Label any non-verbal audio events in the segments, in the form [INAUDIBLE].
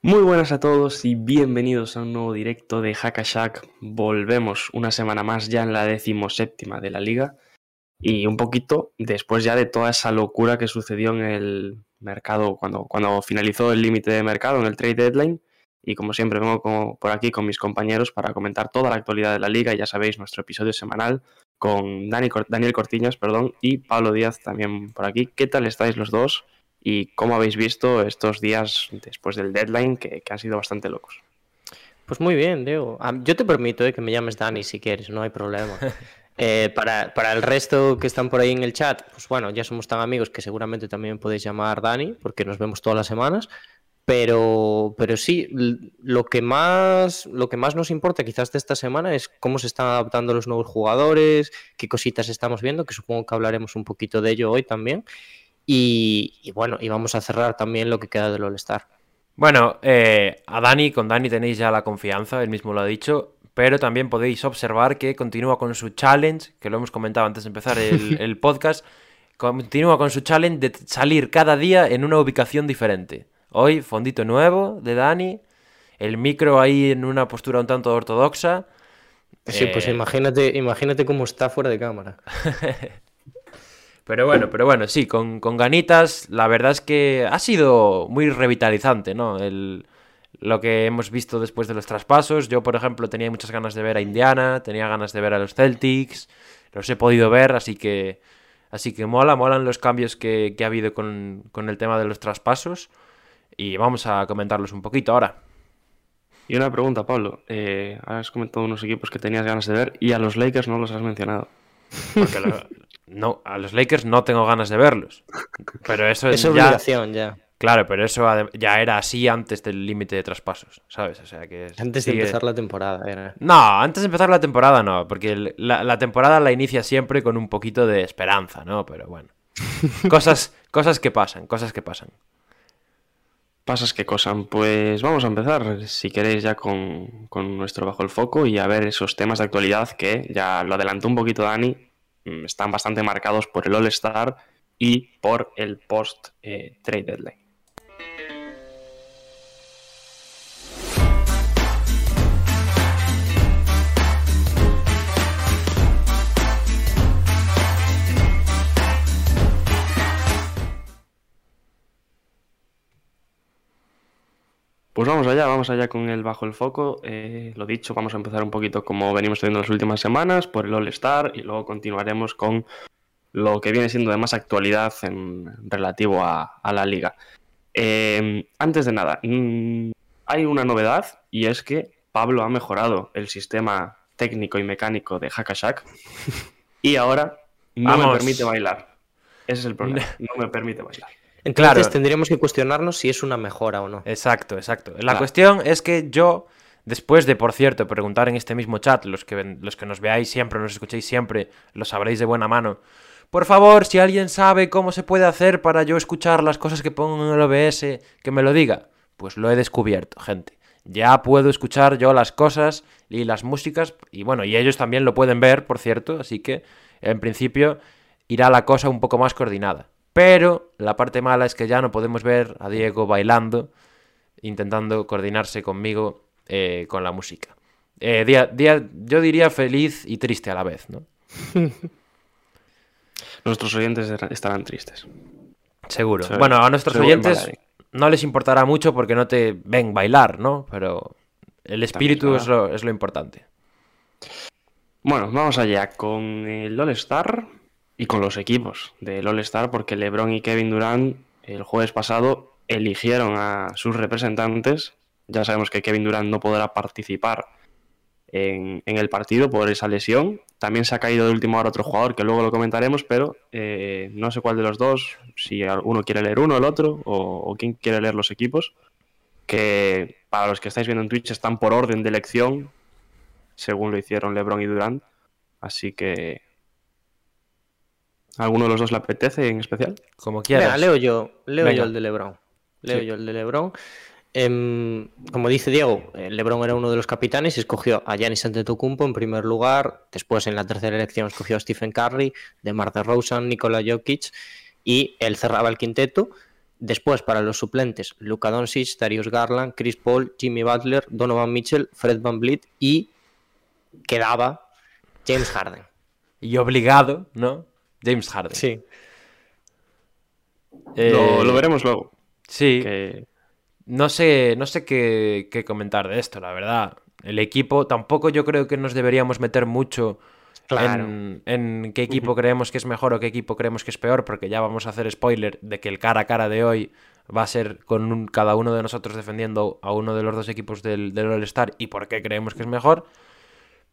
Muy buenas a todos y bienvenidos a un nuevo directo de Hackashack. Volvemos una semana más ya en la decimoséptima de la liga y un poquito después ya de toda esa locura que sucedió en el mercado cuando, cuando finalizó el límite de mercado en el trade deadline. Y como siempre vengo como por aquí con mis compañeros para comentar toda la actualidad de la liga. Ya sabéis, nuestro episodio semanal con Dani, Daniel Cortiñas perdón, y Pablo Díaz también por aquí. ¿Qué tal estáis los dos? ¿Y cómo habéis visto estos días después del deadline que, que han sido bastante locos? Pues muy bien, Diego. Yo te permito eh, que me llames Dani si quieres, no hay problema. [LAUGHS] Eh, para, para, el resto que están por ahí en el chat, pues bueno, ya somos tan amigos que seguramente también podéis llamar Dani, porque nos vemos todas las semanas. Pero, pero sí, lo que, más, lo que más nos importa quizás de esta semana es cómo se están adaptando los nuevos jugadores, qué cositas estamos viendo, que supongo que hablaremos un poquito de ello hoy también. Y, y bueno, y vamos a cerrar también lo que queda del All-Star. Bueno, eh, a Dani, con Dani tenéis ya la confianza, él mismo lo ha dicho pero también podéis observar que continúa con su challenge, que lo hemos comentado antes de empezar el, [LAUGHS] el, podcast, continúa con su challenge de salir cada día en una ubicación diferente. Hoy, fondito nuevo de Dani, el micro ahí en una postura un tanto ortodoxa. Sí, eh... pues imagínate, imagínate cómo está fuera de cámara. [LAUGHS] pero bueno, pero bueno, sí, con, con ganitas, la verdad es que ha sido muy revitalizante, ¿no? El, lo que hemos visto después de los traspasos. Yo, por ejemplo, tenía muchas ganas de ver a Indiana, tenía ganas de ver a los Celtics, los he podido ver, así que, así que mola, molan los cambios que, que ha habido con, con, el tema de los traspasos y vamos a comentarlos un poquito ahora. Y una pregunta, Pablo. Eh, has comentado unos equipos que tenías ganas de ver y a los Lakers no los has mencionado. Porque lo, no, a los Lakers no tengo ganas de verlos. Pero eso es ya... obligación ya. Claro, pero eso ya era así antes del límite de traspasos, ¿sabes? O sea que antes de empezar la temporada era. No, antes de empezar la temporada no, porque la, la, temporada la inicia siempre con un poquito de esperanza, ¿no? Pero bueno. [LAUGHS] cosas, cosas que pasan, cosas que pasan. Pasas que cosan. Pues vamos a empezar, si queréis, ya con, con nuestro Bajo el Foco y a ver esos temas de actualidad que, ya lo adelantó un poquito Dani, están bastante marcados por el All-Star y por el post-trade eh, deadline. Pues vamos allá, vamos allá con el bajo el foco. Eh, lo dicho, vamos a empezar un poquito como venimos teniendo las últimas semanas, por el All-Star, y luego continuaremos con lo que viene siendo de más actualidad en relativo a, a la liga. Eh, antes de nada, mmm, hay una novedad y es que Pablo ha mejorado el sistema técnico y mecánico de Hackashack y ahora no vamos. me permite bailar. Ese es el problema, [LAUGHS] no me permite bailar. Entonces claro. tendríamos que cuestionarnos si es una mejora o no. Exacto, exacto. La claro. cuestión es que yo, después de, por cierto, preguntar en este mismo chat, los que, ven, los que nos veáis siempre, nos escuchéis siempre, lo sabréis de buena mano. Por favor, si alguien sabe cómo se puede hacer para yo escuchar las cosas que pongo en el OBS, que me lo diga. Pues lo he descubierto, gente. Ya puedo escuchar yo las cosas y las músicas, y bueno, y ellos también lo pueden ver, por cierto, así que en principio irá la cosa un poco más coordinada. Pero la parte mala es que ya no podemos ver a Diego bailando, intentando coordinarse conmigo eh, con la música. Eh, día, día, yo diría feliz y triste a la vez, ¿no? [LAUGHS] Nuestros oyentes estarán tristes. Seguro. Se bueno, a nuestros oyentes no les importará mucho porque no te ven bailar, ¿no? Pero el espíritu es lo, es lo importante. Bueno, vamos allá con el All-Star y con los equipos del All-Star, porque LeBron y Kevin Durant el jueves pasado eligieron a sus representantes. Ya sabemos que Kevin Durant no podrá participar en, en, el partido por esa lesión. También se ha caído de última hora otro jugador, que luego lo comentaremos, pero eh, no sé cuál de los dos, si uno quiere leer uno, el otro, o, o quién quiere leer los equipos. que para los que estáis viendo en Twitch están por orden de elección, según lo hicieron LeBron y Durant. Así que. ¿Alguno de los dos le apetece en especial? Como quieras. Venga, leo yo, leo Venga. yo el de LeBron. Leo Sí. yo el de LeBron. Em, como dice Diego, eh, LeBron era uno de los capitanes y escogió a Giannis Antetokounmpo en primer lugar. Después, en la tercera elección, escogió a Stephen Curry, DeMar DeRozan, Nikola Jokic y él cerraba el quinteto. Después, para los suplentes, Luka Doncic, Darius Garland, Chris Paul, Jimmy Butler, Donovan Mitchell, Fred Van Vliet y quedaba James Harden. Y obligado, ¿no? James Harden. Sí. Eh, Lo, lo veremos luego. Sí. Que No sé, no sé qué, qué comentar de esto, la verdad. El equipo, tampoco yo creo que nos deberíamos meter mucho Claro. en, en qué equipo creemos que es mejor o qué equipo creemos que es peor, porque ya vamos a hacer spoiler de que el cara a cara de hoy va a ser con un- cada uno de nosotros defendiendo a uno de los dos equipos del, del All-Star y por qué creemos que es mejor.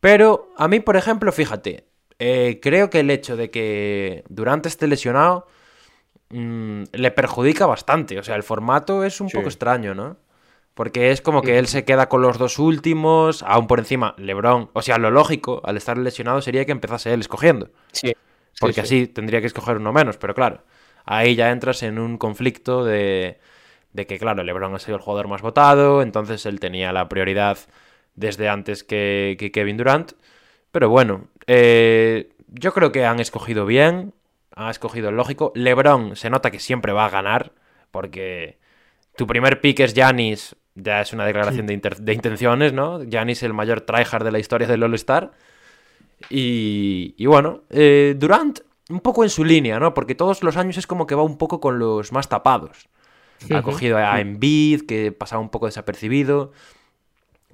Pero a mí, por ejemplo, fíjate, eh, creo que el hecho de que Durant esté lesionado mm, le perjudica bastante. O sea, el formato es un Sí. poco extraño, ¿no? Porque es como que él se queda con los dos últimos, aún por encima, LeBron. O sea, lo lógico, al estar lesionado, sería que empezase él escogiendo. Sí. Porque sí. así tendría que escoger uno menos, pero claro, ahí ya entras en un conflicto de, de que, claro, LeBron ha sido el jugador más votado, entonces él tenía la prioridad desde antes que, que Kevin Durant. Pero bueno, eh, yo creo que han escogido bien, han escogido el lógico. LeBron se nota que siempre va a ganar, porque tu primer pick es Giannis, ya es una declaración de, intenciones, ¿no? Giannis el mayor tryhard de la historia del All-Star. Y, y bueno, eh, Durant un poco en su línea, ¿no? Porque todos los años es como que va un poco con los más tapados. Ha cogido a Embiid, que pasaba un poco desapercibido.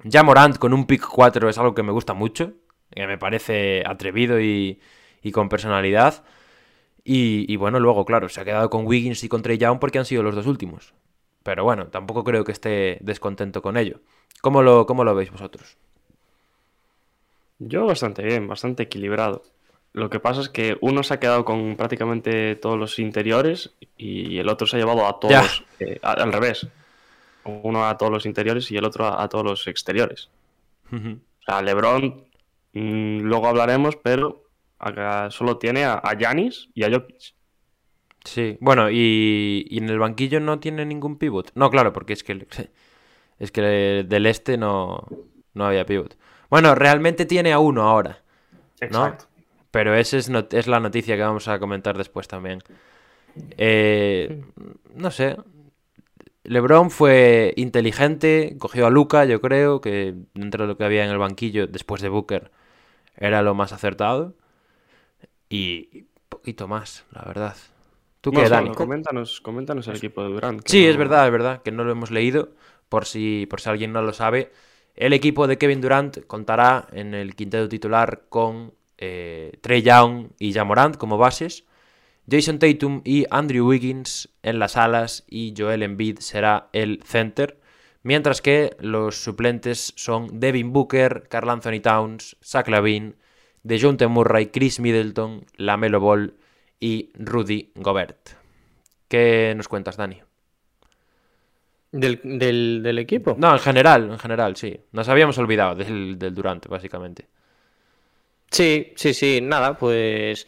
Ya Morant con un pick 4 es algo que me gusta mucho, que me parece atrevido y, y con personalidad. Y, y bueno, luego, claro, se ha quedado con Wiggins y con Trey Young porque han sido los dos últimos. Pero bueno, tampoco creo que esté descontento con ello. ¿Cómo lo, cómo lo veis vosotros? Yo bastante bien, bastante equilibrado. Lo que pasa es que uno se ha quedado con prácticamente todos los interiores y el otro se ha llevado a todos, eh, al revés. Uno a todos los interiores y el otro a, a todos los exteriores. O sea, LeBron, mm, luego hablaremos, pero acá solo tiene a, Giannis y a Jokic. Sí, bueno, y, y en el banquillo no tiene ningún pivot. No, claro, porque es que [LAUGHS] es que del este no, no había pivot. Bueno, realmente tiene a uno ahora, ¿no? Pero esa es, not- es la noticia que vamos a comentar después también. Eh, no sé. LeBron fue inteligente, cogió a Luca, yo creo, que dentro de lo que había en el banquillo después de Booker era lo más acertado. Y poquito más, la verdad. ¿Tú No, qué, solo Dani? Coméntanos, coméntanos el equipo de Durant. Sí, no- es verdad, es verdad, que no lo hemos leído, por si, por si alguien no lo sabe. El equipo de Kevin Durant contará en el quinteto titular con eh, Trey Young y Jamorant como bases, Jason Tatum y Andrew Wiggins en las alas y Joel Embiid será el center, mientras que los suplentes son Devin Booker, Carl Anthony Towns, Zach Lavine, DeJounte Murray, Chris Middleton, LaMelo Ball y Rudy Gobert. ¿Qué nos cuentas, Dani? ¿Del, del, del equipo? No, en general, en general, sí. Nos habíamos olvidado del, del Durante, básicamente. Sí, sí, sí, nada, pues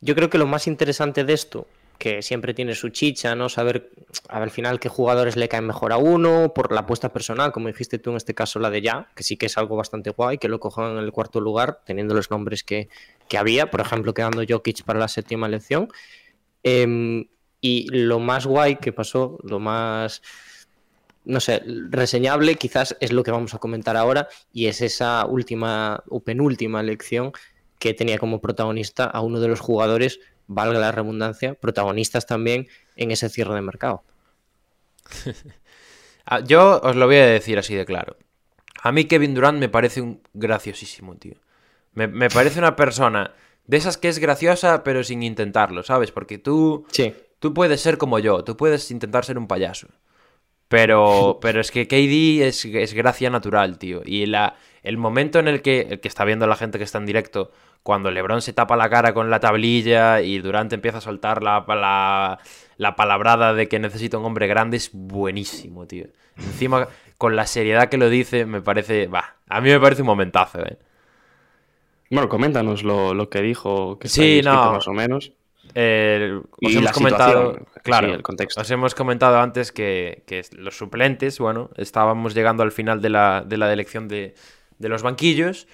yo creo que lo más interesante de esto, que siempre tiene su chicha, ¿no? Saber al final qué jugadores le caen mejor a uno, por la apuesta personal, como dijiste tú en este caso, la de ya, que sí que es algo bastante guay, que lo cojan en el cuarto lugar, teniendo los nombres que, que había, por ejemplo, quedando Jokic para la séptima elección. Em, y lo más guay que pasó, lo más no sé, reseñable quizás es lo que vamos a comentar ahora y es esa última o penúltima elección que tenía como protagonista a uno de los jugadores, valga la redundancia, protagonistas también en ese cierre de mercado. [LAUGHS] Ah, Yo os lo voy a decir así de claro. A mí Kevin Durant me parece un graciosísimo, tío. Me, me parece una persona de esas que es graciosa pero sin intentarlo, ¿sabes? Porque tú, Sí, tú puedes ser como yo, tú puedes intentar ser un payaso. Pero, pero es que KD es, es gracia natural, tío. Y la, el momento en el que, el que está viendo la gente que está en directo, cuando LeBron se tapa la cara con la tablilla y Durant empieza a soltar la, la, la palabrada de que necesita un hombre grande, es buenísimo, tío. Encima, con la seriedad que lo dice, me parece, va, a mí me parece un momentazo, ¿eh? Bueno, coméntanos lo, lo que dijo, que Sí, no. más o menos. Eh, os Y hemos la comentado, claro, sí, el contexto. os hemos comentado antes que, que los suplentes, bueno, estábamos llegando al final de la, de la elección de, de los banquillos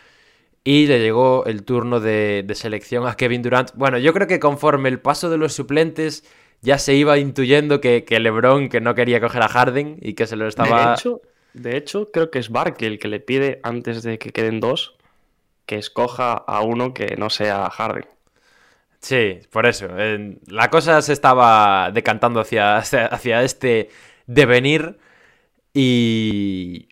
y le llegó el turno de, de selección a Kevin Durant. Bueno, yo creo que conforme el paso de los suplentes ya se iba intuyendo que, que LeBron que no quería coger a Harden y que se lo estaba... De hecho, de hecho, creo que es Barkley el que le pide antes de que queden dos que escoja a uno que no sea Harden. Sí, por eso. la cosa se estaba decantando hacia, [LAUGHS] hacia, este devenir y,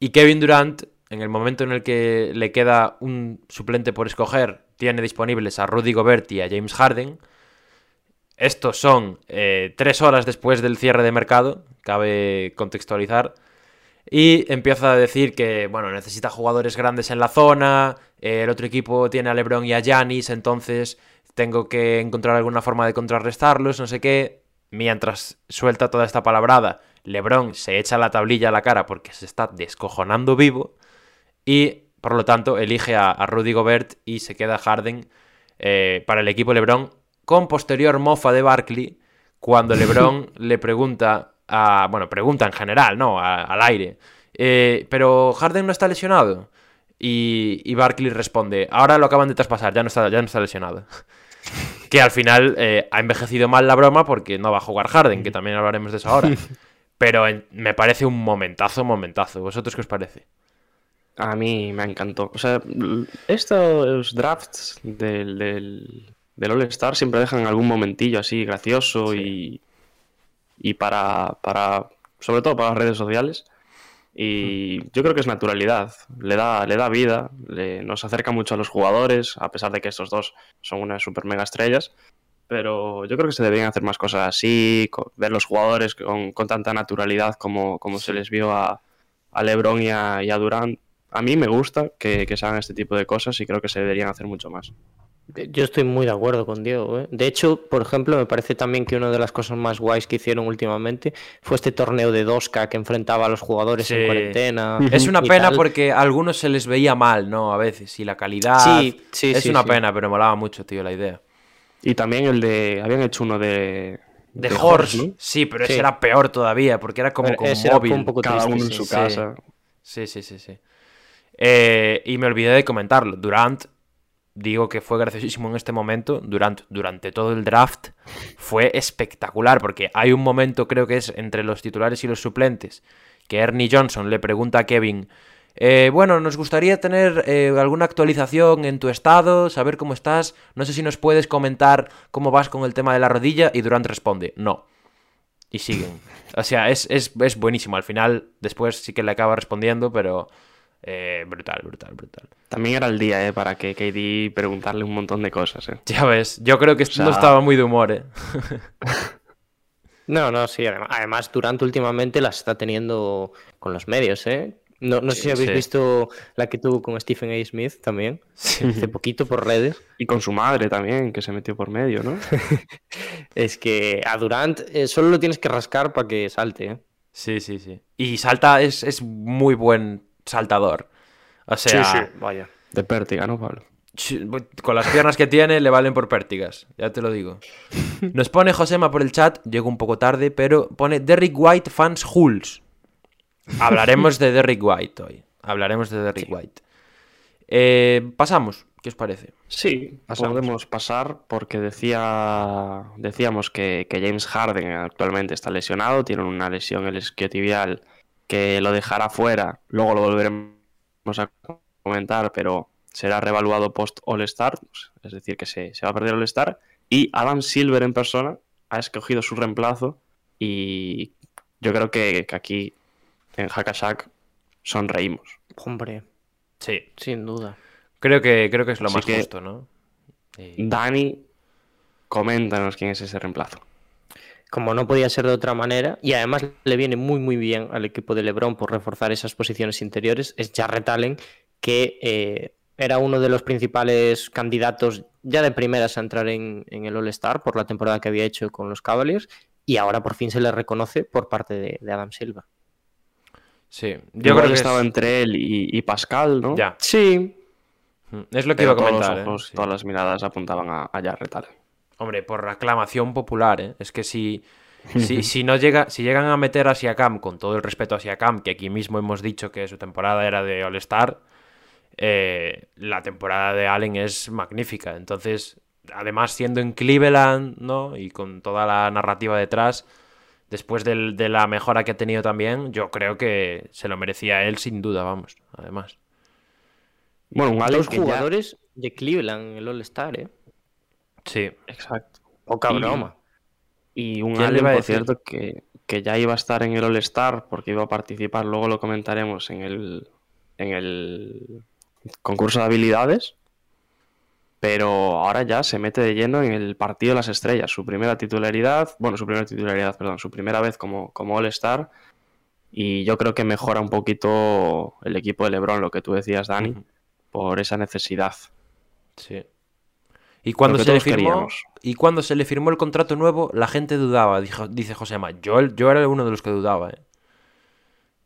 y Kevin Durant, en el momento en el que le queda un suplente por escoger, tiene disponibles a Rudy Gobert y a James Harden. Estos son eh, tres horas después del cierre de mercado, cabe contextualizar. Y empieza a decir que, bueno, necesita jugadores grandes en la zona, el otro equipo tiene a LeBron y a Giannis, entonces tengo que encontrar alguna forma de contrarrestarlos, no sé qué. Mientras suelta toda esta palabrada, LeBron se echa la tablilla a la cara porque se está descojonando vivo y, por lo tanto, elige a, a Rudy Gobert y se queda Harden eh, para el equipo LeBron con posterior mofa de Barkley cuando LeBron [LAUGHS] le pregunta a, bueno, pregunta en general, ¿no? A- al aire. eh, pero Harden no está lesionado. Y, y Barkley responde, ahora lo acaban de traspasar, ya no está, ya no está lesionado. Que al final eh, ha envejecido mal la broma porque no va a jugar Harden, que también hablaremos de eso ahora. [LAUGHS] Pero en- me parece un momentazo, momentazo. ¿Vosotros qué os parece? A mí me encantó. O sea, estos drafts del, del, del All-Star siempre dejan algún momentillo así gracioso y, y para, para, sobre todo para las redes sociales. Y yo creo que es naturalidad, le da, le da vida, le- nos acerca mucho a los jugadores, a pesar de que estos dos son unas super mega estrellas. Pero yo creo que se deberían hacer más cosas así, ver los jugadores con, con tanta naturalidad como, como se les vio a, a LeBron y a, y a Durant. A mí me gusta que, que se hagan este tipo de cosas y creo que se deberían hacer mucho más. Yo estoy muy de acuerdo con Diego. ¿eh? De hecho, por ejemplo, me parece también que una de las cosas más guays que hicieron últimamente fue este torneo de 2K que enfrentaba a los jugadores Sí. en cuarentena. Es una pena tal. porque a algunos se les veía mal, ¿no? A veces. Y la calidad. Sí, sí, es sí, una sí. pena, pero molaba mucho, tío, la idea. Y también el de. Habían hecho uno de. De, de Horse, Horse, ¿no? sí, pero ese era peor todavía, porque era como Pero con móvil. un poco Cada triste, uno en su sí. casa. Sí, sí, sí, sí. Eh, y me olvidé de comentarlo. Durant, digo que fue graciosísimo en este momento. Durant, durante todo el draft, fue espectacular, porque hay un momento, creo que es entre los titulares y los suplentes, que Ernie Johnson le pregunta a Kevin. eh, bueno, nos gustaría tener eh, alguna actualización en tu estado, saber cómo estás. No sé si nos puedes comentar cómo vas con el tema de la rodilla. Y Durant responde, no. Y siguen. O sea, es, es, es buenísimo. Al final, después sí que le acaba respondiendo, pero eh, brutal, brutal, brutal. También era el día, ¿eh? Para que KD preguntarle un montón de cosas, ¿eh? Ya ves, yo creo que sea- no estaba muy de humor, ¿eh? [LAUGHS] No, no, sí. adem- Además, Durant últimamente las está teniendo con los medios, ¿eh? No, no sé si habéis sí. visto la que tuvo con Stephen A. Smith también, hace poquito por redes. Y con su madre también, que se metió por medio, ¿no? [LAUGHS] Es que a Durant eh, solo lo tienes que rascar para que salte, ¿eh? Sí, sí, sí. Y salta, es, es muy buen saltador. O sea, vaya. De pértiga, ¿no, Pablo? con las piernas que tiene le valen por pértigas, ya te lo digo. Nos pone Josema por el chat, llego un poco tarde, pero pone Derrick White fans Hulls. Hablaremos de Derrick White hoy. Hablaremos de Derrick White. Eh, pasamos, ¿qué os parece? Sí, Pasamos. podemos pasar porque decía, decíamos que, que James Harden actualmente está lesionado, tiene una lesión en el isquiotibial que lo dejará fuera, luego lo volveremos a comentar, pero será revaluado post All-Star, es decir, que se, se va a perder All-Star, y Adam Silver en persona ha escogido su reemplazo y yo creo que, que aquí en Hackashack sonreímos. Hombre, Sí. sin duda. Creo que, creo que es lo Así más que- justo, ¿no? Y- Dani, coméntanos quién es ese reemplazo. Como no podía ser de otra manera, y además le viene muy muy bien al equipo de LeBron por reforzar esas posiciones interiores, es Jarrett Allen, que eh, era uno de los principales candidatos ya de primeras a entrar en, en el All-Star por la temporada que había hecho con los Cavaliers, y ahora por fin se le reconoce por parte de, de Adam Silva. Sí, yo creo que estaba es, entre él y, y Pascal, ¿no? Ya. Sí. es lo que Pero iba a todos comentar. los ¿eh? ojos, Sí. todas las miradas apuntaban a, a Jarrett Allen. Hombre, por aclamación popular, ¿eh? Es que si, [LAUGHS] si, si no llega, si llegan a meter a Siakam, con todo el respeto a Siakam, que aquí mismo hemos dicho que su temporada era de All-Star, eh, la temporada de Allen es magnífica. Entonces, además siendo en Cleveland, ¿no? Y con toda la narrativa detrás, después del- de la mejora que ha tenido también, yo creo que se lo merecía él sin duda, vamos, además. Bueno, un Allen Dos que ya- jugadores de Cleveland en el All-Star, ¿eh? Sí. Exacto. Poca Y- broma. Y un ¿Quién le Allen, por cierto, que, que ya iba a estar en el All-Star porque iba a participar, luego lo comentaremos en el, en el concurso de habilidades. Pero ahora ya se mete de lleno en el partido de las estrellas. Su primera titularidad, bueno, su primera titularidad, perdón, su primera vez como, como All-Star. Y yo creo que mejora un poquito el equipo de LeBron, lo que tú decías, Dani, por esa necesidad. Sí. Y cuando, se le firmó, queríamos. y cuando se le firmó el contrato nuevo, la gente dudaba, dijo, dice Josema. Yo, yo era uno de los que dudaba. ¿eh?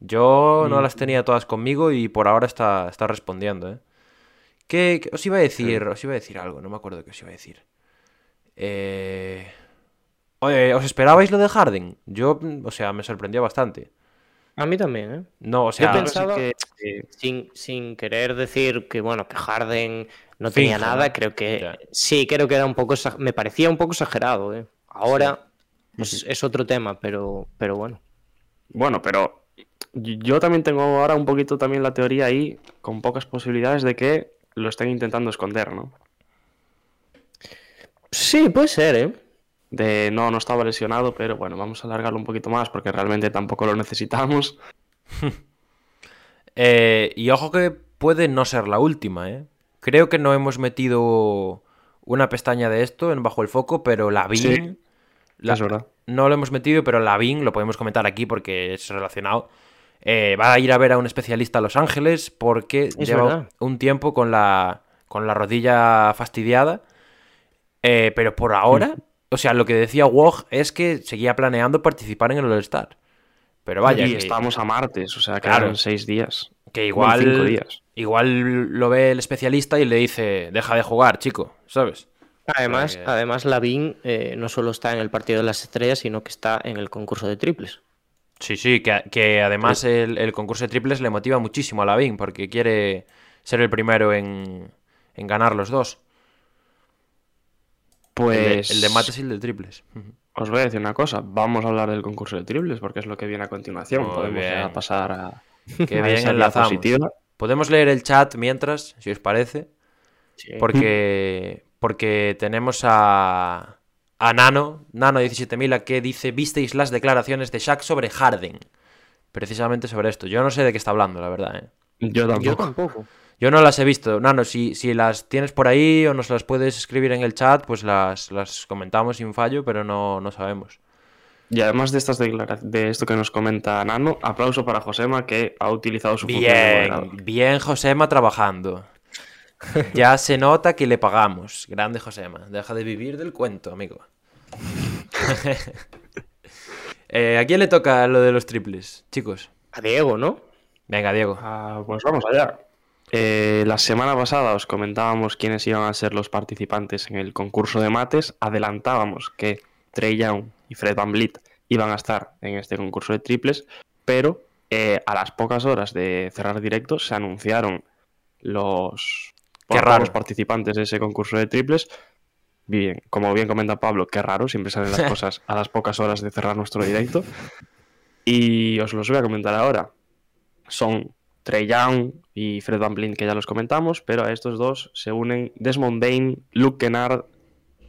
Yo no Mm. las tenía todas conmigo y por ahora está, está respondiendo. ¿eh? ¿Qué, qué- os iba a decir? Os iba a decir algo, no me acuerdo qué os iba a decir. Eh... Oye, ¿os esperabais lo de Harden? Yo, o sea, me sorprendió bastante. A mí también, ¿eh? No, o sea, Yo pensaba- que, que- Sin, sin querer decir que, bueno, que Harden no tenía Finge, nada, ¿no? creo que Ya. sí, creo que era un poco, me parecía un poco exagerado, ¿eh? Ahora pues, es otro tema, pero, pero bueno. Bueno, pero yo también tengo ahora un poquito también la teoría ahí, con pocas posibilidades de que lo estén intentando esconder, ¿no? Sí, puede ser, ¿eh? De no, no estaba lesionado, pero bueno, vamos a alargarlo un poquito más porque realmente tampoco lo necesitamos. [LAUGHS] Eh, y ojo que puede no ser la última, ¿eh? Creo que no hemos metido una pestaña de esto en Bajo el Foco, pero la Sí, la- es verdad. No lo hemos metido, pero la lo podemos comentar aquí porque es relacionado. Eh, va a ir a ver a un especialista a Los Ángeles porque Es lleva verdad. un tiempo con la, con la rodilla fastidiada. Eh, pero por ahora, o sea, lo que decía Wog es que seguía planeando participar en el All-Star. Pero vaya, y que- estamos a martes, o sea, Claro. quedaron seis días. que igual, cinco días. Igual lo ve el especialista y le dice, deja de jugar, chico, ¿sabes? Además, que- además Lavín eh, no solo está en el partido de las estrellas, sino que está en el concurso de triples. Sí, sí, que, que además el, el concurso de triples le motiva muchísimo a Lavín porque quiere ser el primero en, en ganar los dos. El de- Pues el, de, mates y el de triples. Os voy a decir una cosa, vamos a hablar del concurso de triples porque es lo que viene a continuación. Muy Podemos bien. pasar a, Qué bien enlazamos. diapositiva. Podemos leer el chat mientras, si os parece, Sí. porque, porque tenemos a, a Nano, Nano17000, que dice, ¿visteis las declaraciones de Shaq sobre Harden? Precisamente sobre esto. Yo no sé de qué está hablando, la verdad. ¿eh? Yo tampoco. Yo tampoco. Yo no las he visto. Nano, si, si las tienes por ahí o nos las puedes escribir en el chat, pues las, las comentamos sin fallo, pero no, no sabemos. Y además de estas de esto que nos comenta Nano, aplauso para Josema que ha utilizado su función de Bien, moderador. bien Josema trabajando. Ya se nota que le pagamos. Grande Josema. Deja de vivir del cuento, amigo. [LAUGHS] Eh, ¿A quién le toca lo de los triples, chicos? A Diego, ¿no? Venga, Diego. Ah, pues vamos allá. Eh, la semana pasada os comentábamos quiénes iban a ser los participantes en el concurso de mates. Adelantábamos que Trey Young y Fred Van Vliet iban a estar en este concurso de triples, pero eh, a las pocas horas de cerrar directo se anunciaron los, Qué todos raro. los participantes de ese concurso de triples. Bien, como bien comenta Pablo, qué raro, siempre salen las [LAUGHS] cosas a las pocas horas de cerrar nuestro directo. Y os los voy a comentar ahora. Son Trey Young y Fred Van Vliet, que ya los comentamos, pero a estos dos se unen Desmond Bain, Luke Kennard,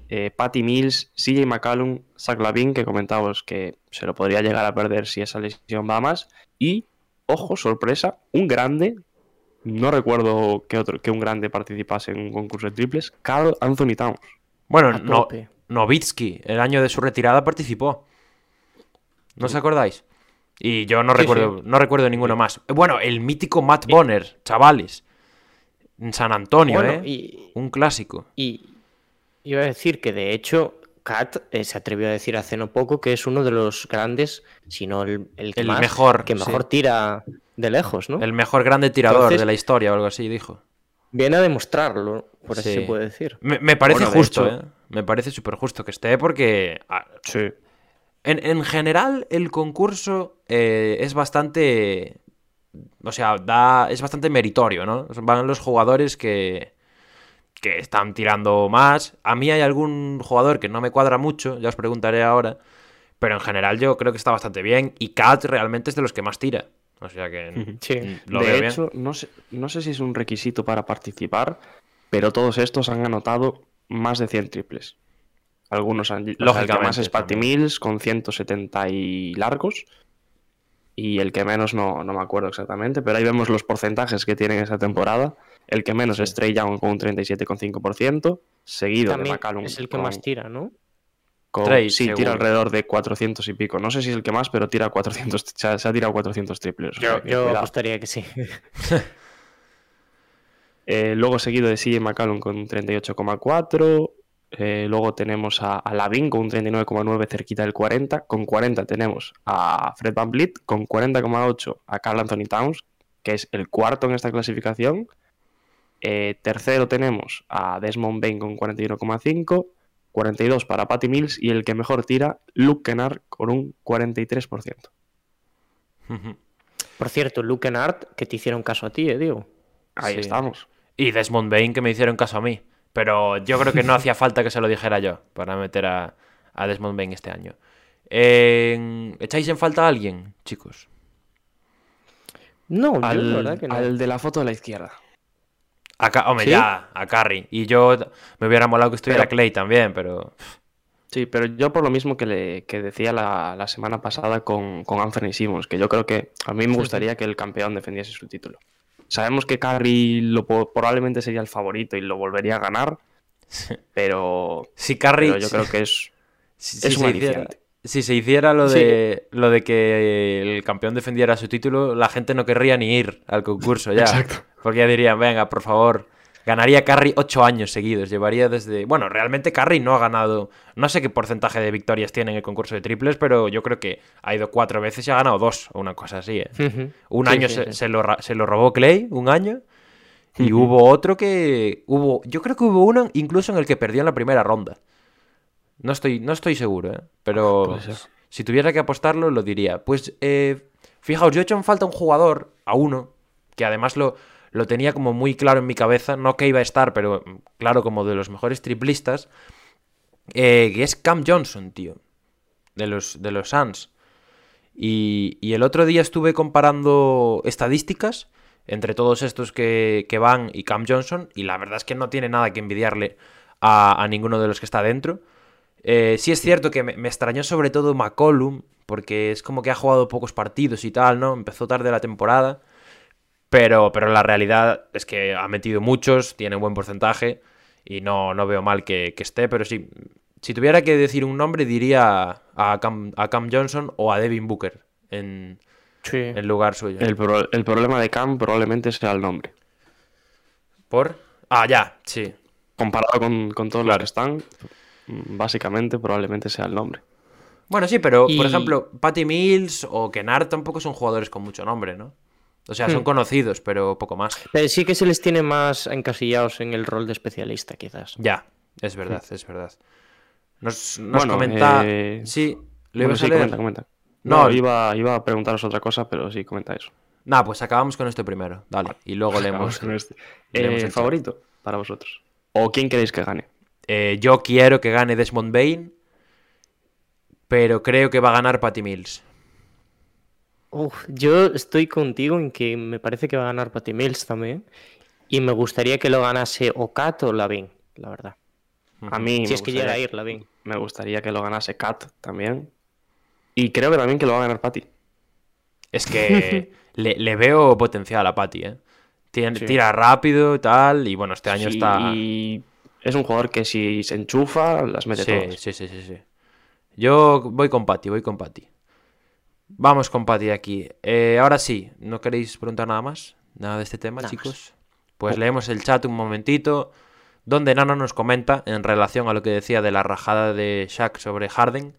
eh, Patty Mills, CJ McCallum, Zach Lavin, que comentábamos que se lo podría llegar a perder si esa lesión va más, y, ojo, sorpresa, un grande, no recuerdo que, otro, que un grande participase en un concurso de triples, Carl Anthony Towns. Bueno, no. Novitsky, el año de su retirada, participó. ¿No os acordáis? Y yo no Sí, recuerdo, no recuerdo ninguno más. Bueno, el mítico Matt Bonner, chavales. En San Antonio, Bueno, ¿eh? y, Un clásico. y iba a decir que de hecho Kat eh, se atrevió a decir hace no poco que es uno de los grandes, si no el, el, que El más- mejor, que mejor tira de lejos, ¿no? El mejor grande tirador Entonces- de la historia o algo así, dijo. Viene a demostrarlo, por así Sí. se puede decir. Me, me parece Bueno, justo, hecho- ¿eh? Me parece súper justo que esté porque... ah, Sí. En, en general, el concurso eh, es bastante. O sea, da, es bastante meritorio, ¿no? Van los jugadores que, que están tirando más. A mí hay algún jugador que no me cuadra mucho, ya os preguntaré ahora. Pero en general yo creo que está bastante bien. Y Kat realmente es de los que más tira. O sea que Sí. lo de veo bien. hecho, no sé, no sé si es un requisito para participar, pero todos estos han anotado más de 100 triples. Algunos han. o sea, el que Lógicamente, más es Patty. Mills con 170 y largos. Y el que menos no, no me acuerdo exactamente, pero ahí vemos los porcentajes que tienen esa temporada. El que menos es Trey Young con un 37,5%, seguido de McCallum. es el que con- más tira, ¿no? con- Trey, sí, seguro. tira alrededor de 400 y pico. No sé si es el que más, pero tira 400, se ha, se ha tirado 400 triples. o sea Yo, yo apostaría que sí. [LAUGHS] Eh, luego seguido de CJ McCallum con un 38,4. Eh, luego tenemos a, a Lavin con un 39,9 cerquita del 40. Con 40 tenemos a Fred Van Vliet con 40,8 a Carl Anthony Towns, que es el cuarto en esta clasificación. Eh, tercero tenemos a Desmond Bain con 41,5. 42 para Patty Mills y el que mejor tira, Luke Kennard con un 43%. Por cierto, Luke Kennard, que te hicieron caso a ti, ¿eh, Diego? Ahí Sí. estamos. Y Desmond Bain, que me hicieron caso a mí. Pero yo creo que no hacía [LAUGHS] falta que se lo dijera yo para meter a, a Desmond Bain este año. Eh, ¿Echáis en falta a alguien, chicos? No, yo Al, la verdad que no. al de la foto de la izquierda. A hombre, ¿Sí? ya, a Curry. Y yo me hubiera molado que estuviera Pero- Clay también, pero. Sí, pero yo por lo mismo que, le, que decía la, la semana pasada con, con Anthony Simmons, que yo creo que a mí me gustaría que el campeón defendiese su título. Sabemos que Curry lo, probablemente sería el favorito y lo volvería a ganar, pero, Si Curry. pero yo creo que es, si, es si un. Si se hiciera lo Sí. de, lo de que el campeón defendiera su título, la gente no querría ni ir al concurso ya. Exacto. Porque ya dirían, venga, por favor. Ganaría Curry ocho años seguidos. Llevaría desde. Bueno, realmente Curry no ha ganado. No sé qué porcentaje de victorias tiene en el concurso de triples, pero yo creo que ha ido cuatro veces y ha ganado dos, o una cosa así. ¿eh? Un Sí, año sí, se, sí. se lo, se lo robó Clay, un año. Y hubo otro que. hubo Yo creo que hubo uno incluso en el que perdió en la primera ronda. No estoy, no estoy seguro, ¿eh? Pero ser. si tuviera que apostarlo, lo diría. Pues, eh, fijaos, yo he hecho en falta un jugador, a uno, que además lo, lo tenía como muy claro en mi cabeza, no que iba a estar, pero mm, claro, como de los mejores triplistas, eh, que es Cam Johnson, tío, de los, de los Suns. Y, y el otro día estuve comparando estadísticas entre todos estos que, que van y Cam Johnson, y la verdad es que no tiene nada que envidiarle a, a ninguno de los que está dentro. Eh, sí es cierto que me, me extrañó sobre todo McCollum, porque es como que ha jugado pocos partidos y tal, ¿no? Empezó tarde la temporada, pero, pero la realidad es que ha metido muchos, tiene un buen porcentaje, y no, no veo mal que, que esté, pero sí, si tuviera que decir un nombre diría a Cam, a Cam Johnson o a Devin Booker en, Sí. en lugar suyo. el, pro- el problema de Cam probablemente sea el nombre. ¿Por? Ah, ya, sí. Comparado con, con todos los que están, básicamente probablemente sea el nombre. Bueno, sí, pero Y- por ejemplo, Patty Mills o Kennard tampoco son jugadores con mucho nombre, ¿no? O sea, son Hmm. conocidos, pero poco más. Pero sí que se les tiene más encasillados en el rol de especialista, quizás. Ya, es verdad, es verdad. Nos, nos Bueno, comenta. eh, Sí, lo Bueno, ibas sí, a leer. comenta, comenta. No, No, iba, iba a preguntaros otra cosa, pero sí, comenta eso. Nah, pues acabamos con esto primero. Dale. Y luego [LAUGHS] leemos. Con este. leemos Eh, el chat. favorito para vosotros. ¿O quién queréis que gane? Eh, yo quiero que gane Desmond Bain. Pero creo que va a ganar Patty Mills. Uf, yo estoy contigo en que me parece que va a ganar Patty Mills también. Y me gustaría que lo ganase o Kat o Lavin, la verdad. A mí Si me es que llega a gustaría- ir Lavin. Me gustaría que lo ganase Kat también. Y creo que también que lo va a ganar Patty. Es que [LAUGHS] le, le veo potencial a Patty, ¿eh? Tien- Sí. Tira rápido y tal. Y bueno, este año Sí, está. Y es un jugador que si se enchufa, las mete Sí, todas. sí, sí, sí, sí. Yo voy con Patty, voy con Patty. Vamos con Patty aquí. Eh, ahora sí, ¿no queréis preguntar nada más? Nada de este tema, Nada más. chicos. Pues leemos el chat un momentito. donde Nano nos comenta, en relación a lo que decía de la rajada de Shaq sobre Harden,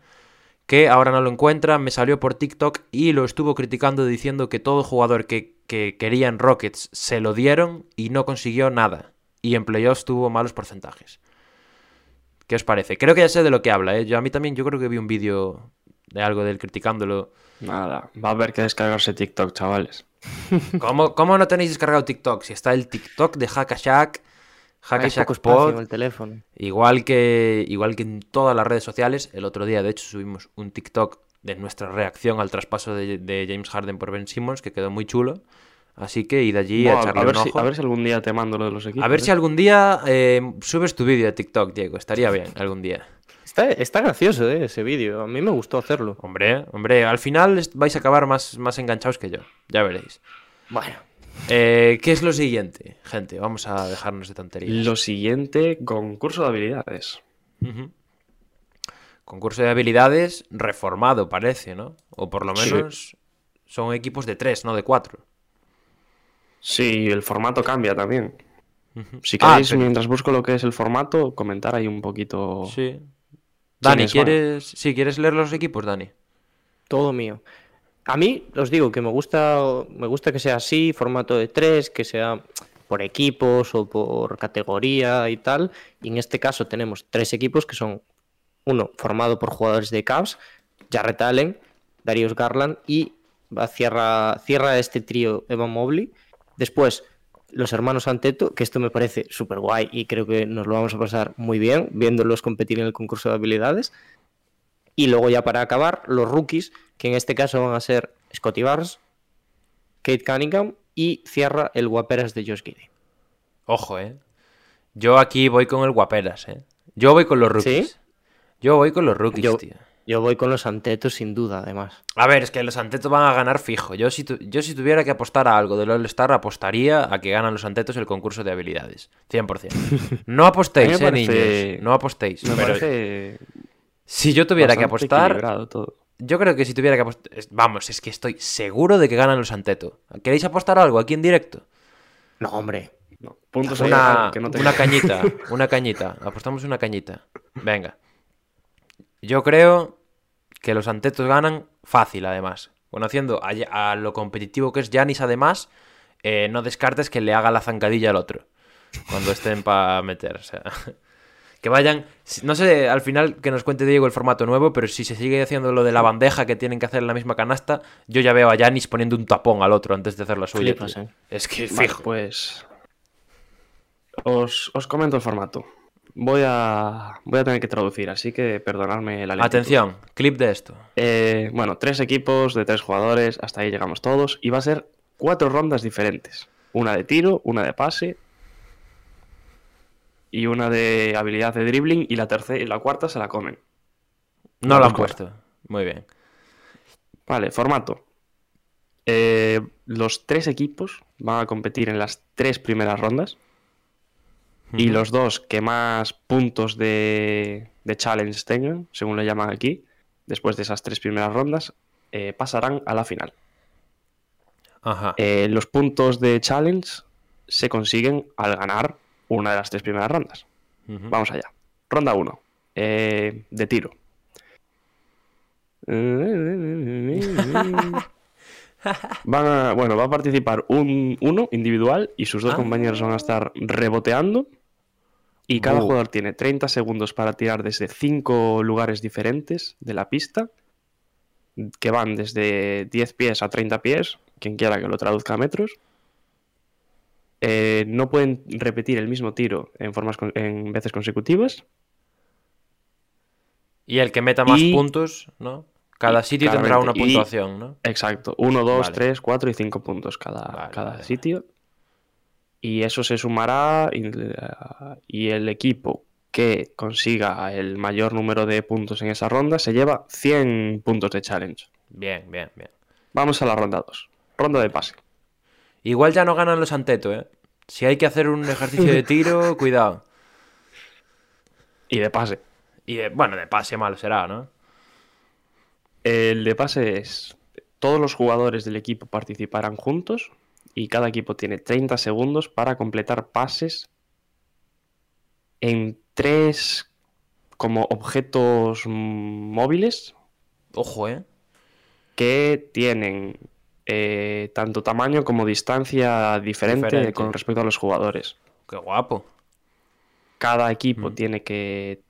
que ahora no lo encuentra, me salió por TikTok y lo estuvo criticando diciendo que todo jugador que, que quería en Rockets se lo dieron y no consiguió nada. Y en playoffs tuvo malos porcentajes. ¿Qué os parece? Creo que ya sé de lo que habla, ¿eh? Yo a mí también, yo creo que vi un vídeo de algo de él criticándolo. Nada, va a haber que descargarse TikTok, chavales. [LAUGHS] ¿Cómo, cómo no tenéis descargado TikTok? Si está el TikTok de Hackashack, Hay Hackashack Pod, el teléfono. igual que, igual que en todas las redes sociales. El otro día, de hecho, subimos un TikTok de nuestra reacción al traspaso de, de James Harden por Ben Simmons, que quedó muy chulo. Así que id allí a echarle a, ver un si, a ver si algún día te mando lo de los equipos. A ver ¿eh? si algún día eh, subes tu vídeo de TikTok, Diego. Estaría bien, algún día. Está, está gracioso, ¿eh? Ese vídeo. A mí me gustó hacerlo. Hombre, hombre, al final vais a acabar más, más enganchados que yo. Ya veréis. Bueno. Eh, ¿Qué es lo siguiente, gente? Vamos a dejarnos de tonterías. Lo siguiente, concurso de habilidades. Concurso de habilidades reformado, parece, ¿no? O por lo Sí. menos son equipos de tres, no de cuatro. Sí, el formato cambia también. Si Ah, queréis, pero- mientras busco lo que es el formato, comentar ahí un poquito. Sí. Dani. ¿quieres, sí, ¿quieres leer los equipos, Dani? Todo mío. A mí, os digo que me gusta, me gusta que sea así, formato de tres, que sea por equipos o por categoría y tal. Y en este caso tenemos tres equipos que son uno formado por jugadores de Cavs, Jarrett Allen, Darius Garland y cierra, cierra este trío Evan Mobley. Después, los hermanos Anteto, que esto me parece súper guay y creo que nos lo vamos a pasar muy bien viéndolos competir en el concurso de habilidades. Y luego ya para acabar, los rookies, que en este caso van a ser Scotty Barnes, Kate Cunningham y cierra el guaperas de Josh Giddy. Ojo, ¿eh? Yo aquí voy con el guaperas, ¿eh? Yo voy con los rookies. ¿Sí? Yo voy con los rookies, Yo, tío. Yo voy con los Antetos sin duda, además. A ver, es que los Antetos van a ganar fijo. Yo si, tu- yo si tuviera que apostar a algo del All-Star, apostaría a que ganan los Antetos el concurso de habilidades. 100%. [LAUGHS] No apostéis, eh, niños. No apostéis. Me pero parece. si yo tuviera que apostar, todo. yo creo que si tuviera que apostar... Vamos, es que estoy seguro de que ganan los Antetos. ¿Queréis apostar algo aquí en directo? No, hombre. No, puntos ahí, Una, que no te- una cañita, [LAUGHS] una cañita. Apostamos una cañita. Venga. Yo creo que los Antetos ganan fácil, además. Conociendo a, a lo competitivo que es Yanis, además, eh, no descartes que le haga la zancadilla al otro. Cuando estén para meter. O sea, [LAUGHS] que vayan. No sé, al final que nos cuente Diego el formato nuevo, pero si se sigue haciendo lo de la bandeja que tienen que hacer en la misma canasta, yo ya veo a Yanis poniendo un tapón al otro antes de hacer la suya. Flipas, eh. Es que Vale, fijo. pues. Os, os comento el formato. Voy a, voy a tener que traducir, así que perdonadme la lentitud. Atención, clip de esto. Eh, bueno, tres equipos de tres jugadores, hasta ahí llegamos todos. Y va a ser cuatro rondas diferentes. Una de tiro, una de pase y una de habilidad de dribbling y la tercera y la cuarta se la comen. No lo han Vamos puesto. Muy bien. Vale, formato. Eh, los tres equipos van a competir en las tres primeras rondas. Y los dos que más puntos de, de challenge tengan, según lo llaman aquí, después de esas tres primeras rondas, eh, pasarán a la final. Ajá. Eh, los puntos de challenge se consiguen al ganar una de las tres primeras rondas. Vamos allá. Ronda 1. de tiro. [LAUGHS] Van a- bueno, va a participar un uno individual y sus dos compañeros van a estar reboteando. Y cada jugador tiene 30 segundos para tirar desde 5 lugares diferentes de la pista, que van desde 10 pies a 30 pies, quien quiera que lo traduzca a metros. Eh, no pueden repetir el mismo tiro en, formas con- en veces consecutivas. Y el que meta más Y- puntos, ¿no? Cada sitio tendrá una y- puntuación, ¿no? Exacto, 1, 2, Vale. 3, 4 y 5 puntos cada, Vale, cada vale. sitio. Y eso se sumará y, y el equipo que consiga el mayor número de puntos en esa ronda se lleva 100 puntos de challenge. Bien, bien, bien. Vamos a la ronda 2. Ronda de pase. Igual ya no ganan los Anteto, ¿eh? Si hay que hacer un ejercicio de tiro, [LAUGHS] cuidado. Y de pase. Y de- bueno, de pase malo será, ¿no? El de pase es todos los jugadores del equipo participarán juntos y cada equipo tiene 30 segundos para completar pases en tres como objetos móviles Ojo, ¿eh? que tienen eh, tanto tamaño como distancia diferente, Diferente. con respecto a los jugadores. Qué guapo. Cada equipo Mm. tiene que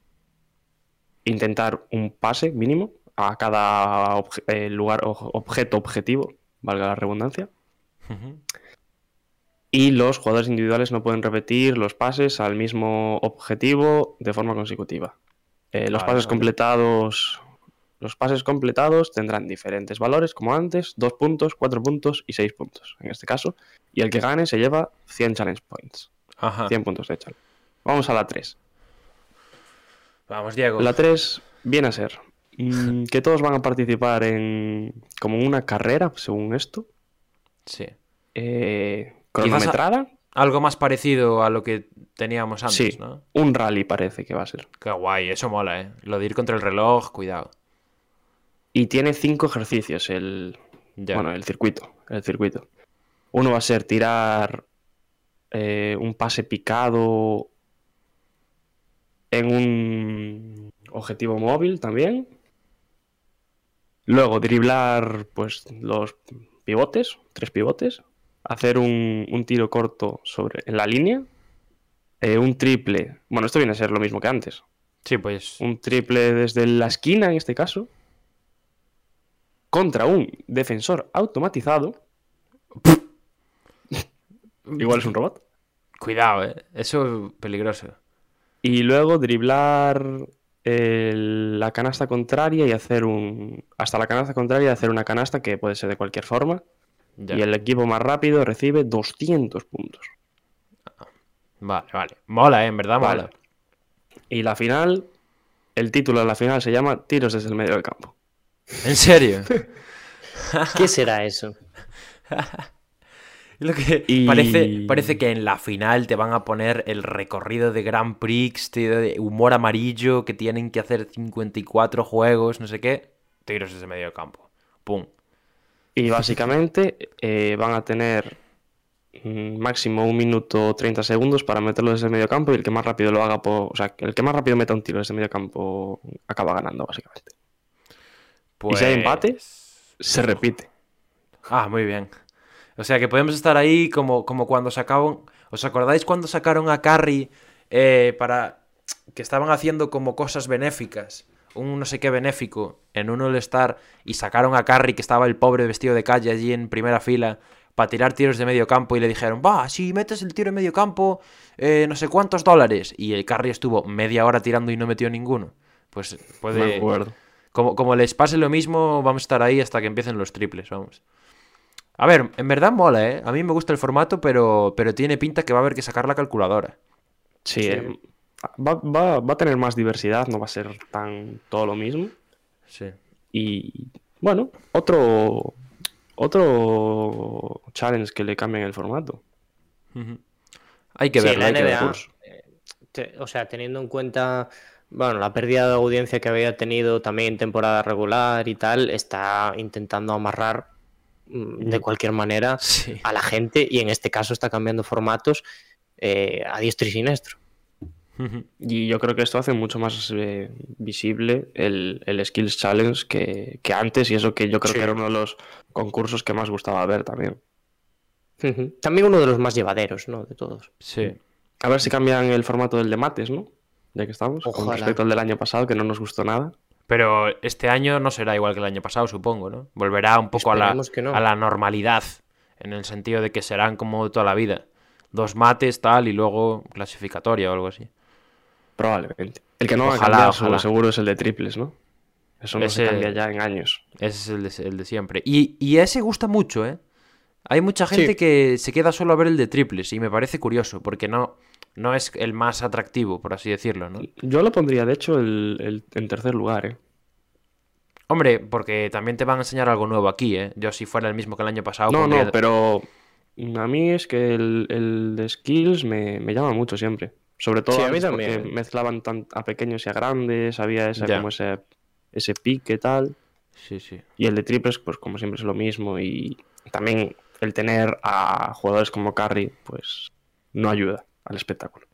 intentar un pase mínimo a cada obje- eh, lugar objeto objetivo, valga la redundancia. Ujú. Y los jugadores individuales no pueden repetir los pases al mismo objetivo de forma consecutiva. Eh, los Vale, pases vale. completados. Los pases completados tendrán diferentes valores, como antes, 2 puntos, 4 puntos y 6 puntos, en este caso. Y el que gane se lleva 100 challenge points. Ajá. 100 puntos de challenge. Vamos a la 3. Vamos, Diego. La 3 viene a ser mm, que todos van a participar en como una carrera, según esto, Sí. eh, cronometrada. Algo más parecido a lo que teníamos antes, Sí, ¿no? un rally parece que va a ser. Qué guay, eso mola, ¿eh? Lo de ir contra el reloj, cuidado. Y tiene cinco ejercicios el, Ya. bueno, el circuito, el circuito. Uno va a ser tirar eh, un pase picado en un objetivo móvil también. Luego driblar pues los pivotes, tres pivotes. Hacer un, un tiro corto sobre, en la línea. eh, un triple. Bueno, esto viene a ser lo mismo que antes. Sí, pues. Un triple desde la esquina en este caso. Contra un defensor automatizado. [LAUGHS] Igual es un robot. Cuidado, ¿eh? Eso es peligroso. Y luego driblar el- la canasta contraria y hacer un. Hasta la canasta contraria y hacer una canasta que puede ser de cualquier forma. Ya. Y el equipo más rápido recibe 200 puntos. Vale, vale. Mola, ¿eh? En verdad Vale. mola. Y la final. El título de la final se llama Tiros desde el medio del campo. ¿En serio? [LAUGHS] ¿Qué será eso? [LAUGHS] Lo que Y- parece, parece que en la final te van a poner el recorrido de Grand Prix, de humor amarillo, que tienen que hacer 54 juegos, no sé qué. Tiros desde medio campo. Pum. Y básicamente eh, van a tener mm, máximo un minuto 30 segundos para meterlo desde el medio campo y el que más rápido lo haga. O sea, el que más rápido meta un tiro desde el medio campo acaba ganando, básicamente. Y si hay empate, Pues- se repite. Ah, muy bien. O sea que podemos estar ahí como, como cuando sacaban. ¿Os acordáis cuando sacaron a Carrie eh, para. que estaban haciendo como cosas benéficas? Un no sé qué benéfico en un All-Star y sacaron a Carrie que estaba el pobre vestido de calle allí en primera fila para tirar tiros de medio campo y le dijeron, va, si metes el tiro en medio campo, eh, no sé cuántos dólares. Y el Carrie estuvo media hora tirando y no metió ninguno. Pues Me puede. acuerdo. Como, como les pase lo mismo, vamos a estar ahí hasta que empiecen los triples, vamos. A ver, en verdad mola, ¿eh? A mí me gusta el formato, pero, pero tiene pinta que va a haber que sacar la calculadora. Sí, eh, va, va- va a tener más diversidad, no va a ser tan todo lo mismo. Sí. Y bueno, otro. Otro challenge que le cambien el formato. Hay que Sí, verlo, la hay que NBA, verlo. eh, te- o sea, teniendo en cuenta, bueno, la pérdida de audiencia que había tenido también en temporada regular y tal, está intentando amarrar mm, de cualquier manera Sí. a la gente y en este caso está cambiando formatos eh, a diestro y siniestro. Y yo creo que esto hace mucho más eh, visible el, el Skills Challenge que, que antes, y eso que yo creo Sí. que era uno de los concursos que más gustaba ver también. También uno de los más llevaderos, ¿no? De todos. Sí. A ver si cambian el formato del de mates, ¿no? Ya que estamos, con Ojalá. respecto al del año pasado, que no nos gustó nada. Pero este año no será igual que el año pasado, supongo, ¿no? Volverá un poco a la, Esperemos que no. a la normalidad, en el sentido de que serán como toda la vida. Dos mates, tal, y luego clasificatoria o algo así. Probablemente. El que no va a Ojalá, cambiar ojalá. seguro es el de triples, ¿no? Eso no Ese- se cambia ya en años. Ese es el de, el de siempre. Y, y ese gusta mucho, ¿eh? Hay mucha gente Sí. que se queda solo a ver el de triples y me parece curioso porque no, no es el más atractivo, por así decirlo, ¿no? Yo lo pondría, de hecho, el, el- en tercer lugar, ¿eh? Hombre, porque también te van a enseñar algo nuevo aquí, ¿eh? Yo si fuera el mismo que el año pasado... No, pondría- no, pero a mí es que el, el de skills me, me llama mucho siempre. Sobre todo Sí, a mí porque también. mezclaban tan, a pequeños y a grandes, había Ya. como ese, ese pique tal. Sí, sí. Y el de triples, pues como siempre es lo mismo. Y también el tener a jugadores como Curry, pues no ayuda al espectáculo.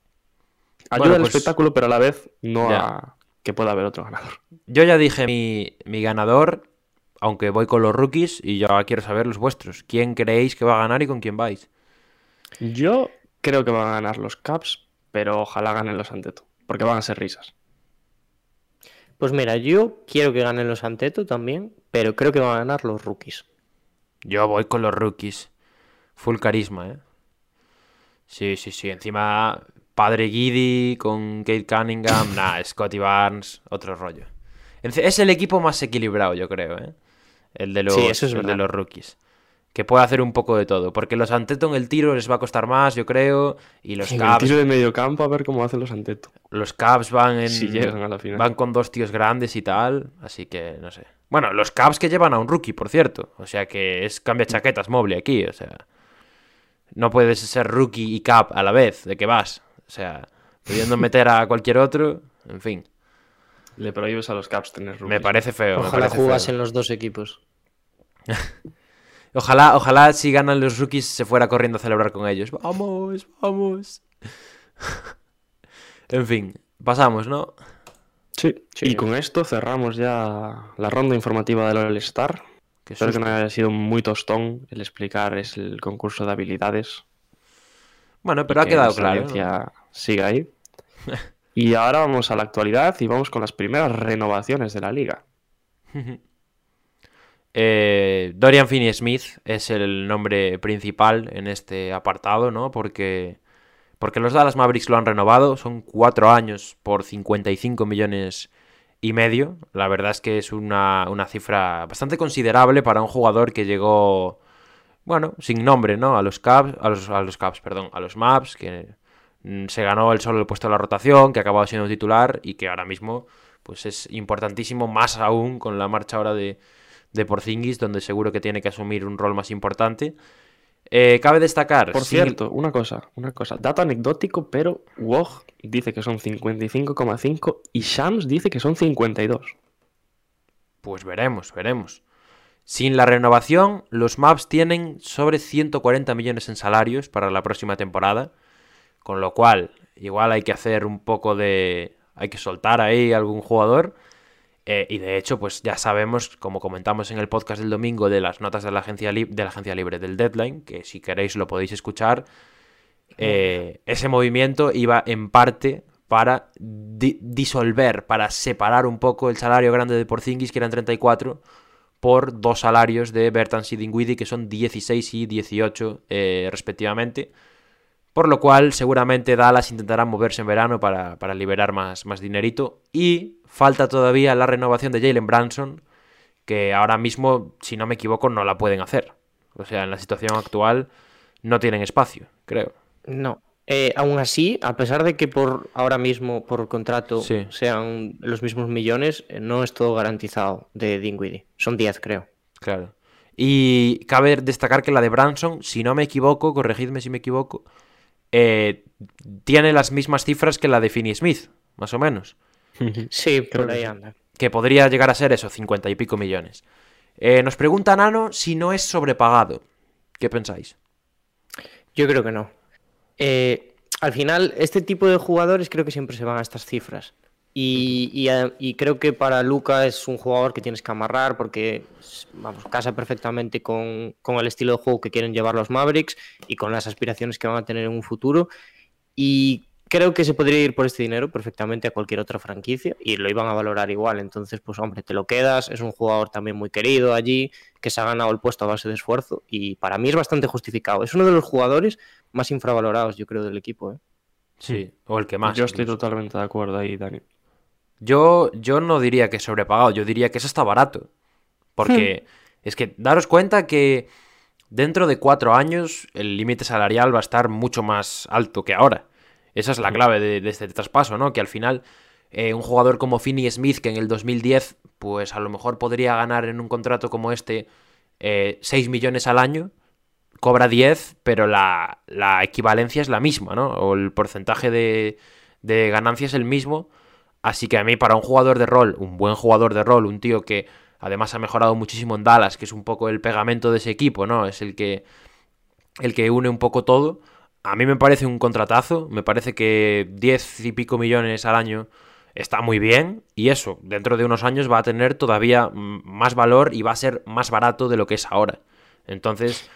Ayuda Bueno, al pues- espectáculo, pero a la vez no Ya. a que pueda haber otro ganador. Yo ya dije mi, mi ganador, aunque voy con los rookies y yo quiero saber los vuestros. ¿Quién creéis que va a ganar y con quién vais? Yo creo que van a ganar los Caps, pero ojalá ganen los Anteto, porque van a ser risas. Pues mira, yo quiero que ganen los Anteto también, pero creo que van a ganar los rookies. Yo voy con los rookies. Full carisma, ¿eh? Sí, sí, sí. Encima, padre Giddy con Kate Cunningham. [LAUGHS] nah, Scotty Barnes, otro rollo. Es el equipo más equilibrado, yo creo, ¿eh? El de los, Sí, eso es el de los rookies. Que puede hacer un poco de todo. Porque los Anteto en el tiro les va a costar más, yo creo. Y los En el Caps, tiro de medio campo a ver cómo hacen los Anteto. los Caps van en. Si llegan a la final. Van con dos tíos grandes y tal. Así que no sé. Bueno, los Caps que llevan a un rookie, por cierto. O sea que es cambia chaquetas móvil aquí. O sea. No puedes ser rookie y cap a la vez. ¿De qué vas? O sea, pudiendo meter a cualquier otro. En fin. Le prohíbes a los Caps tener rookies. Me parece feo. me Ojalá parece jugasen feo. los dos equipos. [LAUGHS] Ojalá, ojalá si ganan los rookies se fuera corriendo a celebrar con ellos. Vamos, vamos. [LAUGHS] en fin, pasamos, ¿no? Sí, Sí. y con esto cerramos ya la ronda informativa del All-Star. Qué Espero que no haya sido muy tostón el explicar es el concurso de habilidades. Bueno, pero ha que quedado claro. ¿no? audiencia siga ahí. [LAUGHS] y ahora vamos a la actualidad y vamos con las primeras renovaciones de la liga. [LAUGHS] Eh, Dorian Finney-Smith es el nombre principal en este apartado, ¿no? Porque, porque los Dallas Mavericks lo han renovado, son cuatro años por 55 millones y medio. La verdad es que es una, una cifra bastante considerable para un jugador que llegó, bueno, sin nombre, ¿no? A los Cavs, a los, a perdón, a los Maps, que mm, se ganó el solo el puesto de la rotación, que ha acabado siendo titular y que ahora mismo, pues es importantísimo, más aún con la marcha ahora de de Porzingis, donde seguro que tiene que asumir un rol más importante. Eh, cabe destacar. Por sin- cierto, una cosa, una cosa. Dato anecdótico, pero Woj dice que son 55,5 y Shams dice que son 52. Pues veremos, veremos. Sin la renovación, los Maps tienen sobre 140 millones en salarios para la próxima temporada. Con lo cual, igual hay que hacer un poco de. Hay que soltar ahí algún jugador. Eh, y de hecho, pues ya sabemos, como comentamos en el podcast del domingo de las notas de la agencia, lib- de la agencia libre del deadline, que si queréis lo podéis escuchar, eh, [LAUGHS] ese movimiento iba en parte para di- disolver, para separar un poco el salario grande de Porzingis, que eran 34, por dos salarios de Bertans y Dinwiddie, que son 16 y 18 eh, respectivamente. Por lo cual, seguramente Dallas intentará moverse en verano para, para liberar más, más dinerito. Y falta todavía la renovación de Jalen Branson, que ahora mismo, si no me equivoco, no la pueden hacer. O sea, en la situación actual no tienen espacio, creo. No. Eh, aún así, a pesar de que por ahora mismo, por contrato, Sí. sean los mismos millones, eh, no es todo garantizado de Dinwiddie. Son 10, creo. Claro. Y cabe destacar que la de Branson, si no me equivoco, corregidme si me equivoco, eh, tiene las mismas cifras que la de Finney Smith, más o menos. Sí, por que ahí anda. Que podría llegar a ser eso, 50 y pico millones. Eh, nos pregunta Nano si no es sobrepagado. ¿Qué pensáis? Yo creo que no. Eh, al final, este tipo de jugadores creo que siempre se van a estas cifras. Y, y, eh, y creo que para Luca es un jugador que tienes que amarrar porque vamos, casa perfectamente con, con el estilo de juego que quieren llevar los Mavericks y con las aspiraciones que van a tener en un futuro. Y creo que se podría ir por este dinero perfectamente a cualquier otra franquicia y lo iban a valorar igual. Entonces, pues hombre, te lo quedas. Es un jugador también muy querido allí, que se ha ganado el puesto a base de esfuerzo y para mí es bastante justificado. Es uno de los jugadores más infravalorados, yo creo, del equipo. ¿eh? Sí, o el que más. Yo estoy incluso. totalmente de acuerdo ahí, Dani. Yo, yo no diría que es sobrepagado, yo diría que eso está barato. Porque es que daros cuenta que dentro de cuatro años el límite salarial va a estar mucho más alto que ahora. Esa es la clave de, de este traspaso, ¿no? Que al final eh, un jugador como Finney Smith, que en el 2010, pues a lo mejor podría ganar en un contrato como este eh, 6 millones al año, cobra 10, pero la, la equivalencia es la misma, ¿no? O el porcentaje de, de ganancia es el mismo. Así que a mí, para un jugador de rol, un buen jugador de rol, un tío que además ha mejorado muchísimo en Dallas, que es un poco el pegamento de ese equipo, ¿no? Es el que, el que une un poco todo. a mí me parece un contratazo. Me parece que 10 y pico millones al año está muy bien. Y eso, dentro de unos años va a tener todavía más valor y va a ser más barato de lo que es ahora. Entonces,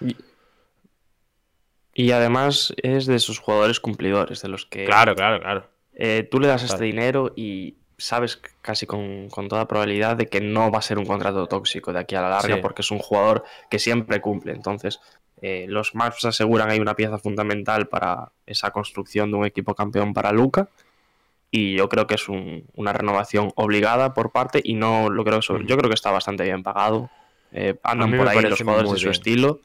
Y además es de esos jugadores cumplidores, de los que claro, claro, claro. Eh, tú le das este dinero y sabes casi con, con toda probabilidad de que no va a ser un contrato tóxico de aquí a la larga Sí. porque es un jugador que siempre cumple. Entonces, eh, los Mavs aseguran hay una pieza fundamental para esa construcción de un equipo campeón para Luca. Y yo creo que es un- una renovación obligada por parte y no lo creo sobre-. Yo creo que está bastante bien pagado. Eh, andan por ahí los jugadores de su estilo.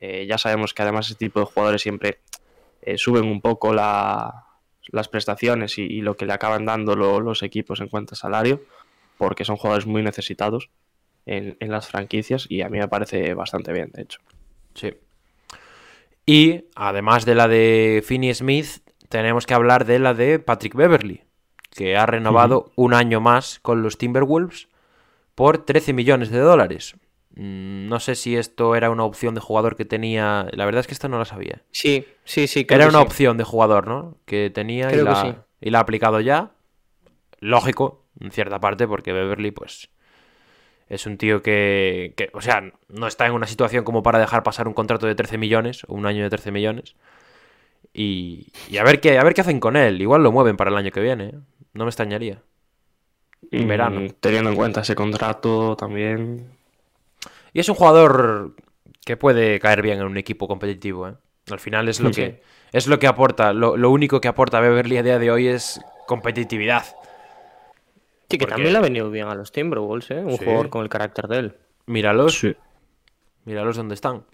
Eh, ya sabemos que además ese tipo de jugadores siempre suben un poco la- las prestaciones y, y lo que le acaban dando lo- los equipos en cuanto a salario, porque son jugadores muy necesitados en, en las franquicias y a mí me parece bastante bien, de hecho. Sí. Y además de la de Finney Smith, tenemos que hablar de la de Patrick Beverly, que ha renovado un año más con los Timberwolves por 13 millones de dólares. Mm, No sé si esto era una opción de jugador que tenía. La verdad es que esta no la sabía. Sí, sí, sí. creo Era que una sí. opción de jugador, ¿no? Que tenía y que la, sí. y la ha aplicado ya. Lógico, en cierta parte, porque Beverly, pues. Es un tío que, que, o sea, no está en una situación como para dejar pasar un contrato de 13 millones o un año de 13 millones. Y, y a, ver qué, a ver qué hacen con él. Igual lo mueven para el año que viene. ¿eh? No me extrañaría. En verano. Mm, Teniendo en cuenta ese contrato también. Y es un jugador que puede caer bien en un equipo competitivo. ¿eh? Al final es lo Sí. que es lo que aporta. Lo, lo único que aporta Beverly a día de hoy es competitividad. Sí, que Porque- también le ha venido bien a los Timberwolves, ¿eh? Un Sí. jugador con el carácter de él. Míralos. Míralos donde están.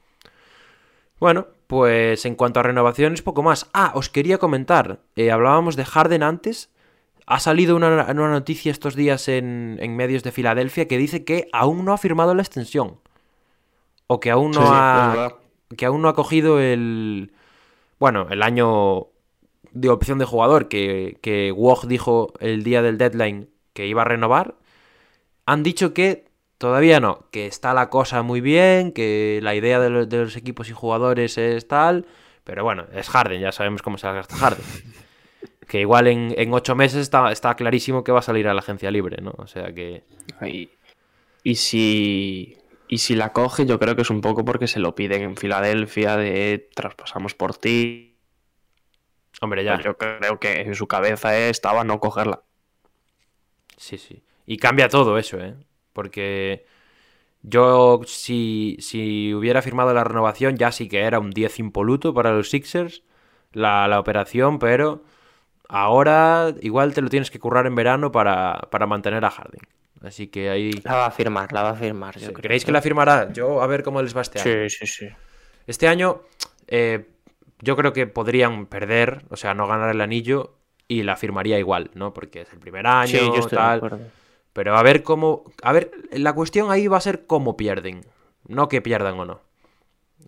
Bueno, pues en cuanto a renovaciones, poco más. Ah, os quería comentar. eh, hablábamos de Harden antes. Ha salido una, una noticia estos días en, en medios de Filadelfia que dice que aún no ha firmado la extensión. O que aún no Sí, ha. que aún no ha cogido el. Bueno, el año de opción de jugador que, que Woj dijo el día del deadline que iba a renovar. Han dicho que todavía no, que está la cosa muy bien, que la idea de los, de los equipos y jugadores es tal. Pero bueno, es Harden, ya sabemos cómo se gasta Harden. [LAUGHS] Que igual en, en ocho meses está, está clarísimo que va a salir a la agencia libre, ¿no? O sea que. Y, y si y si la coge, yo creo que es un poco porque se lo piden en Filadelfia de traspasamos por ti. Hombre, ya. Yo creo que en su cabeza estaba no cogerla. Sí, sí. Y cambia todo eso, ¿eh? Porque yo, si, si hubiera firmado la renovación, ya sí que era un 10 impoluto para los Sixers, la, la operación, pero ahora igual te lo tienes que currar en verano para, para mantener a Harden. Así que ahí... La va a firmar, la va a firmar. Yo creo. ¿Creéis que la firmará? Yo a ver cómo les va este año. Sí, sí, sí. Este año eh, yo creo que podrían perder, o sea, no ganar el anillo y la firmaría igual, ¿no? Porque es el primer año, Sí, yo estoy de tal. acuerdo. Pero a ver cómo. A ver, la cuestión ahí va a ser cómo pierden. No que pierdan o no.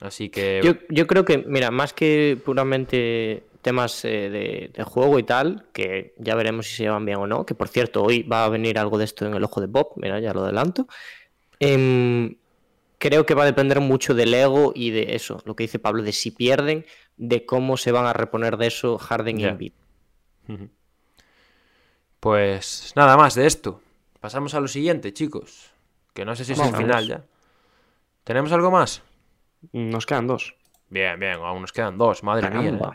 Así que. Yo, yo creo que, mira, más que puramente temas eh, de, de juego y tal, que ya veremos si se llevan bien o no, que por cierto, hoy va a venir algo de esto en el ojo de Bob, mira, ya lo adelanto. Em, creo que va a depender mucho del ego y de eso, lo que dice Pablo, de si pierden, de cómo se van a reponer de eso Harden y. Embiid. Pues nada más de esto. Pasamos a lo siguiente, chicos. Que no sé si es el final ya. ¿Tenemos algo más? Nos quedan dos. Bien, bien, aún nos quedan dos, madre mía.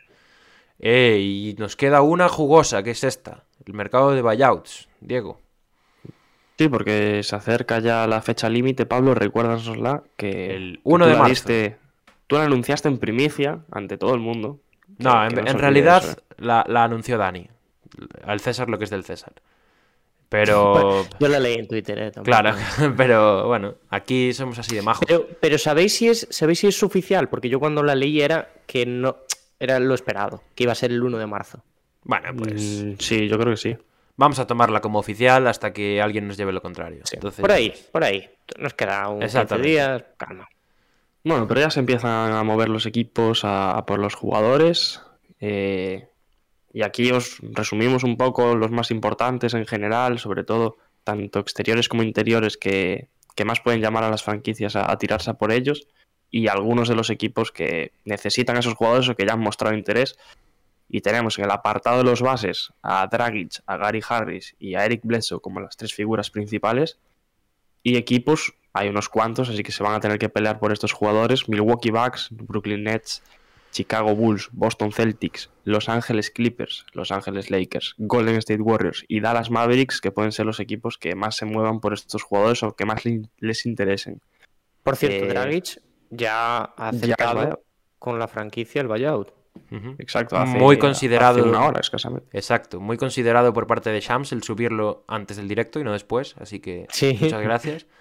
Eh, y nos queda una jugosa, que es esta. El mercado de buyouts. Diego. Sí, porque se acerca ya la fecha límite, Pablo, recuérdanosla que El que 1 tú de marzo. diste- tú la anunciaste en primicia ante todo el mundo. No, que en, en realidad eso, ¿eh? la, la anunció Dani. Al César lo que es del César. Pero. [LAUGHS] Yo la leí en Twitter, eh. Claro, [LAUGHS] pero bueno, aquí somos así de majos. Pero, pero ¿sabéis si es sabéis si es oficial? Porque yo cuando la leí era que no era lo esperado, que iba a ser el 1 de marzo. Bueno, pues Mm, sí, yo creo que sí. vamos a tomarla como oficial hasta que alguien nos lleve lo contrario. Entonces, Por ahí, por ahí. Nos queda un 15 Exactamente. días, calma. Bueno, pero ya se empiezan a mover los equipos a, a por los jugadores. eh, y aquí os resumimos un poco los más importantes en general, sobre todo tanto exteriores como interiores que, que más pueden llamar a las franquicias a, a tirarse a por ellos. Y algunos de los equipos que necesitan a esos jugadores o que ya han mostrado interés. Y tenemos en el apartado de los bases a Dragic, a Gary Harris y a Eric Bledsoe como las tres figuras principales. Y equipos, hay unos cuantos, así que se van a tener que pelear por estos jugadores. Milwaukee Bucks, Brooklyn Nets, Chicago Bulls, Boston Celtics, Los Angeles Clippers, Los Angeles Lakers, Golden State Warriors y Dallas Mavericks, que pueden ser los equipos que más se muevan por estos jugadores o que más les interesen. Por cierto, Eh, Dragic ya ha ya con la franquicia el buyout. Exacto. hace- Muy considerado. hace una hora escasamente. Exacto, muy considerado por parte de Shams el subirlo antes del directo y no después, así que Sí. muchas gracias. [LAUGHS]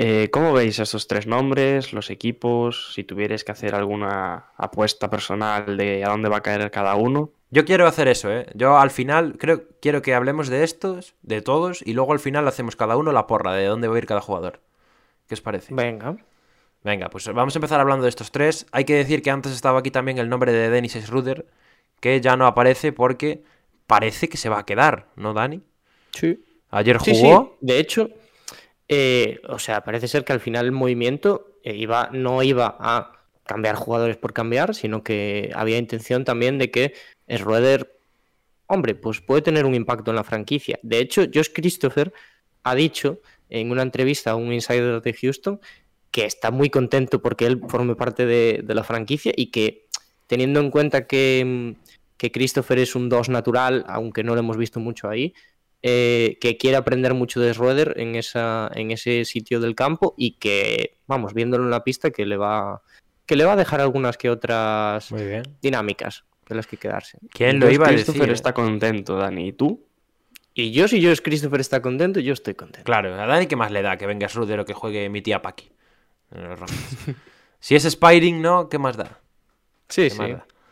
Eh, ¿Cómo veis estos tres nombres, los equipos? Si tuvierais que hacer alguna apuesta personal de a dónde va a caer cada uno. Yo quiero hacer eso, ¿eh? Yo al final creo quiero que hablemos de estos, de todos, y luego al final hacemos cada uno la porra de dónde va a ir cada jugador. ¿Qué os parece? Venga. Venga, pues vamos a empezar hablando de estos tres. Hay que decir que antes estaba aquí también el nombre de Dennis Schroeder, que ya no aparece porque parece que se va a quedar, ¿no, Dani? Sí. Ayer Sí, sí. jugó. De hecho, eh, o sea, parece ser que al final el movimiento eh, iba, no iba a cambiar jugadores por cambiar, sino que había intención también de que Schroeder, hombre, pues puede tener un impacto en la franquicia. De hecho, Josh Christopher ha dicho en una entrevista a un insider de Houston que está muy contento porque él forme parte de, de la franquicia y que teniendo en cuenta que, mm, que Christopher es un 2 natural, aunque no lo hemos visto mucho ahí, eh, que quiere aprender mucho de Schroeder en, esa, en ese sitio del campo y que, vamos, viéndolo en la pista, que le va, que le va a dejar algunas que otras Muy bien. dinámicas de las que quedarse. ¿Quién lo iba a Christopher decir? está contento, Dani. ¿Y tú? Y yo, si yo es Christopher está contento, yo estoy contento. Claro, a Dani, ¿qué más le da que venga Schroeder o que juegue mi tía Paki? En los Rockets. [LAUGHS] si es Spiring, ¿no? ¿Qué más da? Sí, sí.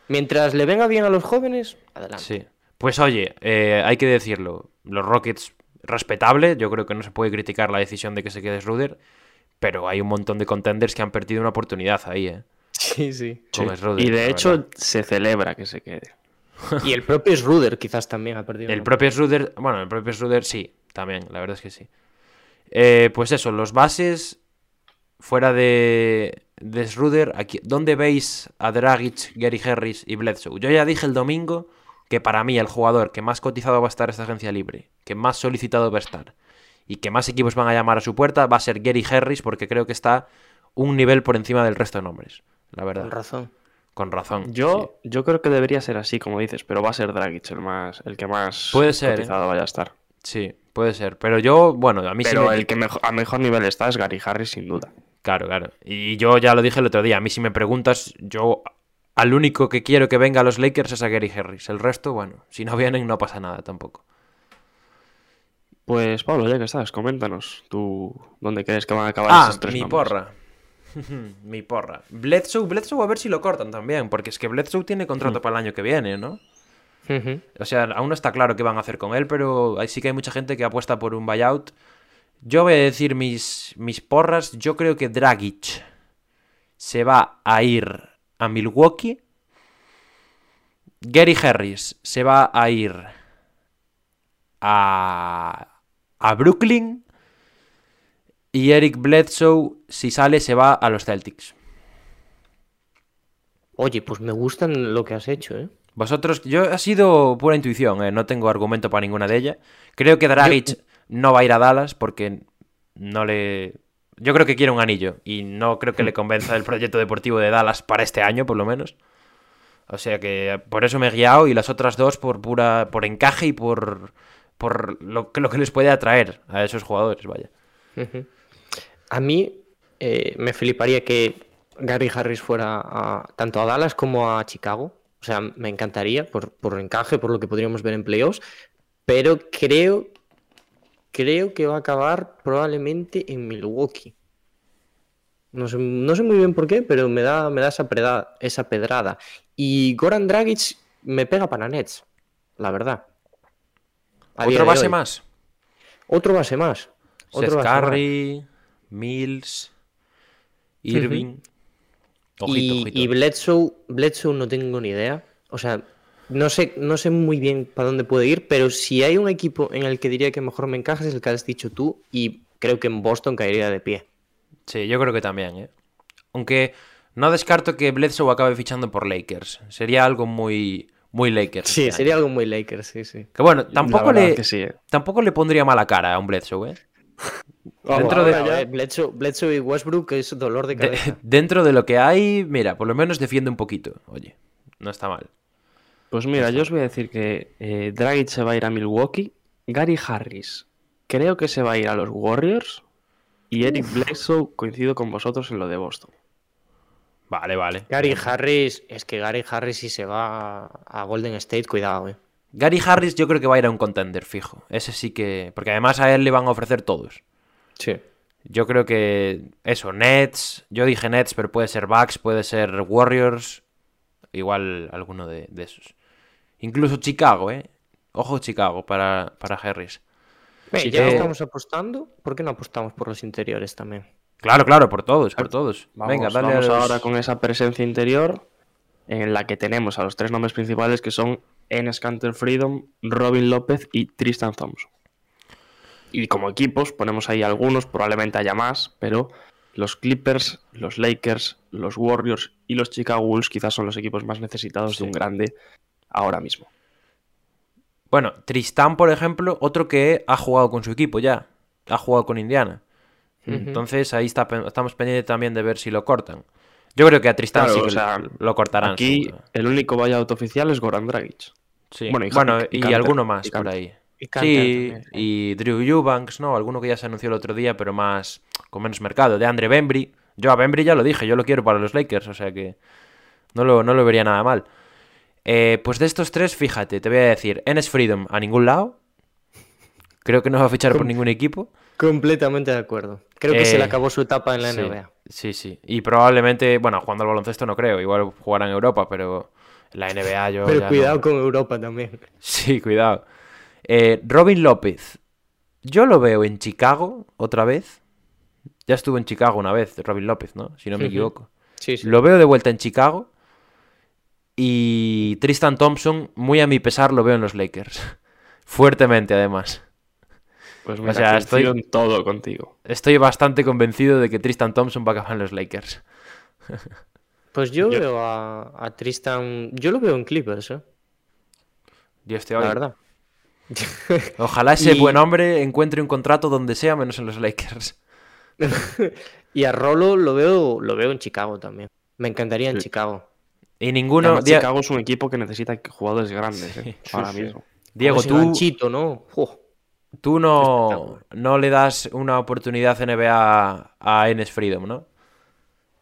Mientras le venga bien a los jóvenes, adelante. Sí. Pues oye, eh, hay que decirlo. Los Rockets, respetable. Yo creo que no se puede criticar la decisión de que se quede Schroeder. Pero hay un montón de contenders que han perdido una oportunidad ahí, ¿eh? Sí, sí. Con Schroeder, Y de hecho verdad. se celebra que se quede. Y el [LAUGHS] propio Schroeder quizás también ha perdido. El propio Schroeder, bueno, el propio Schroeder sí, también, la verdad es que sí. Eh, pues eso, los bases fuera de, de Schroeder, aquí, ¿dónde veis a Dragic, Gary Harris y Bledsoe? Yo ya dije el domingo que para mí el jugador que más cotizado va a estar esta agencia libre, que más solicitado va a estar y que más equipos van a llamar a su puerta va a ser Gary Harris porque creo que está un nivel por encima del resto de nombres, la verdad. Con razón. Con razón. Yo, yo creo que debería ser así, como dices, pero va a ser Dragic el más, el que más Puede ser, ¿eh? vaya a estar. Sí, sí, puede ser. Pero yo, bueno, a mí sí Pero me- el que mejo- a mejor nivel está es Gary Harris, sin duda. Claro, claro. Y yo ya lo dije el otro día. A mí si me preguntas, yo al único que quiero que venga a los Lakers es a Gary Harris. El resto, bueno, si no vienen no pasa nada tampoco. Pues Pablo, ya que estás, coméntanos tú dónde crees que van a acabar Ah, esos tres mi nombres. porra. [LAUGHS] mi porra. Bledsoe, Bledsoe a ver si lo cortan también, porque es que Bledsoe tiene contrato para el año que viene, ¿no? O sea, aún no está claro qué van a hacer con él, pero sí que hay mucha gente que apuesta por un buyout. Yo voy a decir mis, mis porras. Yo creo que Dragic se va a ir a Milwaukee. Gary Harris se va a ir a, a Brooklyn. Y Eric Bledsoe, si sale, se va a los Celtics. Oye, pues me gustan lo que has hecho, ¿eh? Vosotros, yo ha sido pura intuición, ¿eh? no tengo argumento para ninguna de ellas. Creo que Dragic no va a ir a Dallas porque no le. Yo creo que quiere un anillo y no creo que le convenza el proyecto deportivo de Dallas para este año, por lo menos. O sea que por eso me he guiado y las otras dos por pura, por encaje y por, por lo, que- lo que les puede atraer a esos jugadores, vaya. A mí eh, me fliparía que Gary Harris fuera a- tanto a Dallas como a Chicago. O sea, me encantaría por, por encaje, por lo que podríamos ver en playoffs. Pero creo, creo que va a acabar probablemente en Milwaukee. No sé, no sé muy bien por qué, pero me da, me da esa, esa pedrada. Y Goran Dragic me pega para Nets, la verdad. A Otro base hoy. más. Otro base más. Otro Seth base más. Mills, Irving. Ojito, y, ojito. y Bledsoe, Bledsoe no tengo ni idea. O sea, no sé, no sé muy bien para dónde puede ir, pero si hay un equipo en el que diría que mejor me encajas es el que has dicho tú y creo que en Boston caería de pie. Sí, yo creo que también, ¿eh? Aunque no descarto que Bledsoe acabe fichando por Lakers. Sería algo muy, muy Lakers. Sí, este sería año. algo muy Lakers, sí, sí. Que bueno, tampoco le, que sí, ¿eh? tampoco le pondría mala cara a un Bledsoe, ¿eh? Dentro de- Bledsoe, Bledsoe y Westbrook es dolor de De- cabeza. [LAUGHS] dentro de lo que hay, mira, por lo menos defiende un poquito. Oye, no está mal. Pues mira, yo os voy a decir que eh, Dragic se va a ir a Milwaukee, Gary Harris creo que se va a ir a los Warriors y Eric Bledsoe coincido con vosotros en lo de Boston. Vale, vale. Gary Harris, es que Gary Harris si se va a Golden State, cuidado, eh. Gary Harris yo creo que va a ir a un contender fijo. Ese sí que... Porque además a él le van a ofrecer todos. Sí. Yo creo que eso, Nets, yo dije Nets, pero puede ser Bucks, puede ser Warriors, igual alguno de, de esos. Incluso Chicago, ¿eh? Ojo Chicago para, para Harris. ya que estamos apostando, ¿por qué no apostamos por los interiores también? Claro, claro, por todos, por todos. Vamos, Venga, dale vamos los- ahora con esa presencia interior en la que tenemos a los tres nombres principales que son Enes Kanter Freedom, Robin López y Tristan Thompson. Y como equipos ponemos ahí algunos, probablemente haya más, pero los Clippers, los Lakers, los Warriors y los Chicago Bulls quizás son los equipos más necesitados de un grande ahora mismo. Bueno, Tristán, por ejemplo, otro que ha jugado con su equipo ya. Ha jugado con Indiana. Entonces ahí está, estamos pendientes también de ver si lo cortan. Yo creo que a Tristán Claro, sí que o sea, lo cortarán. Aquí seguro. el único buyout oficial es Goran Dragic. Sí. bueno, y Bueno, y alguno más por ahí. Y Canter Sí, también, y Drew Eubanks, ¿no? Alguno que ya se anunció el otro día, pero más con menos mercado. De Andre Bembry. Yo a Bembry ya lo dije, yo lo quiero para los Lakers, o sea que no lo, no lo vería nada mal. Eh, pues de estos tres, fíjate, te voy a decir, Enes Freedom a ningún lado. Creo que no va a fichar por ningún equipo. Completamente de acuerdo. Creo que se Eh, le acabó su etapa en la Sí, NBA. Sí, sí. Y probablemente, bueno, jugando al baloncesto no creo, igual jugará en Europa, pero en la NBA yo. Pero ya cuidado no. con Europa también. [LAUGHS] Sí, cuidado. Eh, Robin López. Yo lo veo en Chicago otra vez. Ya estuvo en Chicago una vez, Robin López, ¿no? Si no me equivoco. Sí, sí. Lo veo de vuelta en Chicago. Y Tristan Thompson, muy a mi pesar, lo veo en los Lakers. [LAUGHS] Fuertemente, además. Pues O mira, sea, estoy- en todo contigo. Estoy bastante convencido de que Tristan Thompson va a acabar en los Lakers. [LAUGHS] Pues yo, veo a, a Tristan. Yo lo veo en Clippers, ¿eh? Dios te La verdad. [LAUGHS] Ojalá ese Y- buen hombre encuentre un contrato donde sea, menos en los Lakers. [LAUGHS] Y a Rolo lo veo, lo veo en Chicago también. Me encantaría en Sí. Chicago. Y ninguno. Además, Chicago es un equipo que necesita jugadores grandes ¿eh? ahora mismo. Diego, tú, ganchito, ¿no? Uf. tú no, no le das una oportunidad NBA a Enes Freedom, ¿no?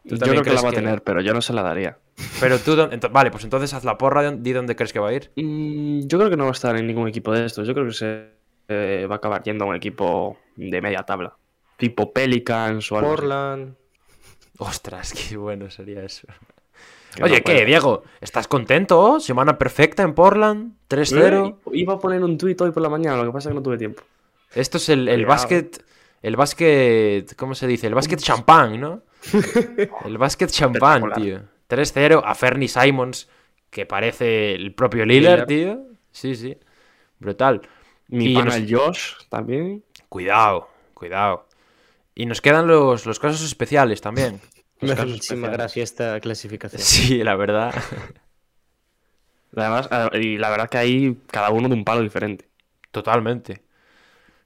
¿Tú Yo creo que la va a tener, pero yo no se la daría. Pero tú. Vale, pues entonces haz la porra, di dónde crees que va a ir. Mm, yo creo que no va a estar en ningún equipo de estos. Yo creo que se eh, va a acabar yendo a un equipo de media tabla. Tipo Pelicans o algo. Portland. Ostras, qué bueno sería eso. Que Oye, no ¿qué, puede. Diego? ¿Estás contento? Semana perfecta en Portland, 3-0. Eh, Iba a poner un tuit hoy por la mañana, lo que pasa es que no tuve tiempo. Esto es el, el básquet. El básquet. ¿Cómo se dice? El básquet champán, ¿no? [LAUGHS] El básquet champán, tío. Espectacular. 3-0 a Fernie Simons, que parece el propio Lillard, tío. Sí, sí. Brutal. Mi Y nos- el Josh también. Cuidado, cuidado. Y nos quedan los, los casos especiales también. [LAUGHS] Me casos especiales. gracia esta clasificación. [LAUGHS] Sí, la verdad. Además, y la verdad que hay cada uno de un palo diferente. Totalmente.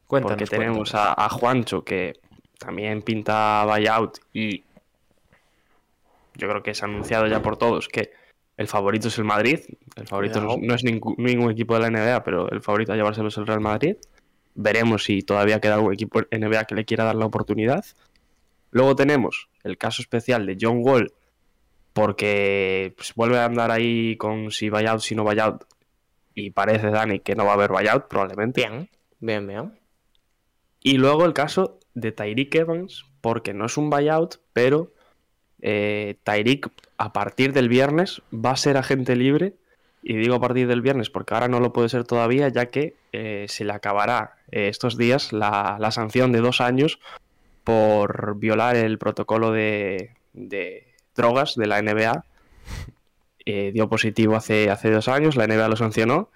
Cuéntanos. Porque tenemos a, a Juancho, que también pinta buyout y yo creo que es anunciado ya por todos que el favorito es el Madrid. El favorito no, Cuidado. no es ningún, ningún equipo de la NBA, pero el favorito a llevárselo es el Real Madrid. Veremos si todavía queda algún equipo NBA que le quiera dar la oportunidad. Luego tenemos el caso especial de John Wall, porque pues, vuelve a andar ahí con si buyout, si no buyout. Y parece, Dani, que no va a haber buyout, probablemente. Bien, bien, bien. Y luego el caso de Tyreek Evans, porque no es un buyout, pero eh, a partir del viernes va a ser agente libre. Y digo a partir del viernes porque ahora no lo puede ser todavía, ya que eh, se le acabará eh, estos días la, la sanción de dos años por violar el protocolo de, de drogas de la NBA. Eh, dio positivo hace, hace dos años, la NBA lo sancionó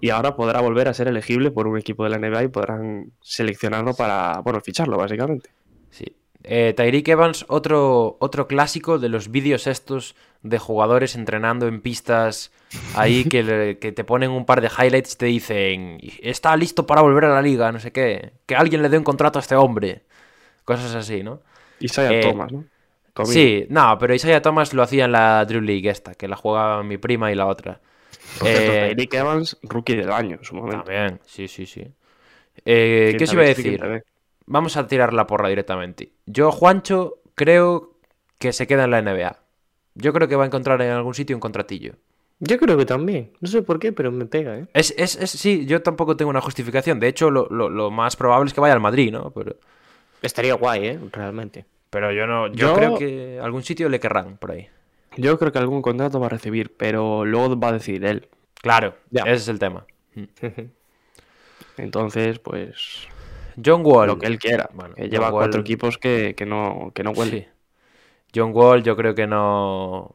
y ahora podrá volver a ser elegible por un equipo de la NBA y podrán seleccionarlo para, bueno, ficharlo básicamente. Sí. Eh, Tyreek Evans, otro, otro clásico de los vídeos estos de jugadores entrenando en pistas ahí [LAUGHS] que, le- que te ponen un par de highlights y te dicen, está listo para volver a la liga, no sé qué, que alguien le dé un contrato a este hombre. Cosas así, ¿no? Isaiah Eh, Thomas, ¿no? Tommy. Sí, no, pero Isaiah Thomas lo hacía en la Drew League esta, que la jugaba mi prima y la otra. Eh, Tyreek Evans, rookie del año en su momento. También, sí, sí, sí. Eh, ¿Quién ¿Qué os iba a decir? Vamos a tirar la porra directamente. Yo, Juancho, creo que se queda en la NBA. Yo creo que va a encontrar en algún sitio un contratillo. Yo creo que también. No sé por qué, pero me pega, ¿eh? Es, es, es- sí, yo tampoco tengo una justificación. De hecho, lo, lo- lo más probable es que vaya al Madrid, ¿no? Pero, Estaría guay, ¿eh? Realmente. pero yo no. Yo, Yo- creo que algún sitio le querrán por ahí. Yo creo que algún contrato va a recibir, pero luego va a decidir él. Claro, Ya. ese es el tema. [LAUGHS] Entonces, pues, John Wall. lo que él quiera. Bueno, que lleva cuatro equipos que, que no, que no huelen. Sí. John Wall, yo creo que no.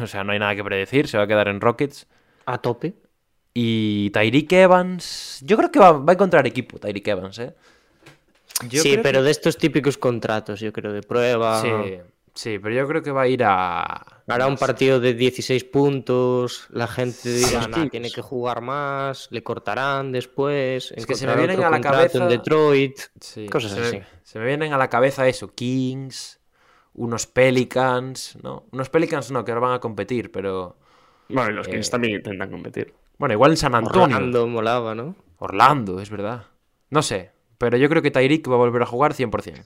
O sea, no hay nada que predecir. Se va a quedar en Rockets. A tope. Y Tyreek Evans. Yo creo que va, va a encontrar equipo, Tyreek Evans, ¿eh? Yo sí, creo pero que- de estos típicos contratos, yo creo, de prueba. Sí, sí, pero yo creo que va a ir a. Hará un partido de 16 puntos, la gente dirá, "Nah, Kings". tiene que jugar más, le cortarán después, Es que se me vienen a la contrato cabeza- en Detroit, Sí, cosas se me- así. se me vienen a la cabeza eso, Kings, unos Pelicans, ¿no? Unos Pelicans no, que ahora van a competir, pero... Bueno, y los Eh, Kings también intentan competir. Bueno, igual en San Antonio. Orlando molaba, ¿no? Orlando, es verdad. No sé, pero yo creo que Tyreek va a volver a jugar 100%.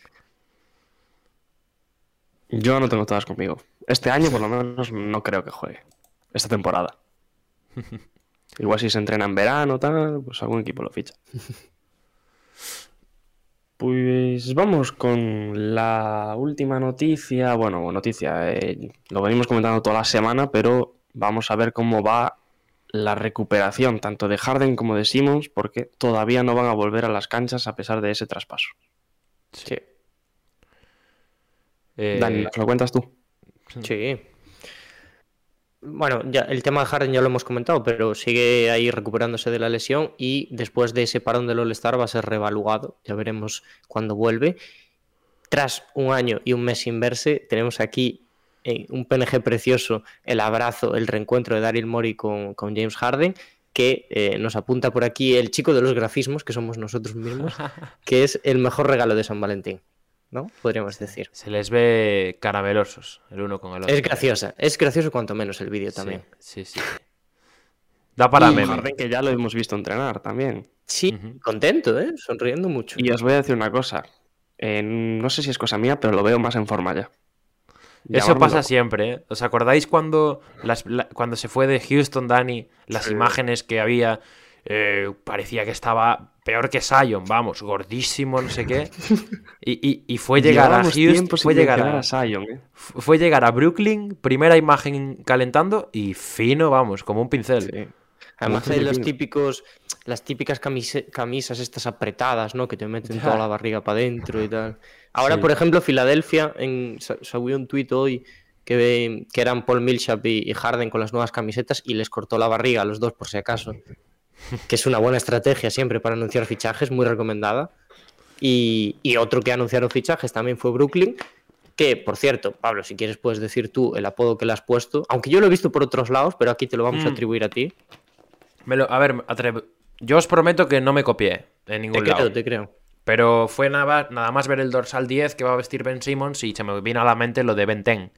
Yo no tengo todas conmigo. Este año, por lo menos, no creo que juegue. Esta temporada. [LAUGHS] Igual si se entrena en verano, tal, pues algún equipo lo ficha. [LAUGHS] Pues vamos con la última noticia. Bueno, noticia, eh, lo venimos comentando toda la semana, pero vamos a ver cómo va la recuperación tanto de Harden como de Simmons, porque todavía no van a volver a las canchas a pesar de ese traspaso. Sí. Eh, Dani, ¿nos lo cuentas tú? Sí. Bueno, ya el tema de Harden ya lo hemos comentado, pero sigue ahí recuperándose de la lesión y después de ese parón del All-Star va a ser revaluado. Ya veremos cuándo vuelve. Tras un año y un mes sin verse, tenemos aquí eh, un PNG precioso, el abrazo, el reencuentro de Daryl Morey con, con James Harden, que eh, nos apunta por aquí el chico de los grafismos, que somos nosotros mismos, [LAUGHS] que es el mejor regalo de San Valentín, ¿no? Podríamos decir. Se les ve caramelosos el uno con el otro. Es graciosa, es gracioso cuanto menos el vídeo también. Sí, sí, sí. Da para Y meme. Harden, que ya lo hemos visto entrenar también. Sí, contento, ¿eh? Sonriendo mucho. Y os voy a decir una cosa. eh, no sé si es cosa mía, pero lo veo más en forma ya. Eso pasa loco. siempre, ¿eh? ¿Os acordáis cuando, las, la- cuando se fue de Houston, Dani, las Sí. imágenes que había, eh, parecía que estaba peor que Sion, vamos, gordísimo, no sé qué. Y, y- y fue llegar a Llevábamos Houston, fue llegar a, a Zion, ¿eh? fue llegar a Brooklyn, primera imagen calentando y fino, vamos, como un pincel. Sí. Además hay los típicos, las típicas camise- camisas estas apretadas, ¿no? Que te meten Ya. toda la barriga para adentro y tal. Ahora, Sí. por ejemplo, Filadelfia en, subió un tuit hoy que, que eran Paul Millsap y, y Harden con las nuevas camisetas y les cortó la barriga a los dos por si acaso. Que es una buena estrategia siempre para anunciar fichajes, muy recomendada. Y, y otro que anunciaron fichajes también fue Brooklyn. Que, por cierto, Pablo, si quieres puedes decir tú el apodo que le has puesto. Aunque yo lo he visto por otros lados, pero aquí te lo vamos a Mm. atribuir a ti. Me lo- a ver, yo os prometo que no me copié en ningún Te lado. creo, te creo. Pero fue nada, nada más ver el dorsal 10 que va a vestir Ben Simmons y se me vino a la mente lo de Ben 10.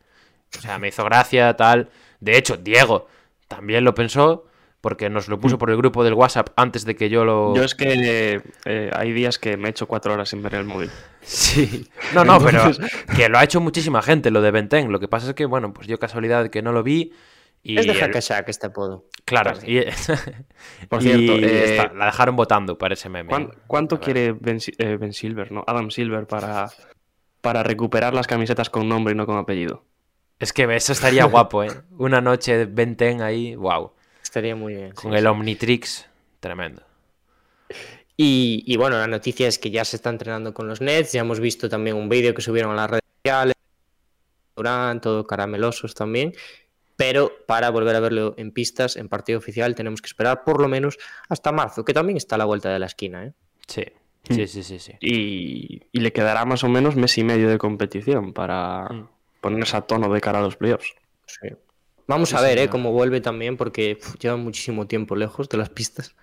O sea, me hizo gracia, tal. De hecho, Diego también lo pensó porque nos lo puso por el grupo del WhatsApp antes de que yo lo... Yo es que eh, hay días que me echo cuatro horas sin ver el móvil. [LAUGHS] Sí. No, no, pero que lo ha hecho muchísima gente, lo de Ben 10. Lo que pasa es que, bueno, pues yo casualidad que no lo vi y... es de el- Hackashack este apodo. Claro, y, [LAUGHS] Por y cierto, eh, está, la dejaron votando para ese meme. ¿Cuán- ¿Cuánto quiere ben, eh, Ben Silver, no? Adam Silver para, para recuperar las camisetas con nombre y no con apellido? Es que eso estaría guapo, ¿eh? Una noche de Ben 10 ahí, wow. Estaría muy bien. Con sí, el sí. Omnitrix, tremendo. Y, y bueno, la noticia es que ya se está entrenando con los Nets. Ya hemos visto también un vídeo que subieron a las redes sociales. Durán, todo caramelosos también. Pero para volver a verlo en pistas, en partido oficial, tenemos que esperar por lo menos hasta marzo, que también está a la vuelta de la esquina. ¿eh? Sí. Sí, sí, sí, sí. Y, y le quedará más o menos mes y medio de competición para Mm. ponerse a tono de cara a los playoffs. Sí. Vamos a ver, ¿eh? Cómo vuelve también, porque uf, lleva muchísimo tiempo lejos de las pistas.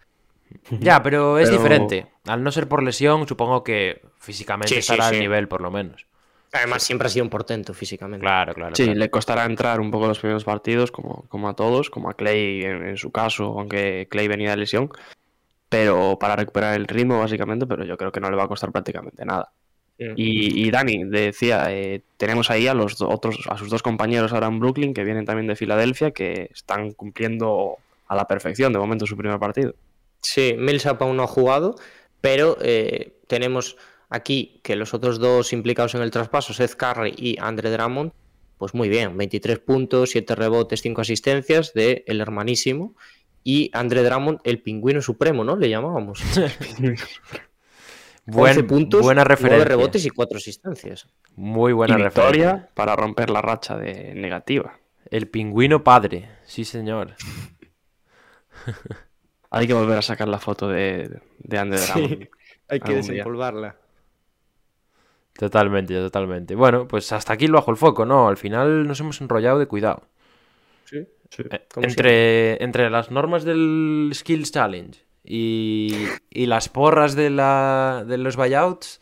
Ya, pero es Pero- diferente. Al no ser por lesión, supongo que físicamente Sí, estará sí. al nivel, por lo menos. Además, siempre ha sido un portento físicamente. Claro, claro. Sí, claro. le costará entrar un poco los primeros partidos, como, como a todos, como a Clay en, en su caso, aunque Clay venía de lesión, pero para recuperar el ritmo básicamente, pero yo creo que no le va a costar prácticamente nada. Mm. Y, y Dani decía, eh, tenemos ahí a los otros, a sus dos compañeros ahora en Brooklyn, que vienen también de Filadelfia, que están cumpliendo a la perfección de momento su primer partido. Sí, Millsap aún no ha jugado, pero eh, tenemos aquí que los otros dos implicados en el traspaso, Seth Curry y Andre Drummond, pues muy bien, 23 puntos, 7 rebotes, 5 asistencias de el hermanísimo. Y Andre Drummond, el pingüino supremo, ¿no? Le llamábamos. [LAUGHS] Buen- 11 puntos, buena 9 referencia. rebotes y 4 asistencias. Muy buena y referencia. victoria para romper la racha de negativa. El pingüino padre. Sí, señor. [LAUGHS] Hay que volver a sacar la foto de, de Drummond. [LAUGHS] hay que día. desempolvarla. Totalmente, totalmente. Bueno, pues hasta aquí lo bajo el foco, ¿no? Al final nos hemos enrollado de cuidado. Sí, Eh, como entre, entre las normas del Skills Challenge y, y las porras de, la, de los buyouts,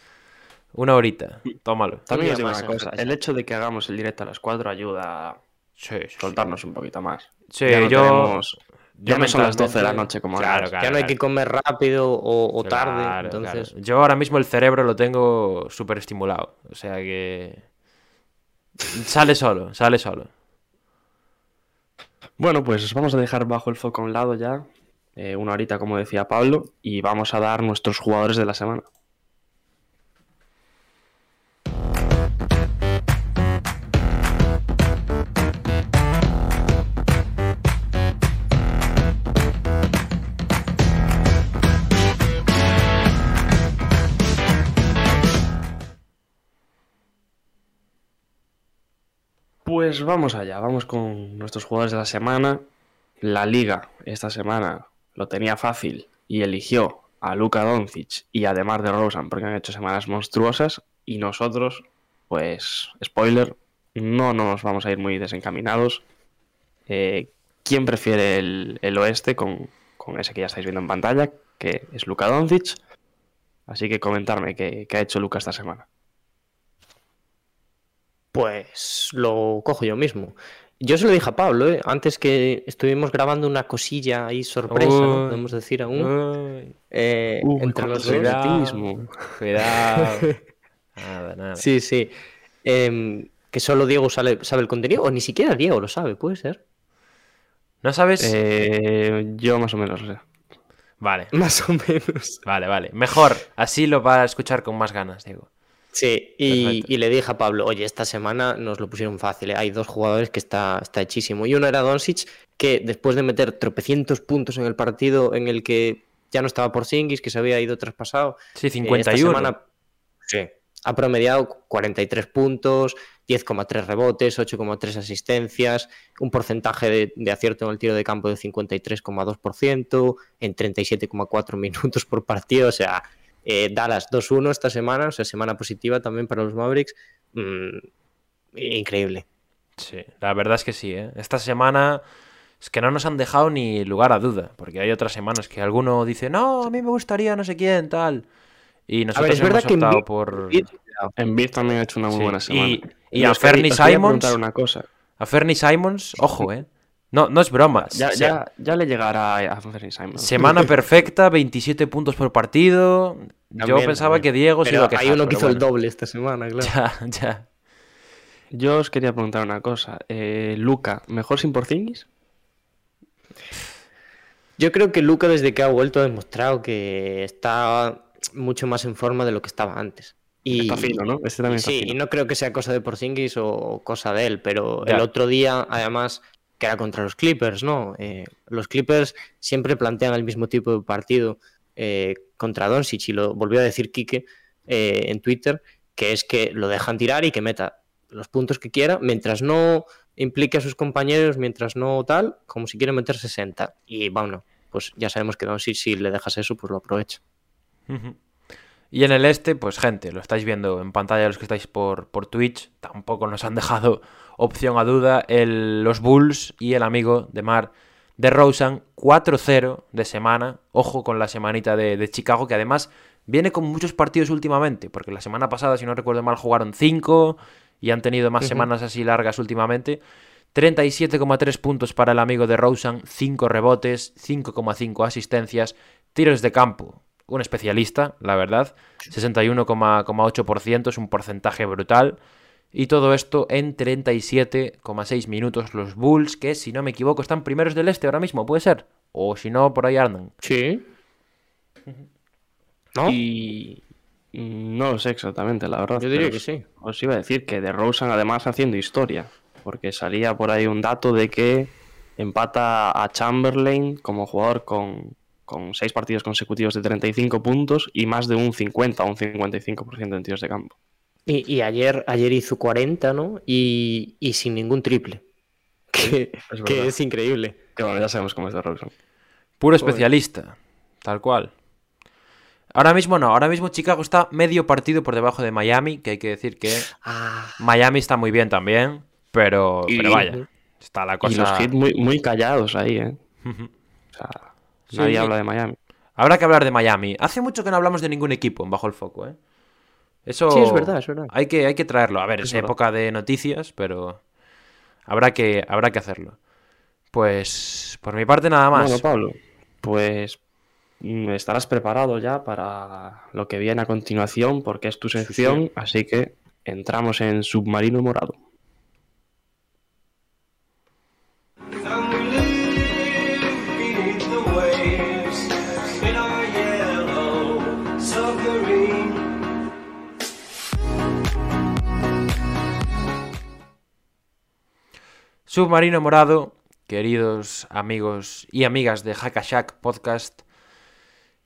una horita. Tómalo. También día os digo más una cosa, el hecho de que hagamos el directo a las 4 ayuda a Sí, sí, sí. soltarnos un poquito más. Sí, Ya no yo. tenemos- ya yo no son las 12 de la noche como Claro, ya no hay que comer rápido o, o tarde. Claro, entonces, claro. Yo ahora mismo el cerebro lo tengo súper estimulado. O sea que. Sale solo, sale solo. Bueno, pues vamos a dejar bajo el foco a un lado ya, eh, una horita como decía Pablo, y vamos a dar nuestros jugadores de la semana. Pues vamos allá, vamos con nuestros jugadores de la semana. La liga esta semana lo tenía fácil y eligió a Luka Doncic y además de Rosen porque han hecho semanas monstruosas y nosotros, pues, spoiler, no nos vamos a ir muy desencaminados. Eh, ¿Quién prefiere el, el oeste con, con ese que ya estáis viendo en pantalla, que es Luka Doncic? Así que comentarme qué, qué ha hecho Luka esta semana. Pues lo cojo yo mismo. Yo se lo dije a Pablo, ¿eh? antes que estuvimos grabando una cosilla ahí sorpresa, ¿no? Podemos decir aún, eh, Uy, entre con los el dos. Cuidado. [LAUGHS] Nada, nada. Sí, sí. Em, que solo Diego sabe, sabe el contenido, o ni siquiera Diego lo sabe, puede ser. ¿No sabes? Eh, yo más o menos lo sé. Vale, [LAUGHS] Más o menos. vale, vale. Mejor, así lo va a escuchar con más ganas, Diego. Sí, y, y le dije a Pablo, oye, esta semana nos lo pusieron fácil, ¿eh? hay dos jugadores que está, está hechísimo. Y uno era Doncic, que después de meter tropecientos puntos en el partido en el que ya no estaba por Singis, que se había ido traspasado, Sí, eh, 51. esta semana sí, ha promediado 43 puntos, 10,3 rebotes, 8,3 asistencias, un porcentaje de, de acierto en el tiro de campo de 53,2%, en 37,4 [LAUGHS] minutos por partido, o sea, eh, Dallas 2-1 esta semana, o sea, semana positiva también para los Mavericks. Mm, increíble. Sí, la verdad es que sí, ¿eh? Esta semana es que no nos han dejado ni lugar a duda, porque hay otras semanas que alguno dice, no, a mí me gustaría no sé quién, tal. Y A nosotros ver, es verdad hemos que optado Embiid- por... También ha hecho una muy Sí, buena semana. y- y a Fernie Simons- preguntar una cosa. A Fernie Simons, ojo, ¿eh? No, no es broma. Ya, se- ya, ya le llegará a Simons. Semana [LAUGHS] perfecta, 27 puntos por partido. Yo pensaba también. que Diego se Pero iba a quejar. hay uno que hizo el doble esta semana, claro. Ya, ya. Yo os quería preguntar una cosa. Eh, Luca, ¿mejor sin Porzingis? Yo creo que Luca desde que ha vuelto ha demostrado que está mucho más en forma de lo que estaba antes. Y, Está fino, ¿no? Este también está sí, fino. y no creo que sea cosa de Porzingis o cosa de él, pero Ya. el otro día, además, era contra los Clippers, ¿no? Eh, los Clippers siempre plantean el mismo tipo de partido eh, contra Doncic y lo volvió a decir Quique eh, en Twitter, que es que lo dejan tirar y que meta los puntos que quiera, mientras no implique a sus compañeros, mientras no tal, como si quiere meter 60. Y bueno, pues ya sabemos que Doncic si le dejas eso, pues lo aprovecha. Y en el este, pues gente, lo estáis viendo en pantalla los que estáis por, por Twitch, tampoco nos han dejado opción a duda el, los Bulls y el amigo de Mar de Rosen 4-0 de semana, ojo con la semanita de, de, Chicago, que además viene con muchos partidos últimamente, porque la semana pasada, si no recuerdo mal, jugaron 5 y han tenido más uh -huh. semanas así largas últimamente. 37,3 puntos para el amigo de Rosen, 5 rebotes, 5,5 asistencias, tiros de campo, un especialista, la verdad, 61,8%, es un porcentaje brutal. Y todo esto en 37,6 minutos. Los Bulls, que si no me equivoco, están primeros del este ahora mismo, ¿puede ser? O si no, por ahí andan. Sí. ¿No? Y no lo sé exactamente, la verdad. Yo diría que sí. Os iba a decir que de Rosen además haciendo historia. Porque salía por ahí un dato de que empata a Chamberlain como jugador con, con seis partidos consecutivos de 35 puntos y más de un 50 o un 55% en tiros de campo. Y, y, ayer, ayer hizo 40, ¿no? Y, y sin ningún triple. [LAUGHS] Que es, que es increíble. Que bueno, ya sabemos cómo es de Robson. Puro especialista, tal cual. Ahora mismo no, ahora mismo Chicago está medio partido por debajo de Miami, que hay que decir que ah. Miami está muy bien también, pero, y, pero vaya, está la cosa... Y los hits muy, muy callados ahí, ¿eh? o sea, Sí, nadie sí. habla de Miami. Habrá que hablar de Miami. Hace mucho que no hablamos de ningún equipo en Bajo el Foco, ¿eh? Eso Sí, es verdad, es verdad. Hay que, hay que traerlo. A ver, Es época de noticias, pero habrá que, habrá que hacerlo. Pues por mi parte nada más. Bueno, Pablo, pues mm, estarás preparado ya para lo que viene a continuación, porque es tu sección, así que entramos en Submarino Morado. Submarino Morado, queridos amigos y amigas de Hackashack Podcast.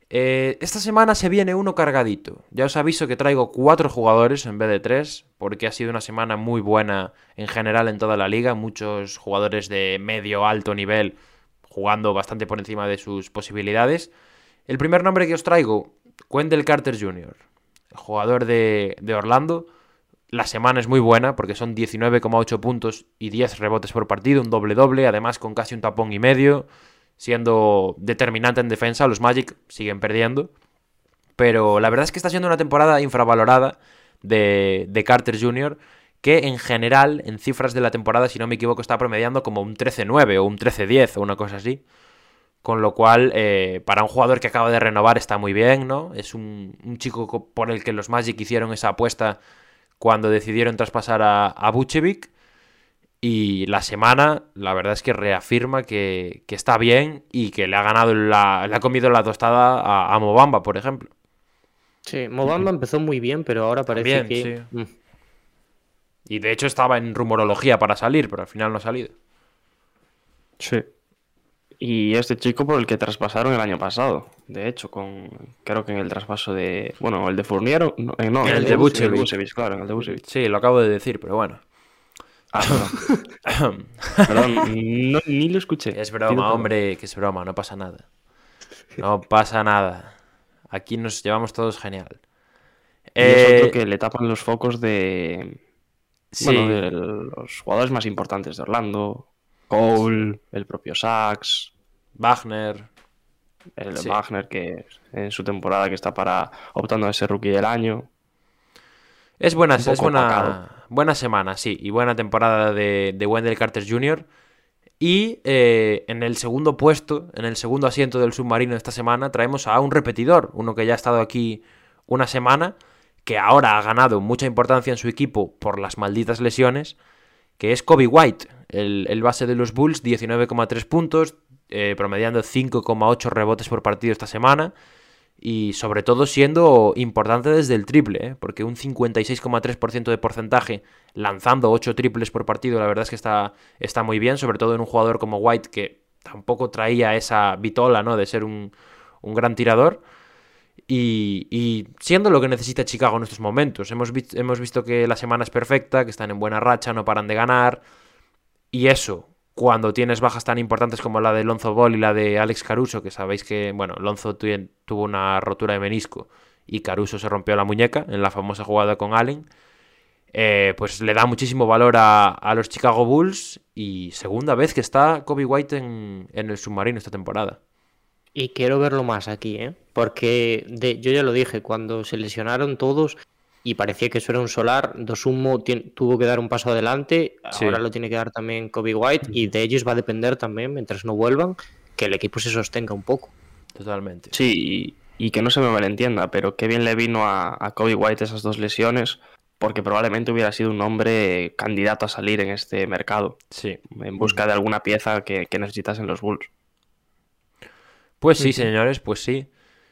eh, esta semana se viene uno cargadito. Ya os aviso que traigo cuatro jugadores en vez de tres, porque ha sido una semana muy buena en general en toda la liga. Muchos jugadores de medio alto nivel jugando bastante por encima de sus posibilidades. El primer nombre que os traigo, Wendell Carter Jr., jugador de, de Orlando. La semana es muy buena porque son 19,8 puntos y 10 rebotes por partido, un doble-doble, además con casi un tapón y medio, siendo determinante en defensa. Los Magic siguen perdiendo. Pero la verdad es que está siendo una temporada infravalorada de, de Carter Jr., que en general, en cifras de la temporada, si no me equivoco, está promediando como un 13-9 o un 13-10 o una cosa así. Con lo cual, eh, para un jugador que acaba de renovar está muy bien, ¿no? Es un, chico co- por el que los Magic hicieron esa apuesta cuando decidieron traspasar a, a Vucevic. Y la semana, la verdad es que reafirma que, que está bien y que le ha ganado la, le ha comido la tostada a, a Mobamba, por ejemplo. Sí, Mobamba [LAUGHS] empezó muy bien, pero ahora parece También, que. sí. Mm. Y de hecho estaba en rumorología para salir, pero al final no ha salido. Sí. Y este chico por el que traspasaron el año pasado, de hecho, con creo que en el traspaso de, bueno, el de Fournier, o- no, eh, no, el de. Vucevic, claro, en el de Vucevic. Sí, lo acabo de decir, pero bueno. Ah, perdón, [LAUGHS] perdón, no, ni lo escuché. Es broma, hombre, que es broma, no pasa nada. No pasa nada. Aquí nos llevamos todos genial. Y es Eh, otro que le tapan los focos de, sí, bueno, de los jugadores más importantes de Orlando, Cole, el propio Sachs, Wagner. el Sí. Wagner que en su temporada que está para optando a ese rookie del año. Es buena, es buena, opacado. buena semana, sí, y buena temporada de, de Wendell Carter Jr. Y eh, en el segundo puesto, en el segundo asiento del submarino esta semana, traemos a un repetidor, uno que ya ha estado aquí una semana, que ahora ha ganado mucha importancia en su equipo por las malditas lesiones, que es Kobe White, el, el base de los Bulls, 19,3 puntos, eh, promediando 5,8 rebotes por partido esta semana y sobre todo siendo importante desde el triple, ¿eh? porque un 56,3% de porcentaje lanzando 8 triples por partido, la verdad es que está, está muy bien, sobre todo en un jugador como White que tampoco traía esa vitola ¿no? de ser un, un gran tirador. Y, siendo lo que necesita Chicago en estos momentos. Hemos, hemos visto que la semana es perfecta, que están en buena racha, no paran de ganar. Y eso, cuando tienes bajas tan importantes como la de Lonzo Ball y la de Alex Caruso, que sabéis que, bueno, Lonzo tu- tuvo una rotura de menisco y Caruso se rompió la muñeca en la famosa jugada con Allen, eh, pues le da muchísimo valor a, los Chicago Bulls y segunda vez que está Kobe White en, el submarino esta temporada. Y quiero verlo más aquí, ¿eh? porque yo ya lo dije, cuando se lesionaron todos y parecía que eso era un solar, Dosumo tuvo que dar un paso adelante, ahora lo tiene que dar también Kobe White y de ellos va a depender también, mientras no vuelvan, que el equipo se sostenga un poco. Totalmente. Sí, y, que no se me malentienda, pero qué bien le vino a, a Kobe White esas dos lesiones porque probablemente hubiera sido un hombre candidato a salir en este mercado. Sí. En busca de alguna pieza que, necesitasen los Bulls. Pues sí, señores, pues sí.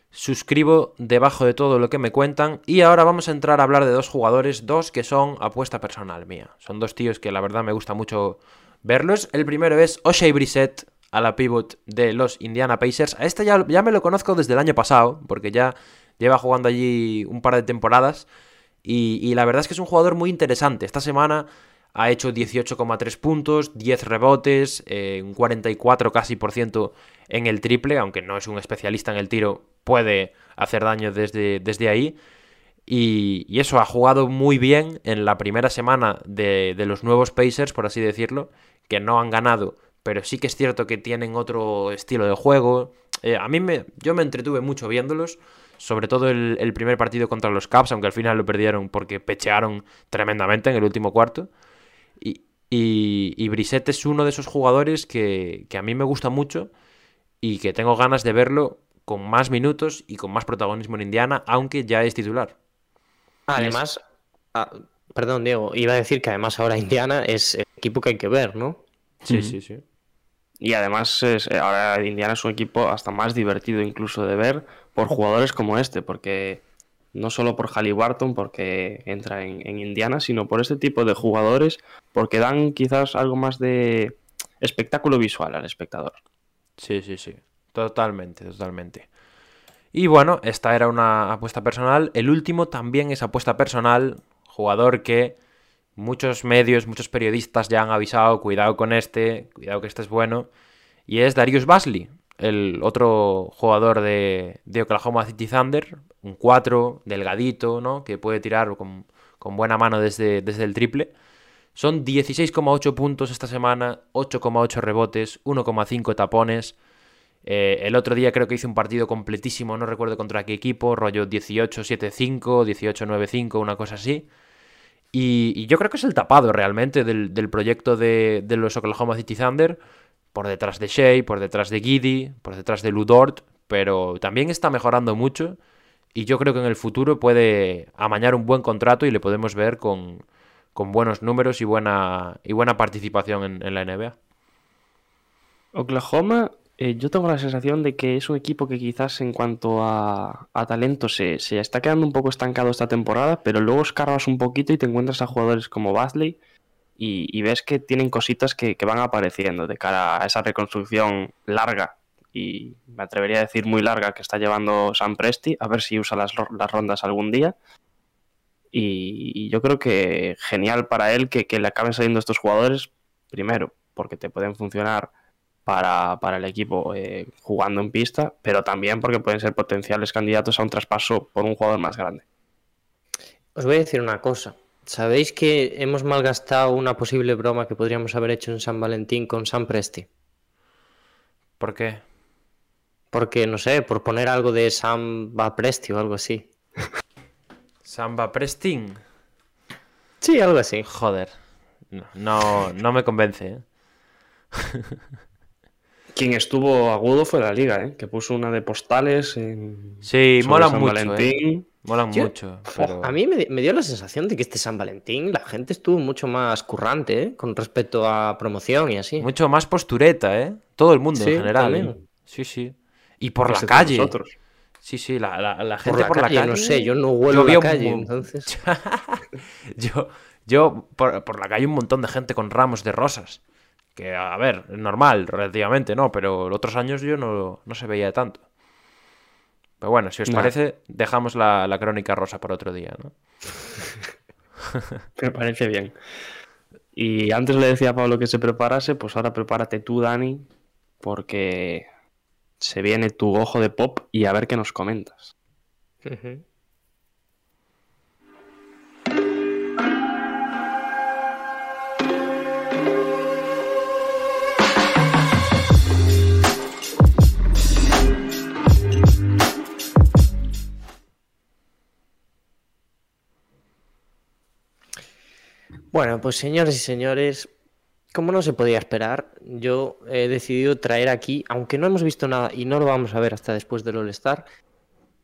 Suscribo debajo de todo lo que me cuentan. Y ahora vamos a entrar a hablar de dos jugadores, dos que son apuesta personal mía. Son dos tíos que la verdad me gusta mucho verlos. El primero es O'Shea Brissett, a la pivot de los Indiana Pacers. A este ya, ya me lo conozco desde el año pasado, porque ya lleva jugando allí un par de temporadas. Y, la verdad es que es un jugador muy interesante. Esta semana ha hecho 18,3 puntos, 10 rebotes, eh, un 44 casi por ciento en el triple, aunque no es un especialista en el tiro, puede hacer daño desde, desde ahí. Y, eso, ha jugado muy bien en la primera semana de, los nuevos Pacers, por así decirlo, que no han ganado, pero sí que es cierto que tienen otro estilo de juego. Eh, a mí me, yo me entretuve mucho viéndolos sobre todo el, primer partido contra los Caps, aunque al final lo perdieron porque pechearon tremendamente en el último cuarto. Y, y, Brissette es uno de esos jugadores que, a mí me gusta mucho y que tengo ganas de verlo con más minutos y con más protagonismo en Indiana, aunque ya es titular. Además, ah, perdón Diego, iba a decir que además ahora Indiana es el equipo que hay que ver, ¿no? Sí, sí, sí. Y además es, ahora Indiana es un equipo hasta más divertido incluso de ver por jugadores como este, porque no solo por Halliburton, porque entra en, Indiana, sino por este tipo de jugadores, porque dan quizás algo más de espectáculo visual al espectador. Sí, sí, sí, totalmente, totalmente. Y bueno, esta era una apuesta personal. El último también es apuesta personal, jugador que muchos medios, muchos periodistas ya han avisado, cuidado con este, cuidado que este es bueno, y es Darius Basley, el otro jugador de, Oklahoma City Thunder, un 4, delgadito, ¿no? Que puede tirar con, buena mano desde, desde el triple. Son 16,8 puntos esta semana, 8,8 rebotes, 1,5 tapones. Eh, el otro día creo que hizo un partido completísimo, no recuerdo contra qué equipo, rollo 18-7-5, 18-9-5, una cosa así. Y, yo creo que es el tapado realmente del, proyecto de, los Oklahoma City Thunder por detrás de Shea, por detrás de Giddy, por detrás de Ludort, pero también está mejorando mucho y yo creo que en el futuro puede amañar un buen contrato y le podemos ver con, buenos números y buena, y buena participación en, la NBA. Oklahoma, eh, yo tengo la sensación de que es un equipo que quizás en cuanto a, talento se, se, está quedando un poco estancado esta temporada, pero luego escarbas un poquito y te encuentras a jugadores como Basley, y, ves que tienen cositas que, van apareciendo de cara a esa reconstrucción larga y me atrevería a decir muy larga que está llevando San Presti, a ver si usa las, rondas algún día. Y, yo creo que genial para él que, le acaben saliendo estos jugadores, primero, porque te pueden funcionar para, el equipo eh, jugando en pista, pero también porque pueden ser potenciales candidatos a un traspaso por un jugador más grande. Os voy a decir una cosa. ¿Sabéis que hemos malgastado una posible broma que podríamos haber hecho en San Valentín con San Presti? ¿Por qué? Porque, no sé, por poner algo de Samba Presti o algo así. ¿Samba Prestin? Sí, algo así. Joder. No, no, me convence, ¿eh? [LAUGHS] Quien estuvo agudo fue la liga, ¿eh? Que puso una de postales en... Sí, mola mucho, ¿eh? Valentín. Molan mucho. A mí me, dio la sensación de que este San Valentín la gente estuvo mucho más currante ¿eh? con respecto a promoción y así. Mucho más postureta, ¿eh? Todo el mundo en general. ¿eh? Sí, sí. Y por la calle. Sí, sí, la, gente por la, calle, No sé, yo no huelo la calle, entonces. [LAUGHS] yo, yo por, la calle un montón de gente con ramos de rosas. Que, a ver, es normal, relativamente, ¿no? Pero otros años yo no, no se veía tanto. Pero bueno, si os parece, dejamos la, crónica rosa para otro día, ¿no? [LAUGHS] Me parece bien. Y antes le decía a Pablo que se preparase, pues ahora prepárate tú, Dani, porque se viene tu ojo de pop y a ver qué nos comentas. Bueno, pues señores y señores, como no se podía esperar, yo he decidido traer aquí, aunque no hemos visto nada y no lo vamos a ver hasta después del All-Star,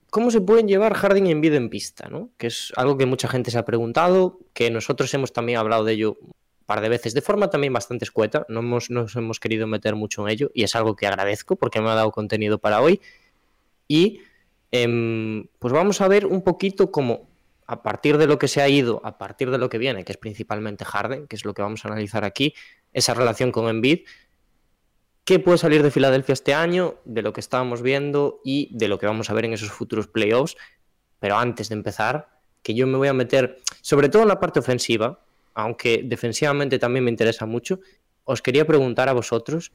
cómo se pueden llevar Harding y Embiid en pista, ¿no? Que es algo que mucha gente se ha preguntado, que nosotros hemos también hablado de ello un par de veces, de forma también bastante escueta, no hemos, nos hemos querido meter mucho en ello y es algo que agradezco porque me ha dado contenido para hoy. Y em, pues vamos a ver un poquito cómo a partir de lo que se ha ido, a partir de lo que viene, que es principalmente Harden, que es lo que vamos a analizar aquí, esa relación con Embiid, qué puede salir de Filadelfia este año, de lo que estábamos viendo y de lo que vamos a ver en esos futuros playoffs. Pero antes de empezar, que yo me voy a meter, sobre todo en la parte ofensiva, aunque defensivamente también me interesa mucho, os quería preguntar a vosotros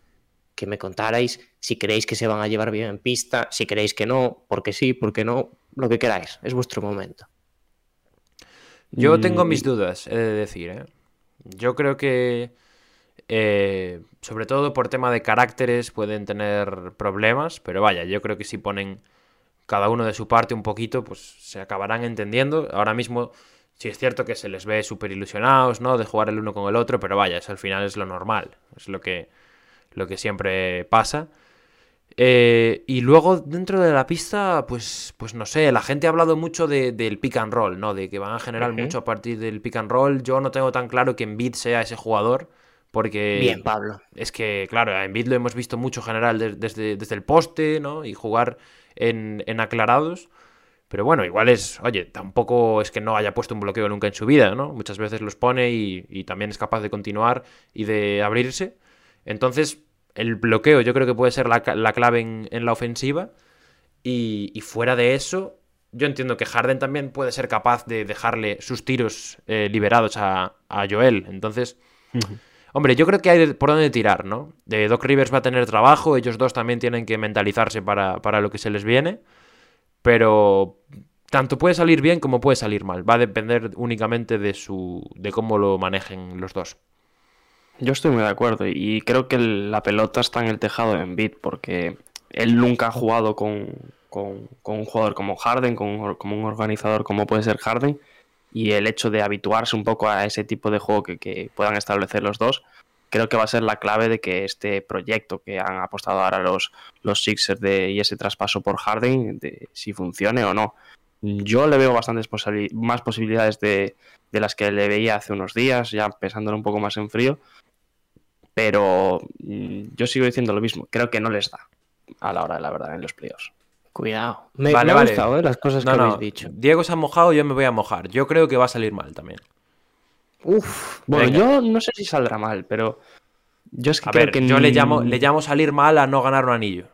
que me contarais si creéis que se van a llevar bien en pista, si creéis que no, porque sí, porque no, lo que queráis, es vuestro momento. Yo tengo mis dudas, he de decir. ¿eh? Yo creo que, eh, sobre todo por tema de caracteres, pueden tener problemas, pero vaya, yo creo que si ponen cada uno de su parte un poquito, pues se acabarán entendiendo. Ahora mismo, sí es cierto que se les ve súper ilusionados, ¿no? De jugar el uno con el otro, pero vaya, eso al final es lo normal, es lo que, lo que siempre pasa. Eh, y luego dentro de la pista, pues, pues no sé, la gente ha hablado mucho del pick and roll, ¿no? De que van a generar mucho a partir del pick and roll. Yo no tengo tan claro que Embiid sea ese jugador, porque... Bien, Pablo. Es que, claro, a Embiid lo hemos visto mucho general desde, desde el poste, ¿no? Y jugar en, aclarados. Pero bueno, igual es, oye, tampoco es que no haya puesto un bloqueo nunca en su vida, ¿no? Muchas veces los pone y, y también es capaz de continuar y de abrirse. Entonces, el bloqueo yo creo que puede ser la, clave en, la ofensiva. Y, fuera de eso, yo entiendo que Harden también puede ser capaz de dejarle sus tiros eh, liberados a, Joel. Entonces, hombre, yo creo que hay por dónde tirar, ¿no? De Doc Rivers va a tener trabajo, ellos dos también tienen que mentalizarse para, para lo que se les viene. Pero tanto puede salir bien como puede salir mal. Va a depender únicamente de, su, de cómo lo manejen los dos. Yo estoy muy de acuerdo y creo que la pelota está en el tejado de Embiid porque él nunca ha jugado con, un jugador como Harden, con, como un organizador como puede ser Harden y el hecho de habituarse un poco a ese tipo de juego que, puedan establecer los dos, creo que va a ser la clave de que este proyecto que han apostado ahora los, los Sixers de, y ese traspaso por Harden, de si funcione o no. Yo le veo bastantes más posibilidades de, de las que le veía hace unos días, ya pensándolo un poco más en frío, pero mm, yo sigo diciendo lo mismo. Creo que no les da a la hora de la verdad en los playoffs. Cuidado. Me, vale, ha gustado ¿eh? las cosas que habéis dicho. Diego se ha mojado, yo me voy a mojar. Yo creo que va a salir mal también. Uf, bueno, yo no sé si saldrá mal, pero yo es que creo que yo le llamo le llamo salir mal a no ganar un anillo.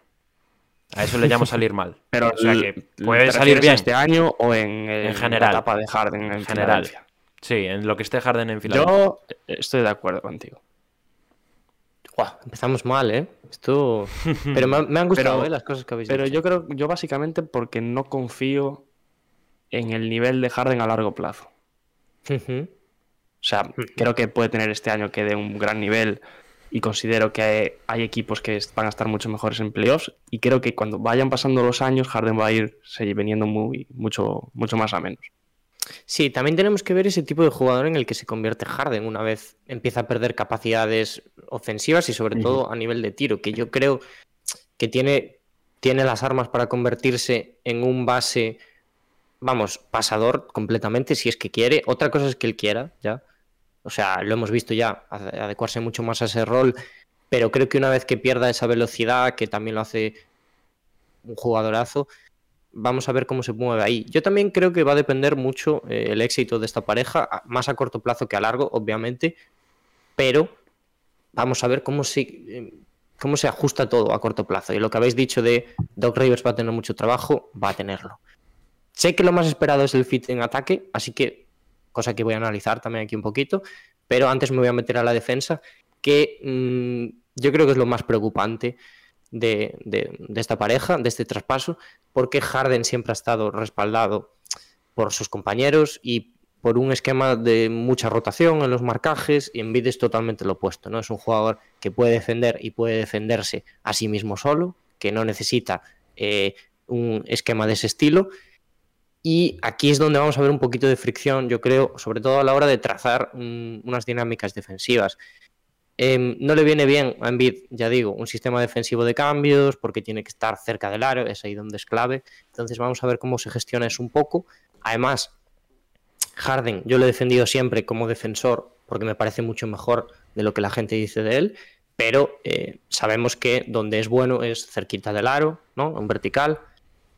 A eso le llamo salir mal. [LAUGHS] pero o sea que puede salir bien este año o en, en general, la etapa de Harden en general. Sí, en lo que esté Harden en Filadelfia. Yo estoy de acuerdo contigo empezamos mal, ¿eh? Esto... [LAUGHS] Pero me, han gustado ¿eh? las cosas que habéis pero dicho. yo creo, yo básicamente porque no confío en el nivel de Harden a largo plazo. O sea, creo que puede tener este año que de un gran nivel y considero que hay, equipos que van a estar mucho mejores en playoffs y creo que cuando vayan pasando los años Harden va a ir veniendo muy, mucho, mucho más a menos. Sí, también tenemos que ver ese tipo de jugador en el que se convierte Harden una vez empieza a perder capacidades ofensivas y sobre todo a nivel de tiro, que yo creo que tiene, tiene las armas para convertirse en un base, vamos, pasador completamente si es que quiere. Otra cosa es que él quiera, ya. O sea, lo hemos visto ya, adecuarse mucho más a ese rol, pero creo que una vez que pierda esa velocidad, que también lo hace un jugadorazo, vamos a ver cómo se mueve ahí. Yo también creo que va a depender mucho eh, el éxito de esta pareja, más a corto plazo que a largo, obviamente, pero vamos a ver cómo se, eh, cómo se ajusta todo a corto plazo. Y lo que habéis dicho de Doc Rivers va a tener mucho trabajo, va a tenerlo. Sé que lo más esperado es el fit en ataque, así que, cosa que voy a analizar también aquí un poquito, pero antes me voy a meter a la defensa, que mm, yo creo que es lo más preocupante de, esta pareja, de este traspaso, porque Harden siempre ha estado respaldado por sus compañeros y por un esquema de mucha rotación en los marcajes y Embiid es totalmente lo opuesto, ¿no? Es un jugador que puede defender y puede defenderse a sí mismo solo, que no necesita eh, un esquema de ese estilo Y aquí es donde vamos a ver un poquito de fricción, yo creo, sobre todo a la hora de trazar un, unas dinámicas defensivas. Eh, no le viene bien a Embiid, ya digo, un sistema defensivo de cambios, porque tiene que estar cerca del aro, es ahí donde es clave. Entonces vamos a ver cómo se gestiona eso un poco. Además, Harden, yo lo he defendido siempre como defensor, porque me parece mucho mejor de lo que la gente dice de él, pero eh, sabemos que donde es bueno es cerquita del aro, ¿no? En vertical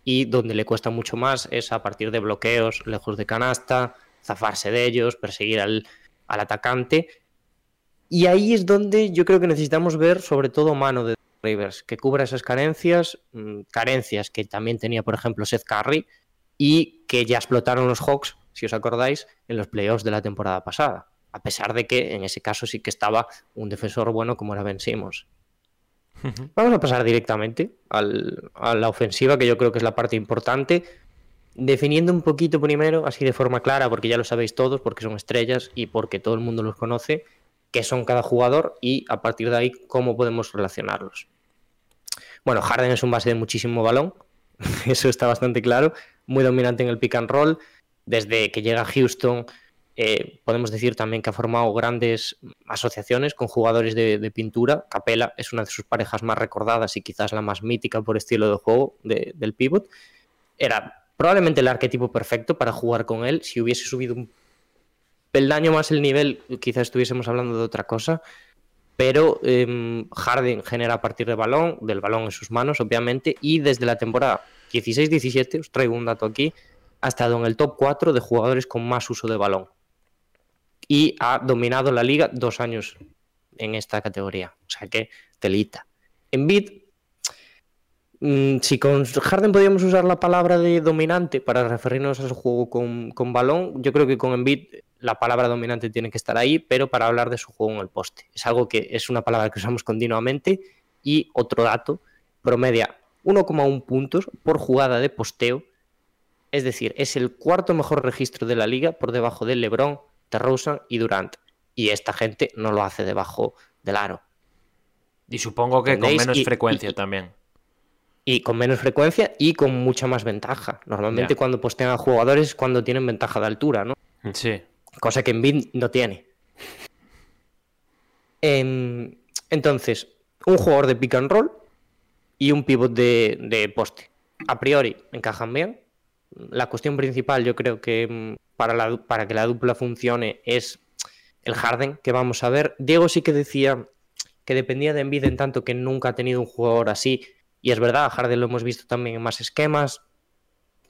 y donde le cuesta mucho más es a partir de bloqueos lejos de canasta, zafarse de ellos, perseguir al, al atacante. Y ahí es donde yo creo que necesitamos ver sobre todo mano de Rivers, que cubra esas carencias, mm, carencias que también tenía, por ejemplo, Seth Curry, y que ya explotaron los Hawks, si os acordáis, en los playoffs de la temporada pasada. A pesar de que en ese caso sí que estaba un defensor bueno como era Ben Simmons. Vamos a pasar directamente al, a la ofensiva, que yo creo que es la parte importante. Definiendo un poquito primero, así de forma clara, porque ya lo sabéis todos, porque son estrellas y porque todo el mundo los conoce, qué son cada jugador y a partir de ahí cómo podemos relacionarlos. Bueno, Harden es un base de muchísimo balón, [LAUGHS] eso está bastante claro, muy dominante en el pick and roll, desde que llega a Houston eh, podemos decir también que ha formado grandes asociaciones con jugadores de, pintura. Capela es una de sus parejas más recordadas y quizás la más mítica por estilo de juego de, del pivot. Era probablemente el arquetipo perfecto para jugar con él. Si hubiese subido un peldaño más el nivel, quizás estuviésemos hablando de otra cosa. Pero eh, Harden genera a partir de balón, del balón en sus manos, obviamente, y desde la temporada 16-17, os traigo un dato aquí, ha estado en el top 4 de jugadores con más uso de balón y ha dominado la liga dos años en esta categoría. O sea que telita. En Bid, si con Harden podíamos usar la palabra de dominante para referirnos a su juego con, con balón, yo creo que con Embiid la palabra dominante tiene que estar ahí, pero para hablar de su juego en el poste. Es algo que es una palabra que usamos continuamente. Y otro dato, promedia 1,1 puntos por jugada de posteo. Es decir, es el cuarto mejor registro de la liga por debajo de LeBron, DeRozan y Durant. Y esta gente no lo hace debajo del aro. Y supongo que con menos y, frecuencia y, también. Y con menos frecuencia y con mucha más ventaja. Normalmente yeah. cuando postean a jugadores es cuando tienen ventaja de altura, ¿no? Sí. Cosa que Embiid no tiene. Eh, entonces, un jugador de pick and roll y un pivot de, de poste. A priori encajan bien. La cuestión principal yo creo que mm, para, la, para que la dupla funcione es el Harden que vamos a ver. Diego sí que decía que dependía de Embiid en tanto que nunca ha tenido un jugador así. Y es verdad, a Harden lo hemos visto también en más esquemas.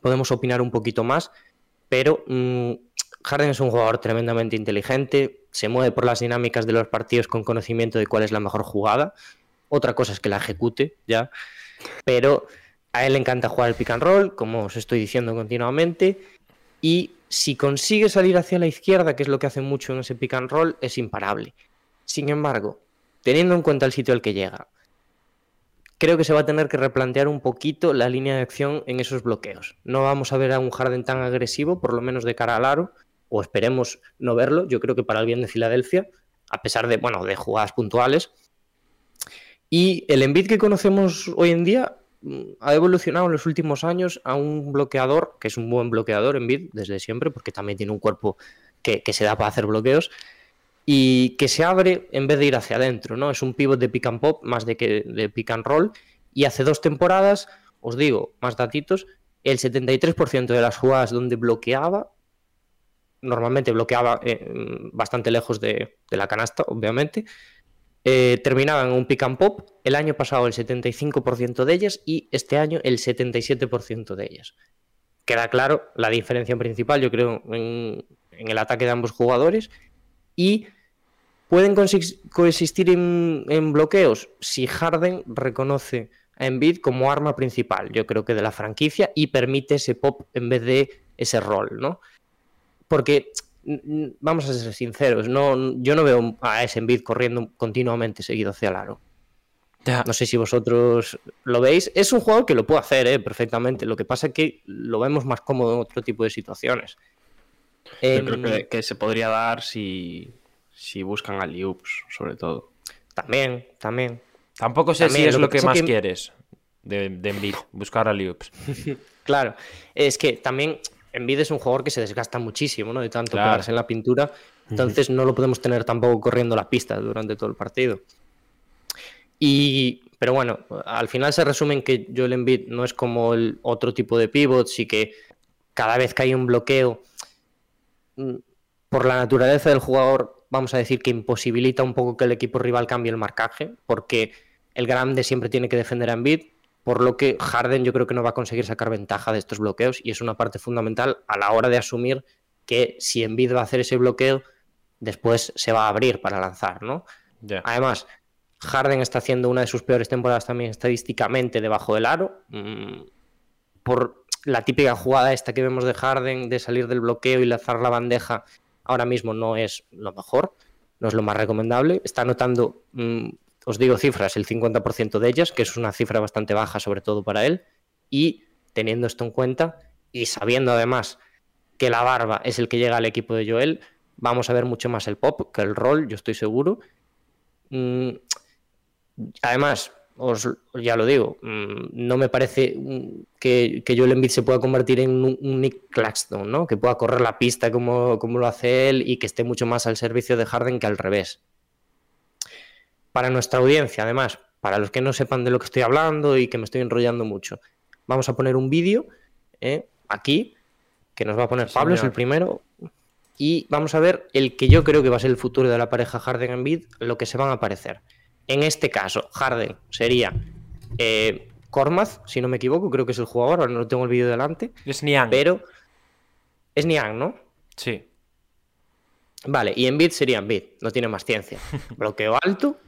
Podemos opinar un poquito más. Pero mmm, Harden es un jugador tremendamente inteligente. Se mueve por las dinámicas de los partidos con conocimiento de cuál es la mejor jugada. Otra cosa es que la ejecute, ya. Pero a él le encanta jugar el pick and roll, como os estoy diciendo continuamente. Y si consigue salir hacia la izquierda, que es lo que hace mucho en ese pick and roll, es imparable. Sin embargo, teniendo en cuenta el sitio al que llega, creo que se va a tener que replantear un poquito la línea de acción en esos bloqueos. No vamos a ver a un Harden tan agresivo, por lo menos de cara al aro, o esperemos no verlo. Yo creo que para el bien de Filadelfia, a pesar de, bueno, de jugadas puntuales. Y el Embiid que conocemos hoy en día ha evolucionado en los últimos años a un bloqueador, que es un buen bloqueador en bid desde siempre, porque también tiene un cuerpo que, que, se da para hacer bloqueos, y que se abre en vez de ir hacia adentro, ¿no? Es un pivot de pick and pop más de que de pick and roll, y hace dos temporadas, os digo, más datitos, el 73% de las jugadas donde bloqueaba, normalmente bloqueaba eh, bastante lejos de, la canasta, obviamente, eh, terminaban un pick and pop, el año pasado el 75% de ellas y este año el 77% de ellas. Queda claro la diferencia principal, yo creo, en, en el ataque de ambos jugadores y pueden coexistir en, en, bloqueos si Harden reconoce a Embiid como arma principal, yo creo que de la franquicia y permite ese pop en vez de ese rol, ¿no? Porque vamos a ser sinceros, no, yo no veo a ese Embiid corriendo continuamente seguido hacia el aro. No sé si vosotros lo veis. Es un jugador que lo puede hacer ¿eh? perfectamente. Lo que pasa es que lo vemos más cómodo en otro tipo de situaciones. Yo eh, creo que, que, se podría dar si, si buscan a Liups, sobre todo. También, también. Tampoco sé también, si es lo, lo que, que más que... quieres de, de Embiid, [LAUGHS] buscar a Liups. [LAUGHS] claro, es que también Envid es un jugador que se desgasta muchísimo, ¿no? De tanto quedarse en la pintura. Entonces no lo podemos tener tampoco corriendo la pista durante todo el partido. Y, pero bueno, al final se resume en que Joel Embiid no es como el otro tipo de pivots y que cada vez que hay un bloqueo, mm, por la naturaleza del jugador, vamos a decir que imposibilita un poco que el equipo rival cambie el marcaje, porque el grande siempre tiene que defender a Embiid, por lo que Harden yo creo que no va a conseguir sacar ventaja de estos bloqueos y es una parte fundamental a la hora de asumir que si Embiid va a hacer ese bloqueo, después se va a abrir para lanzar, ¿no? Además, Harden está haciendo una de sus peores temporadas también estadísticamente debajo del aro. Mm, por la típica jugada esta que vemos de Harden de salir del bloqueo y lanzar la bandeja, ahora mismo no es lo mejor, no es lo más recomendable. Está anotando, mm, os digo cifras, el 50% de ellas, que es una cifra bastante baja sobre todo para él. Y teniendo esto en cuenta y sabiendo además que la barba es el que llega al equipo de Joel, vamos a ver mucho más el pop que el rol, yo estoy seguro. Mm, además, os, ya lo digo, mm, no me parece que, que Joel Embiid se pueda convertir en un, Nick Claxton, ¿no? Que pueda correr la pista como, como lo hace él y que esté mucho más al servicio de Harden que al revés. Para nuestra audiencia, además, para los que no sepan de lo que estoy hablando y que me estoy enrollando mucho, vamos a poner un vídeo ¿eh? aquí que nos va a poner Pablo, es el primero, y vamos a ver el que yo creo que va a ser el futuro de la pareja Harden-Embiid, lo que se van a parecer. En este caso, Harden sería eh, si no me equivoco, creo que es el jugador, ahora no tengo el vídeo delante. Es Niang. Pero es Niang, ¿no? Sí. Vale, y Embiid sería Embiid, no tiene más ciencia. [LAUGHS] Bloqueo alto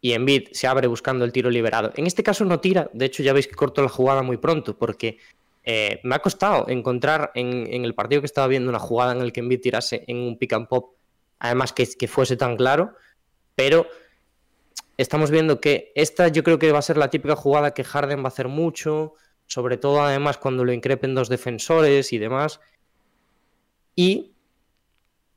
y Embiid se abre buscando el tiro liberado. En este caso no tira, de hecho ya veis que corto la jugada muy pronto porque eh, me ha costado encontrar en, el partido que estaba viendo una jugada en el que Embiid tirase en un pick and pop, además que, que fuese tan claro, pero estamos viendo que esta yo creo que va a ser la típica jugada que Harden va a hacer mucho, sobre todo además cuando lo increpen dos defensores y demás. Y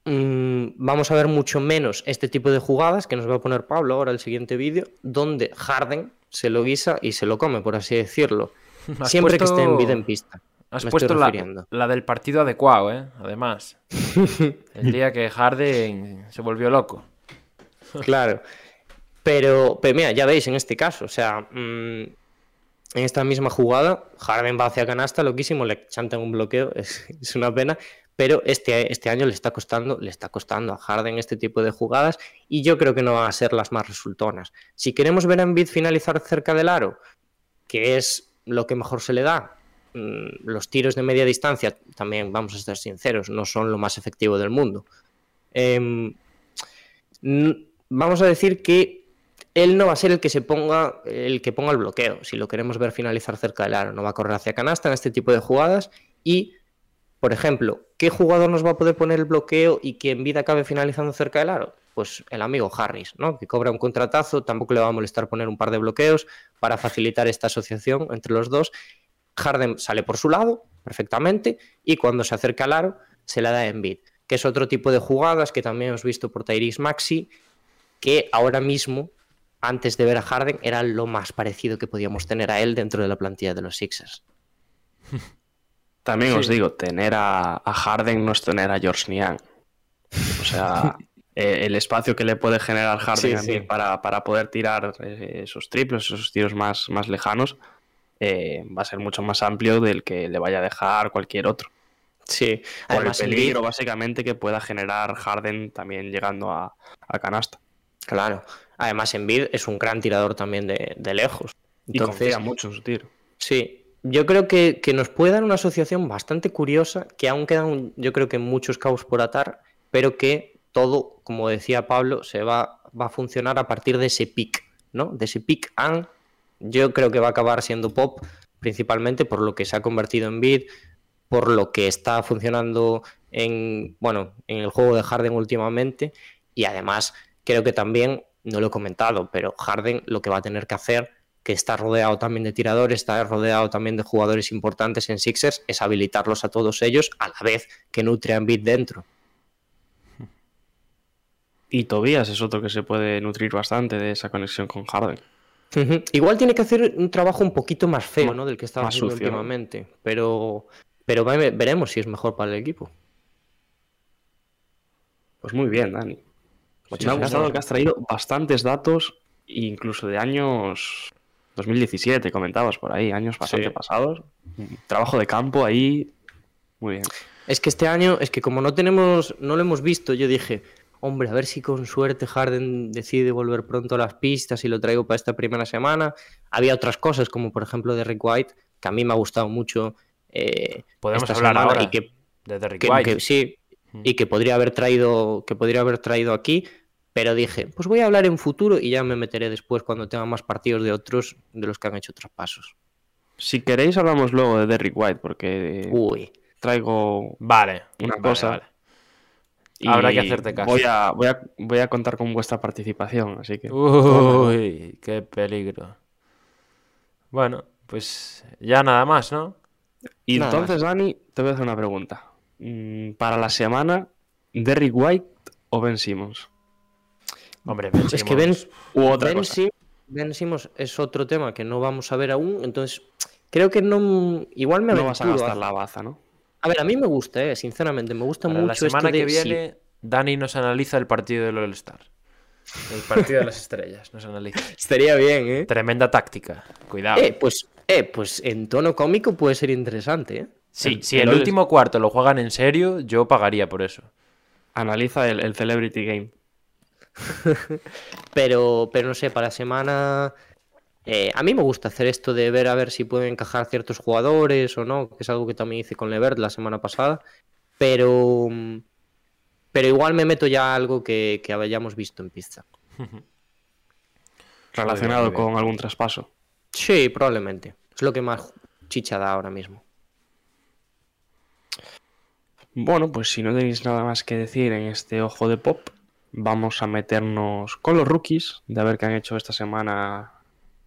mm, vamos a ver mucho menos este tipo de jugadas que nos va a poner Pablo ahora el siguiente vídeo, donde Harden se lo guisa y se lo come, por así decirlo. [LAUGHS] Siempre que esté en vida en pista. Has puesto la, del partido adecuado, ¿eh? Además. [LAUGHS] el día que Harden se volvió loco. Claro. Pero, pero mira, ya veis en este caso, o sea, mm, en esta misma jugada, Harden va hacia canasta, loquísimo, le chantan un bloqueo, [LAUGHS] es, una pena, pero este, este año le está costando, le está costando a Harden este tipo de jugadas y yo creo que no van a ser las más resultonas. Si queremos ver a Embiid finalizar cerca del aro, que es lo que mejor se le da. Mm, los tiros de media distancia, también vamos a estar sinceros, no son lo más efectivo del mundo. Em, vamos a decir que él no va a ser el que se ponga el que ponga el bloqueo, si lo queremos ver finalizar cerca del aro, no va a correr hacia canasta en este tipo de jugadas y por ejemplo, ¿qué jugador nos va a poder poner el bloqueo y que en vida acabe finalizando cerca del aro? Pues el amigo Harris, ¿no? Que cobra un contratazo, tampoco le va a molestar poner un par de bloqueos para facilitar esta asociación entre los dos. Harden sale por su lado perfectamente y cuando se acerca al aro se la da a Embiid, que es otro tipo de jugadas que también hemos visto por Tyrese Maxi, que ahora mismo, antes de ver a Harden, era lo más parecido que podíamos tener a él dentro de la plantilla de los Sixers. [LAUGHS] También os digo, tener a, Harden no es tener a George Niang. O sea, [LAUGHS] eh, el espacio que le puede generar Harden Para, poder tirar eh, esos triples, esos tiros más, más lejanos, eh, va a ser mucho más amplio del que le vaya a dejar cualquier otro. Sí, además el peligro básicamente que pueda generar Harden también llegando a, canasta. Claro, además Embiid es un gran tirador también de, lejos. Entonces, y confía mucho en su tiro. Sí, yo creo que, nos puede dar una asociación bastante curiosa, que aún quedan, yo creo que muchos cabos por atar, pero que todo, como decía Pablo, se va, va a funcionar a partir de ese pick, ¿no? De ese pick and yo creo que va a acabar siendo pop, principalmente por lo que se ha convertido en bid, por lo que está funcionando en, bueno, en el juego de Harden últimamente, y además creo que también, no lo he comentado, pero Harden lo que va a tener que hacer que está rodeado también de tiradores, está rodeado también de jugadores importantes en Sixers, es habilitarlos a todos ellos a la vez que nutre a dentro. Y Tobias es otro que se puede nutrir bastante de esa conexión con Harden. Igual tiene que hacer un trabajo un poquito más feo, ¿no? Del que estaba haciendo últimamente. Pero, pero ve- veremos si es mejor para el equipo. Pues muy bien, Dani. Muchas Me ha gracias. que has traído bastantes datos, incluso de años 2017, comentabas por ahí, años bastante Sí. pasados. Trabajo de campo ahí. Muy bien. Es que este año, es que como no tenemos, no lo hemos visto, yo dije, hombre, a ver si con suerte Harden decide volver pronto a las pistas y lo traigo para esta primera semana. Había otras cosas, como por ejemplo de Rick White, que a mí me ha gustado mucho. eh, Podemos esta hablar ahora y que, de Derrick que- White. que sí. Y que podría haber traído, que podría haber traído aquí, pero dije, pues voy a hablar en futuro y ya me meteré después cuando tenga más partidos de otros, de los que han hecho traspasos. Si queréis, hablamos luego de Derrick White, porque Uy, traigo Vale. una vale, cosa. vale. y Habrá que hacerte caso. Voy a, voy, a, voy a contar con vuestra participación, así que. Uy, qué peligro. Bueno, pues ya nada más, ¿no? Y Nada entonces, Dani, te voy a hacer una pregunta. Mm, Para la semana, ¿Derrick White o Ben Simmons? Hombre, es que Ben, U otra Ben, cosa. Sim- Ben Simmons es otro tema que no vamos a ver aún, entonces creo que no. Igual me No vas a gastar a- la baza, ¿no? A ver, a mí me gusta, eh, sinceramente, me gusta Para mucho la semana que viene, Dani nos analiza el partido del All-Star. El partido de las estrellas, nos analiza. [LAUGHS] Estaría bien, ¿eh? Tremenda táctica. Cuidado. Eh, pues, eh, pues en tono cómico puede ser interesante, ¿eh? Sí, el- si el último cuarto lo juegan en serio, yo pagaría por eso. Analiza el, el Celebrity Game. [LAUGHS] Pero, pero no sé, para la semana. eh, a mí me gusta hacer esto de ver a ver si pueden encajar ciertos jugadores o no, que es algo que también hice con Levert la semana pasada. Pero. Pero igual me meto ya a algo que, que hayamos visto en pista. [LAUGHS] Relacionado con algún traspaso. Sí, probablemente. Es lo que más chicha da ahora mismo. Bueno, pues si no tenéis nada más que decir en este ojo de pop, vamos a meternos con los rookies, de ver qué han hecho esta semana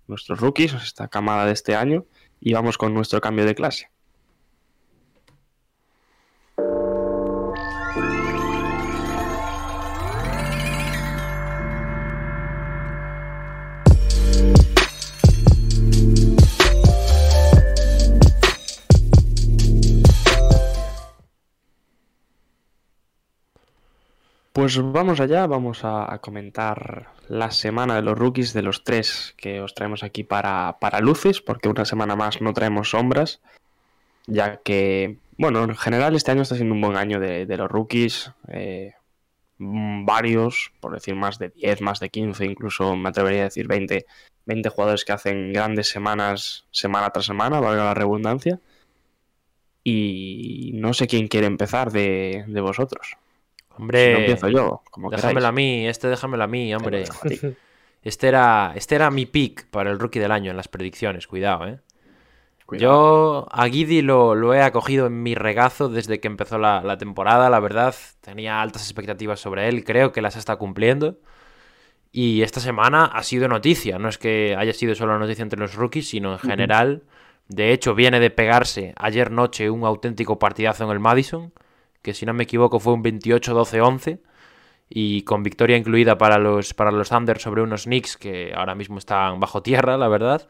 nuestros rookies, esta camada de este año, y vamos con nuestro cambio de clase. Pues vamos allá, vamos a, comentar la semana de los rookies de los tres que os traemos aquí para, para luces, porque una semana más no traemos sombras, ya que, bueno, en general este año está siendo un buen año de, de los rookies, eh, mm, varios, por decir más de 10, más de 15, incluso me atrevería a decir 20, 20 jugadores que hacen grandes semanas, semana tras semana, valga la redundancia, y no sé quién quiere empezar de, de vosotros. Si no Hombre, empiezo yo, como déjamelo a mí, este déjamelo a mí, hombre. [LAUGHS] Este era, este era mi pick para el rookie del año en las predicciones, cuidado, ¿eh? Cuidado. Yo a Guidi lo, lo he acogido en mi regazo desde que empezó la, la temporada, la verdad. Tenía altas expectativas sobre él, creo que las está cumpliendo. Y esta semana ha sido noticia, no es que haya sido solo noticia entre los rookies, sino en general. De hecho, viene de pegarse ayer noche un auténtico partidazo en el Madison, que si no me equivoco fue un 28-12-11 y con victoria incluida para los, para los Thunder sobre unos Knicks que ahora mismo están bajo tierra, la verdad.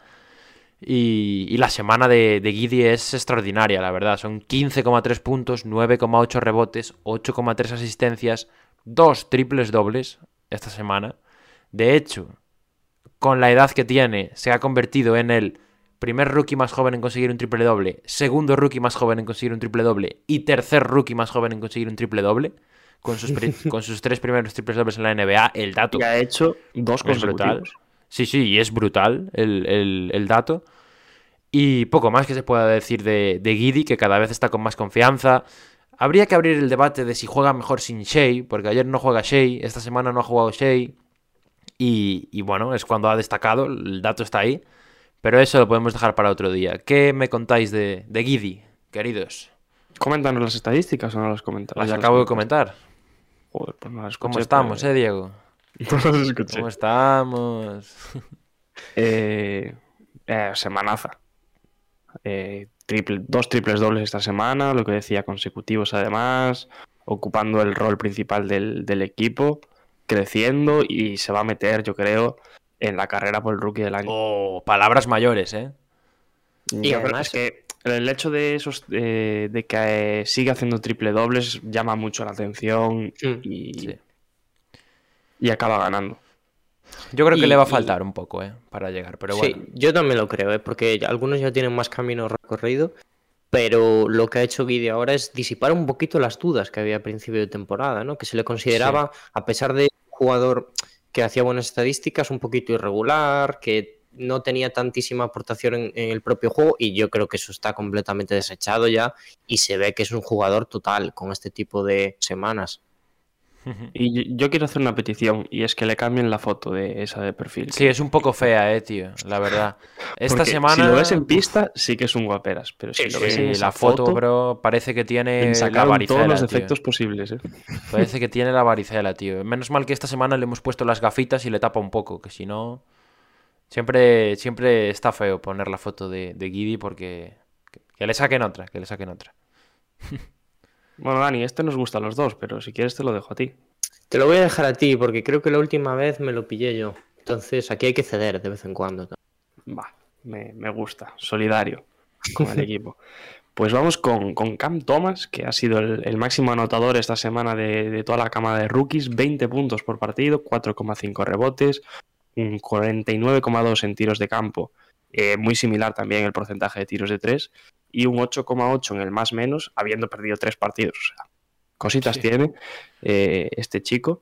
Y, la semana de, de Guidi es extraordinaria, la verdad. Son 15,3 puntos, 9,8 rebotes, 8,3 asistencias, dos triples dobles esta semana. De hecho, con la edad que tiene, se ha convertido en el primer rookie más joven en conseguir un triple doble, segundo rookie más joven en conseguir un triple doble y tercer rookie más joven en conseguir un triple doble. Con sus, pri- [LAUGHS] con sus tres primeros triples dobles en la NBA, el dato Y ha hecho dos es brutal. Sí, sí, y es brutal el, el- el dato. Y poco más que se pueda decir de, de Giddy, que cada vez está con más confianza. Habría que abrir el debate de si juega mejor sin Shea, porque ayer no juega Shea, esta semana no ha jugado Shea. Y, y bueno, es cuando ha destacado, el dato está ahí. Pero eso lo podemos dejar para otro día. ¿Qué me contáis de, de Giddy, queridos? Coméntanos las estadísticas o no las comentas. Las acabo de comentar. Joder, pues no las ¿Cómo escuché, estamos, pero- eh, Diego? [LAUGHS] No las escuché. ¿Cómo estamos? [LAUGHS] Eh, eh, semanaza. Eh, triple, dos triples dobles esta semana, lo que decía, consecutivos además, ocupando el rol principal del, del equipo, creciendo y se va a meter, yo creo, en la carrera por el rookie del año. Oh, palabras mayores, ¿eh? Y además- es que el hecho de esos eh, de que eh, sigue haciendo triple dobles llama mucho la atención Mm, y, sí. y acaba ganando. Yo creo que Y- le va a y- faltar un poco, ¿eh? Para llegar, pero Sí, bueno. yo también lo creo, ¿eh? porque algunos ya tienen más camino recorrido, pero lo que ha hecho Guidi ahora es disipar un poquito las dudas que había a principio de temporada, ¿no? Que se le consideraba, a pesar de un jugador que hacía buenas estadísticas, un poquito irregular, que no tenía tantísima aportación en, en el propio juego, y yo creo que eso está completamente desechado ya, y se ve que es un jugador total con este tipo de semanas. Y yo, quiero hacer una petición y es que le cambien la foto de esa de perfil. Sí, es un poco fea, eh, tío, la verdad. Esta Porque semana... Si lo ves en pista, sí que es un guaperas, pero si Sí, lo sí, ves en Sí, esa la foto, bro, parece que tiene la varicela, todos los tío. defectos posibles, ¿eh? Parece que tiene la varicela, tío. Menos mal que esta semana le hemos puesto las gafitas y le tapa un poco, que si no... Siempre, siempre está feo poner la foto de, de Guidi porque... Que, que le saquen otra, que le saquen otra. [LAUGHS] Bueno, Dani, este nos gusta a los dos, pero si quieres te lo dejo a ti. Te lo voy a dejar a ti, porque creo que la última vez me lo pillé yo. Entonces aquí hay que ceder de vez en cuando. Va, me, me gusta, solidario con el [LAUGHS] equipo. Pues vamos con, con Cam Thomas, que ha sido el, el máximo anotador esta semana de, de toda la cama de rookies, 20 puntos por partido, 4,5 rebotes, un 49,2 en tiros de campo, eh, muy similar también el porcentaje de tiros de 3, y un 8,8 en el más menos, habiendo perdido tres partidos. O sea, cositas Sí. tiene eh, este chico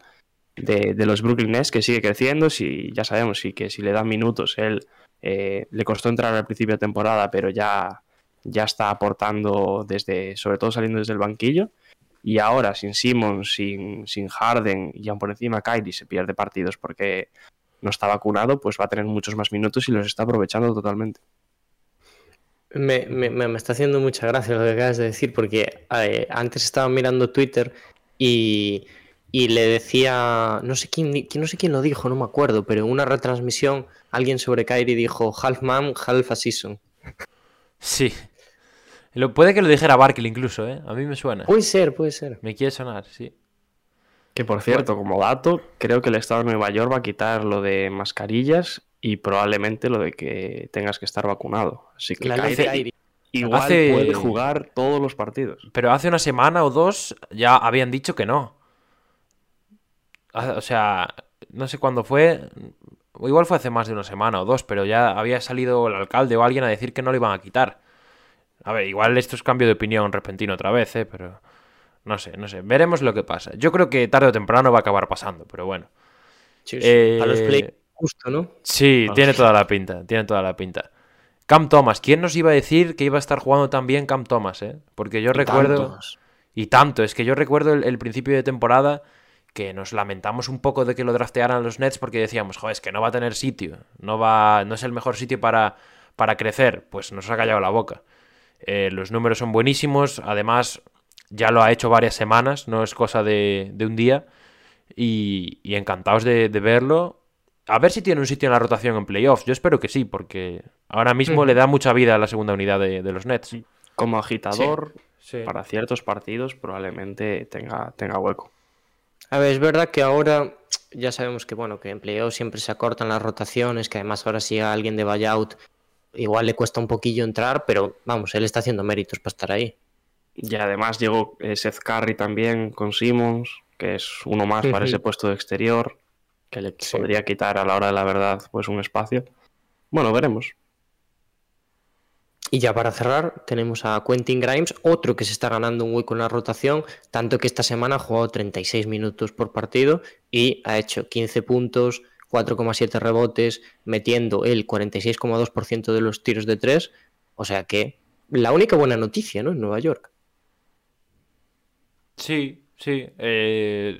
de, de los Brooklyn Nets, que sigue creciendo, si, ya sabemos sí, que si le dan minutos, él eh, le costó entrar al principio de temporada, pero ya, ya está aportando desde, sobre todo saliendo desde el banquillo. Y ahora, sin Simmons, sin, sin Harden y aún por encima Kyrie se pierde partidos porque no está vacunado, pues va a tener muchos más minutos y los está aprovechando totalmente. Me, me- está haciendo mucha gracia lo que acabas de decir, porque eh, antes estaba mirando Twitter y, y le decía, no sé quién, no sé quién lo dijo, no me acuerdo, pero en una retransmisión alguien sobre Kyrie dijo half man, half a season. Sí. Lo, puede que lo dijera Barkley incluso, ¿eh? A mí me suena. Puede ser, puede ser. Me quiere sonar, sí. Que por cierto, como dato, creo que el Estado de Nueva York va a quitar lo de mascarillas y probablemente lo de que tengas que estar vacunado. Así que La ley Kyrie igual Hace- puede jugar todos los partidos. Pero hace una semana o dos ya habían dicho que no. Ah, O sea, no sé cuándo fue. o Igual fue hace más de una semana o dos, pero ya había salido el alcalde o alguien a decir que no lo iban a quitar. A ver, igual esto es cambio de opinión repentino otra vez, ¿eh? Pero no sé, no sé. Veremos lo que pasa. Yo creo que tarde o temprano va a acabar pasando, pero bueno. Sí, sí. Eh, A los play justo, ¿no? Sí, Ah. tiene toda la pinta, tiene toda la pinta. Cam Thomas, ¿quién nos iba a decir que iba a estar jugando tan bien Cam Thomas, eh? Porque yo Y recuerdo... tantos. Y tanto, es que yo recuerdo el, el principio de temporada que nos lamentamos un poco de que lo draftearan los Nets porque decíamos, joder, es que no va a tener sitio, no va, no es el mejor sitio para, para crecer. Pues nos ha callado la boca. Eh, los números son buenísimos, además ya lo ha hecho varias semanas, no es cosa de, de un día. Y, y encantados de, de verlo. A ver si tiene un sitio en la rotación en playoffs. Yo espero que sí, porque ahora mismo le da mucha vida a la segunda unidad de, de los Nets. Como agitador, Sí. para ciertos partidos probablemente tenga, tenga hueco. A ver, es verdad que ahora ya sabemos que bueno, que en playoff siempre se acortan las rotaciones, que además ahora si a alguien de buyout igual le cuesta un poquillo entrar, pero vamos, él está haciendo méritos para estar ahí. Y además llegó eh, Seth Curry también con Simmons, que es uno más para ese puesto de exterior, que le Sí. podría quitar a la hora de la verdad pues un espacio. Bueno, veremos. Y ya para cerrar, tenemos a Quentin Grimes, otro que se está ganando un hueco en la rotación, tanto que esta semana ha jugado 36 minutos por partido y ha hecho 15 puntos, 4,7 rebotes, metiendo el 46,2% de los tiros de 3. O sea que la única buena noticia, ¿no? En Nueva York. Sí, sí. eh,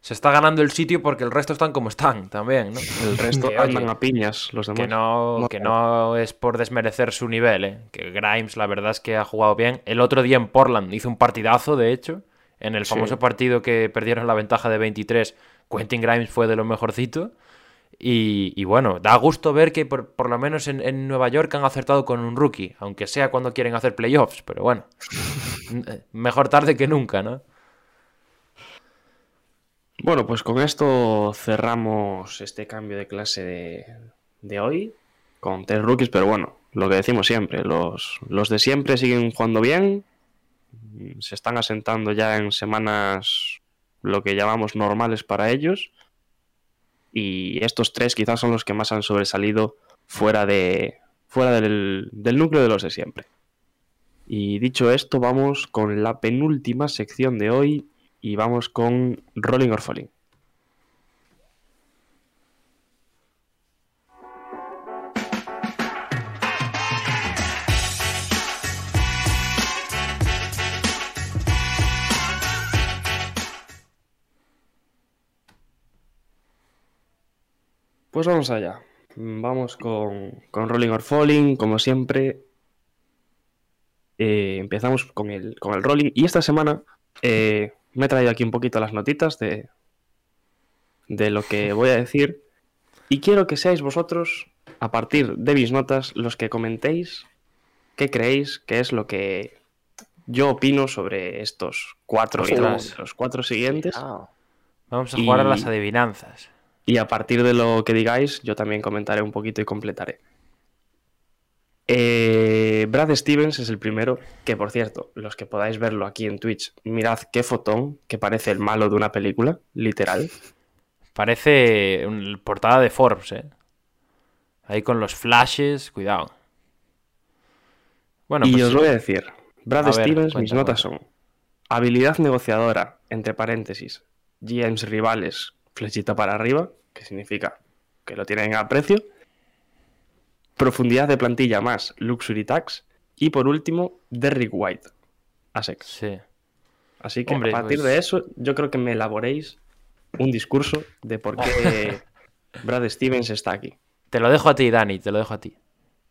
se está ganando el sitio porque el resto están como están también, ¿no? El resto Que, oye, andan a piñas los demás. Que no, No, que no es por desmerecer su nivel, ¿eh? Que Grimes, la verdad es que ha jugado bien. El otro día en Portland hizo un partidazo, de hecho. En el Sí. famoso partido que perdieron la ventaja de 23, Quentin Grimes fue de lo mejorcito. Y, y bueno, da gusto ver que por, por lo menos en, en Nueva York han acertado con un rookie, aunque sea cuando quieren hacer playoffs, pero bueno. [LAUGHS] Mejor tarde que nunca, ¿no? Bueno, pues con esto cerramos este cambio de clase de, hoy. con tres rookies, pero bueno, lo que decimos siempre, los, los de siempre siguen jugando bien, se están asentando ya en semanas lo que llamamos normales para ellos, y estos tres quizás son los que más han sobresalido fuera, de, fuera del, del núcleo de los de siempre. Y dicho esto, vamos con la penúltima sección de hoy y vamos con Rolling or Falling. Pues vamos allá. Vamos con, con Rolling or Falling, como siempre. Eh, empezamos con el, con el rolling. Y esta semana eh, me he traído aquí un poquito las notitas de, de lo que voy a decir. Y quiero que seáis vosotros, a partir de mis notas, los que comentéis qué creéis que es lo que yo opino sobre estos cuatro y Ostras. los cuatro siguientes. Vamos a jugar a las adivinanzas. Y a partir de lo que digáis, yo también comentaré un poquito y completaré. Eh, Brad Stevens es el primero, que por cierto, los que podáis verlo aquí en Twitch, mirad qué fotón, que parece el malo de una película, literal. Parece un- portada de Forbes, ¿eh? Ahí con los flashes, cuidado. Bueno, y pues os voy a decir, Brad A ver, Stevens, mis notas son habilidad negociadora, entre paréntesis, GMs rivales, flechita para arriba, que significa que lo tienen a precio, profundidad de plantilla más Luxury Tax, y por último, Derrick White, a sex. sí. Así que Hombre, a partir pues- de eso, yo creo que me elaboréis un discurso de por qué [LAUGHS] Brad Stevens está aquí. Te lo dejo a ti, Dani, te lo dejo a ti.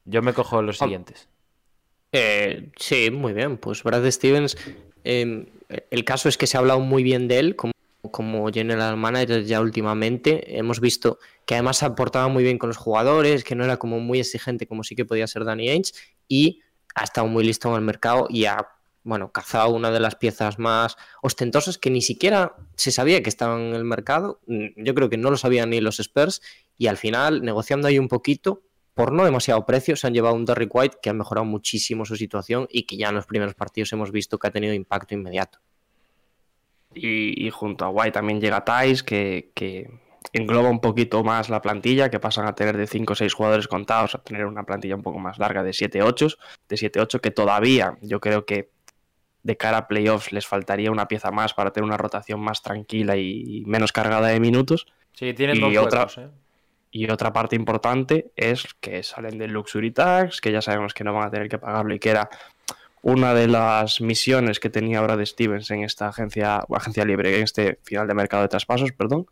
Yo me cojo los Hom- siguientes. Eh, sí, muy bien. Pues Brad Stevens, eh, el caso es que se ha hablado muy bien de él como, como general manager ya últimamente. Hemos visto que además se aportaba muy bien con los jugadores, que no era como muy exigente como sí que podía ser Danny Ainge y ha estado muy listo en el mercado y ha bueno, cazado una de las piezas más ostentosas que ni siquiera se sabía que estaban en el mercado. Mm, Yo creo que no lo sabían ni los Spurs y al final, negociando ahí un poquito, por no demasiado precio, se han llevado un Derrick White que ha mejorado muchísimo su situación y que ya en los primeros partidos hemos visto que ha tenido impacto inmediato. Y, y junto a White también llega Tice, que, que engloba un poquito más la plantilla, que pasan a tener de 5 o 6 jugadores contados a tener una plantilla un poco más larga de 7-8, de 7-8, que todavía yo creo que de cara a playoffs les faltaría una pieza más para tener una rotación más tranquila y menos cargada de minutos. Sí, tienen Y dos otra- juegos, ¿eh? Y otra parte importante es que salen del Luxury Tax, que ya sabemos que no van a tener que pagarlo y que era una de las misiones que tenía Brad Stevens en esta agencia, agencia libre, en este final de mercado de traspasos, perdón.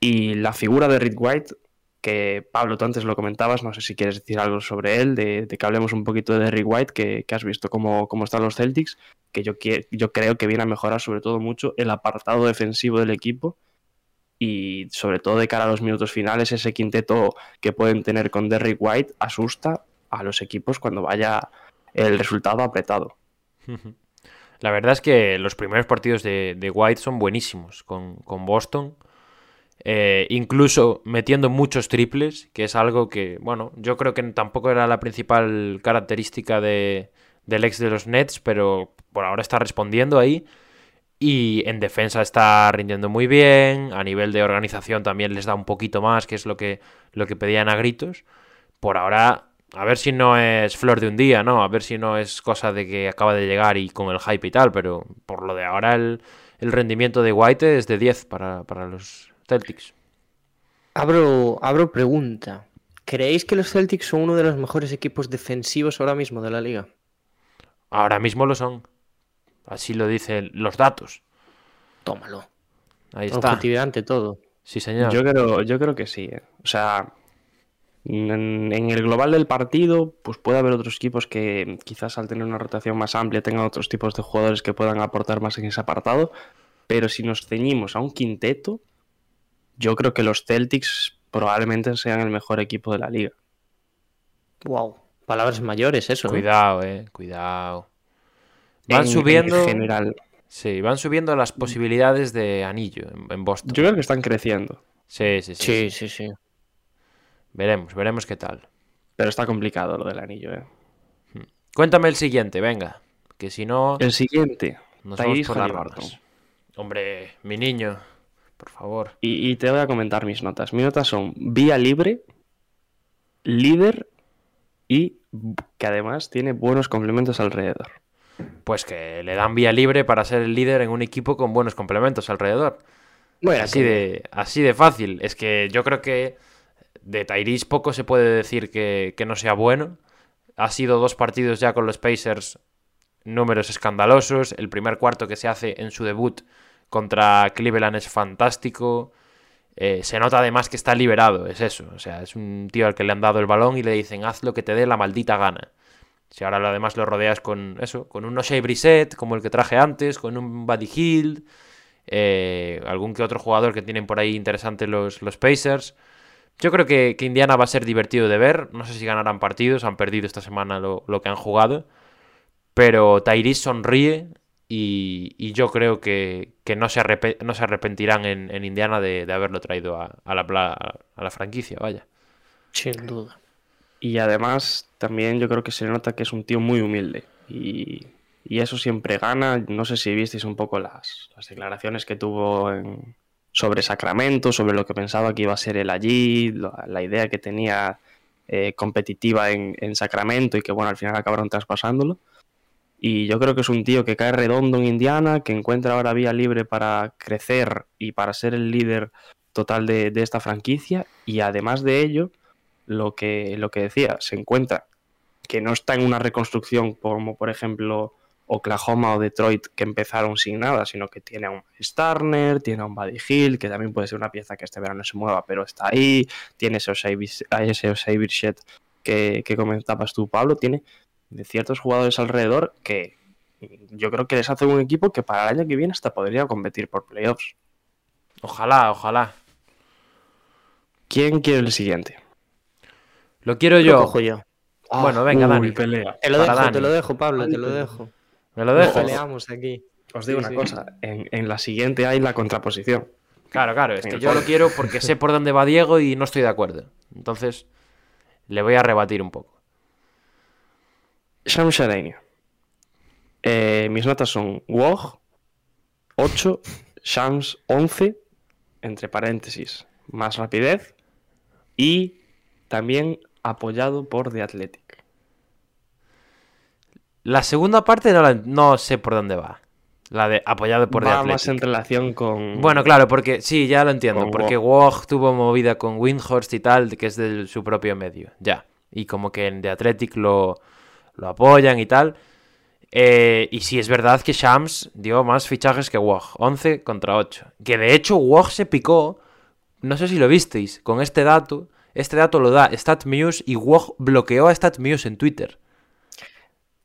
Y la figura de Rick White, que Pablo, tú antes lo comentabas, no sé si quieres decir algo sobre él, de, de que hablemos un poquito de Rick White, que, has visto cómo, cómo están los Celtics, que yo, yo creo que viene a mejorar sobre todo mucho el apartado defensivo del equipo y sobre todo de cara a los minutos finales, ese quinteto que pueden tener con Derrick White asusta a los equipos cuando vaya el resultado apretado. [LAUGHS] La verdad es que los primeros partidos de, de White son buenísimos con, con Boston. Eh, incluso metiendo muchos triples, que es algo que, bueno, yo creo que tampoco era la principal característica de, del ex de los Nets, pero por ahora está respondiendo ahí. Y en defensa está rindiendo muy bien. A nivel de organización también les da un poquito más, que es lo que, lo que pedían a gritos. Por ahora, a ver si no es flor de un día, ¿no? A ver si no es cosa de que acaba de llegar y con el hype y tal. Pero por lo de ahora, el, el rendimiento de White es de 10 para, para los Celtics. Abro, abro pregunta. ¿Creéis que los Celtics son uno de los mejores equipos defensivos ahora mismo de la liga? Ahora mismo lo son. Así lo dicen los datos. Tómalo. Ahí está. Objetividad ante todo. Sí, señor. Yo creo, yo creo que sí. ¿eh? O sea, en, en el global del partido, pues puede haber otros equipos que quizás al tener una rotación más amplia tengan otros tipos de jugadores que puedan aportar más en ese apartado. Pero si nos ceñimos a un quinteto, yo creo que los Celtics probablemente sean el mejor equipo de la liga. Wow. Palabras mayores, eso. ¿eh? Cuidado, eh. Cuidado. Van En- subiendo. En general. Sí, van subiendo las posibilidades de anillo en, en Boston. Yo creo que están creciendo. Sí, sí, sí, Sí, sí. sí, sí. Veremos, veremos qué tal. Pero está complicado lo del anillo, ¿eh? Cuéntame el siguiente, venga. Que si no, El siguiente, nos vamos Tyrese por las ramas. Hombre, mi niño, por favor. Y, y te voy a comentar mis notas. Mis notas son vía libre, líder y que además tiene buenos complementos alrededor. Pues que le dan vía libre para ser el líder en un equipo con buenos complementos alrededor. Bueno, Así de, así de fácil. Es que yo creo que de Tyrese poco se puede decir que, que no sea bueno. Ha sido dos partidos ya con los Pacers, números escandalosos. El primer cuarto que se hace en su debut contra Cleveland es fantástico. Eh, se nota además que está liberado, es eso. O sea, es un tío al que le han dado el balón y le dicen haz lo que te dé la maldita gana. Si ahora además lo rodeas con eso, con un O'Shea Brissett, como el que traje antes, con un Buddy Hield, eh, algún que otro jugador que tienen por ahí interesante los, los Pacers. Yo creo que, que Indiana va a ser divertido de ver. No sé si ganarán partidos, han perdido esta semana lo, lo que han jugado. Pero Tyrese sonríe y, y yo creo que, que no, se no se arrepentirán en, en Indiana de, de haberlo traído a, a la, pla- a la franquicia, vaya. Sin duda. Y además, también yo creo que se nota que es un tío muy humilde. Y, y eso siempre gana. No sé si visteis un poco las, las declaraciones que tuvo en- sobre Sacramento, sobre lo que pensaba que iba a ser él allí, la, idea que tenía eh, competitiva en, en Sacramento y que, bueno, al final acabaron traspasándolo. Y yo creo que es un tío que cae redondo en Indiana, que encuentra ahora vía libre para crecer y para ser el líder total de, de esta franquicia. Y además de ello, lo que, lo que decía, se encuentra que no está en una reconstrucción como por ejemplo Oklahoma o Detroit que empezaron sin nada, sino que tiene a un Starner, tiene a un Buddy Hill, que también puede ser una pieza que este verano se mueva, pero está ahí, tiene ese Osei que, que comentabas tú, Pablo, tiene de ciertos jugadores alrededor que yo creo que les hace un equipo que para el año que viene hasta podría competir por playoffs. Ojalá, ojalá. ¿Quién quiere el siguiente? Lo quiero Lo yo. cojo yo. Bueno, venga, Uy, Dani. pelea. Te lo dejo, Dani. te lo dejo, Pablo, te lo dejo. ¿Me lo dejo? peleamos aquí. Os digo Sí, una sí. cosa, en, en la siguiente hay la contraposición. Claro, claro, es que yo lo quiero porque [LAUGHS] sé por dónde va Diego y no estoy de acuerdo. Entonces, le voy a rebatir un poco. Sham Shadania. Eh, mis notas son WOG 8, Shams 11, entre paréntesis, más rapidez y también apoyado por The Athletic. La segunda parte no, la- no sé por dónde va. La de apoyado por The Va Athletic. más en relación con... Bueno, claro, porque sí, ya lo entiendo. Con Porque Wog tuvo movida con Windhorst y tal, que es de su propio medio. Ya. Y como que en The Athletic lo, lo apoyan y tal. Eh, y sí, es verdad que Shams dio más fichajes que Wog. 11 contra 8. Que de hecho Wog se picó. No sé si lo visteis. Con este dato. Este dato lo da StatMuse y Wog bloqueó a StatMuse en Twitter.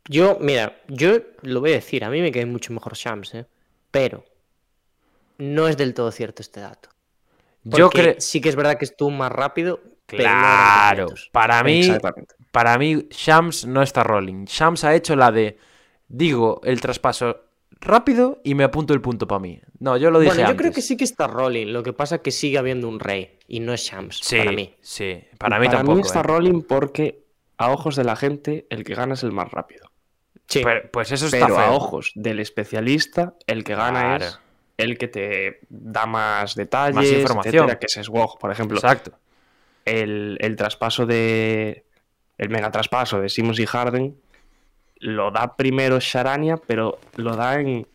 Yo, mira, yo lo voy a decir, a mí me cae mucho mejor Shams, ¿eh? Pero no es del todo cierto este dato. Yo creo. Sí que es verdad que estuvo más rápido. pero no eran Claro. Para mí. Para mí, Shams no está rolling. Shams ha hecho la de. Digo el traspaso rápido y me apunto el punto para mí. No, yo lo dije Bueno, yo antes. creo que sí que está Rolling. Lo que pasa es que sigue habiendo un rey. Y no es Shams, Sí, para mí. sí. Para mí Para tampoco. mí está ¿eh? rolling porque a ojos de la gente el que gana es el más rápido. Sí. Pero- pues eso está Pero a ojos del especialista, el que gana Claro. es el que te da más detalles, Más información. etcétera, que es SWOG, por ejemplo. Exacto. El, el traspaso de. El mega traspaso de Simmons y Harden lo da primero Sharania, pero lo da en.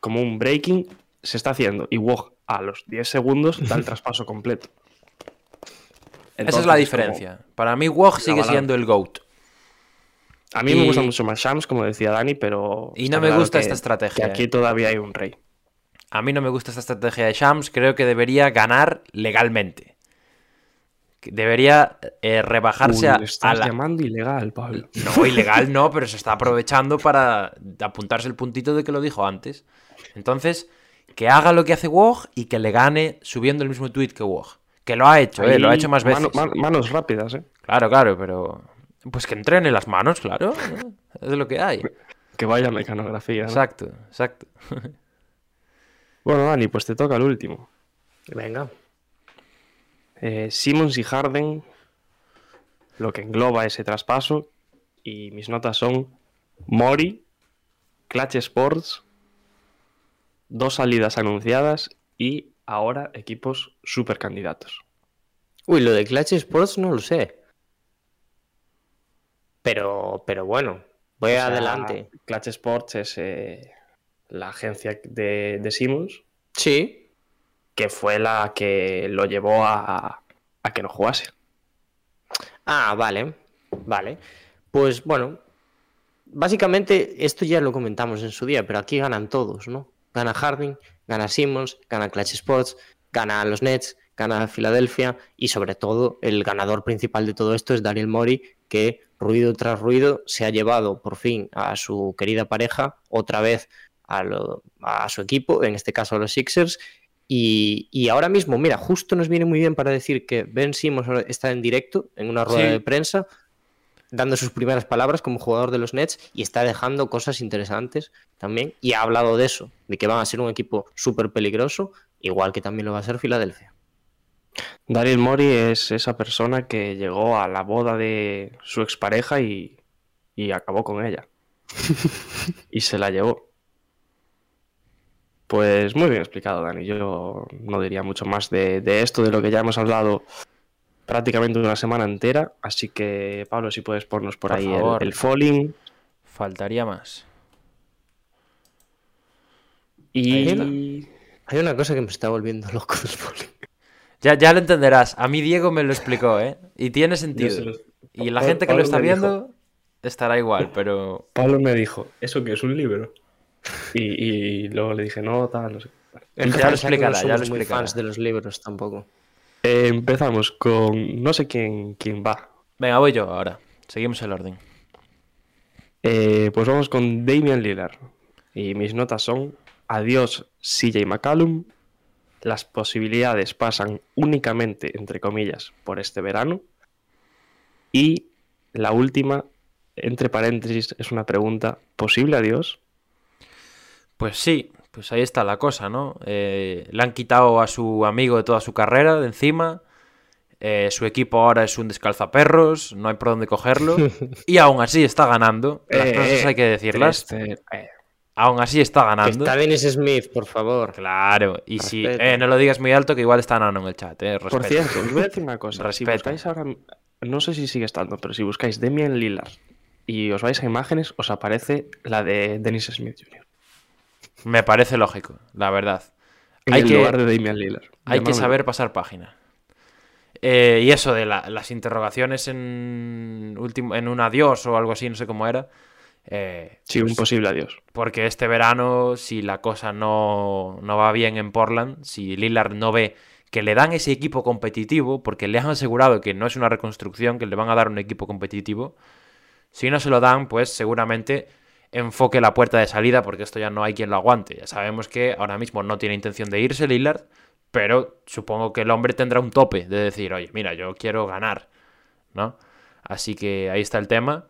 Como un breaking, se está haciendo. Y WOG a los 10 segundos da el [LAUGHS] traspaso completo. Esa es la como- diferencia. Para mí, Wog sigue balance. siendo el GOAT. A mí me gusta mucho más Shams, como decía Dani, pero. Y no me gusta que- esta estrategia, Que aquí eh. todavía hay un rey. A mí no me gusta esta estrategia de Shams. Creo que debería ganar legalmente. Debería eh, rebajarse Uy, a, le a estás la. llamando ilegal, Pablo. [LAUGHS] No, ilegal no, pero se está [LAUGHS] aprovechando para apuntarse el puntito de que lo dijo antes. Entonces, que haga lo que hace Wog y que le gane subiendo el mismo tweet que Wog. Que lo ha hecho, eh, lo ha hecho más veces. mano- man- manos rápidas, ¿eh? Claro, claro, pero. Pues que entrene las manos, claro. ¿no? [LAUGHS] Es lo que hay. Que vaya mecanografía. ¿no? Exacto, exacto. [LAUGHS] Bueno, Dani, pues te toca el último. Venga. Eh, Simmons y Harden. lo que engloba ese traspaso. Y mis notas son Mori, Clutch Sports, dos salidas anunciadas y ahora equipos super candidatos. Uy, lo de Clutch Sports no lo sé. Pero, pero bueno, voy O sea, adelante. Clutch Sports es eh, la agencia de, de Simmons Sí, que fue la que lo llevó a, a que no jugase. Ah, vale, vale. Pues bueno, básicamente esto ya lo comentamos en su día, pero aquí ganan todos, ¿no? Gana Harding, gana Simmons, gana Clutch Sports, gana los Nets, gana Filadelfia y sobre todo el ganador principal de todo esto es Daniel Mori, que ruido tras ruido se ha llevado por fin a su querida pareja otra vez a, lo- a su equipo, en este caso a los Sixers, y, y ahora mismo, mira, justo nos viene muy bien para decir que Ben Simmons está en directo en una rueda Sí. de prensa, dando sus primeras palabras como jugador de los Nets y está dejando cosas interesantes también. Y ha hablado de eso, de que van a ser un equipo súper peligroso, igual que también lo va a ser Filadelfia. Daryl Mori es esa persona que llegó a la boda de su expareja y, y acabó con ella. [LAUGHS] y se la llevó. Pues muy bien explicado, Dani. Yo no diría mucho más de, de esto, de lo que ya hemos hablado prácticamente una semana entera. Así que, Pablo, si puedes ponernos por, Por ahí el, favor. el falling. Faltaría más. Y. Hay una cosa que me está volviendo loco del bowling. Ya, ya lo entenderás. A mí Diego me lo explicó, ¿eh? Y tiene sentido. lo- Y la Pa- gente que lo está dijo- viendo estará igual, pero... Pablo me dijo, ¿eso que es un libro? Y, y luego le dije, no, tal, no sé. Ya lo explicará, no ya lo explicará. fans de los libros tampoco. Eh, empezamos con. No sé quién, quién va. Venga, voy yo ahora. Seguimos el orden. Eh, pues vamos con Damian Lillard. Y mis notas son: Adiós, CJ McCallum. Las posibilidades pasan únicamente, entre comillas, por este verano. Y la última, entre paréntesis, es una pregunta: ¿posible adiós? Pues sí, pues ahí está la cosa, ¿no? Eh, le han quitado a su amigo de toda su carrera de encima. eh, su equipo ahora es un descalzaperros, no hay por dónde cogerlo. [LAUGHS] y aún así está ganando. Las Eh, cosas hay que decirlas. Este, eh, Aún así está Que ganando. está Dennis Smith, por favor. Claro, y si eh, no lo digas muy alto, que igual está Nano en el chat, eh. Por cierto, os voy a decir una cosa. Si Respeto. buscáis ahora, no sé si sigue estando, pero si buscáis Damian Lillard y os vais a imágenes, os aparece la de Dennis Smith Jr. Me parece lógico, la verdad. En Hay el que- lugar de Damian Lillard. Hay que saber pasar página. Eh, y eso de la- las interrogaciones en, último, en un adiós o algo así, no sé cómo era. Eh, Sí, un posible adiós. porque este verano, si la cosa no, no va bien en Portland, si Lillard no ve que le dan ese equipo competitivo, porque le han asegurado que no es una reconstrucción, que le van a dar un equipo competitivo, si no se lo dan, pues seguramente enfoque la puerta de salida, porque esto ya no hay quien lo aguante. Ya sabemos que ahora mismo no tiene intención de irse Lillard, pero supongo que el hombre tendrá un tope de decir, oye, mira, yo quiero ganar, ¿no? Así que ahí está el tema.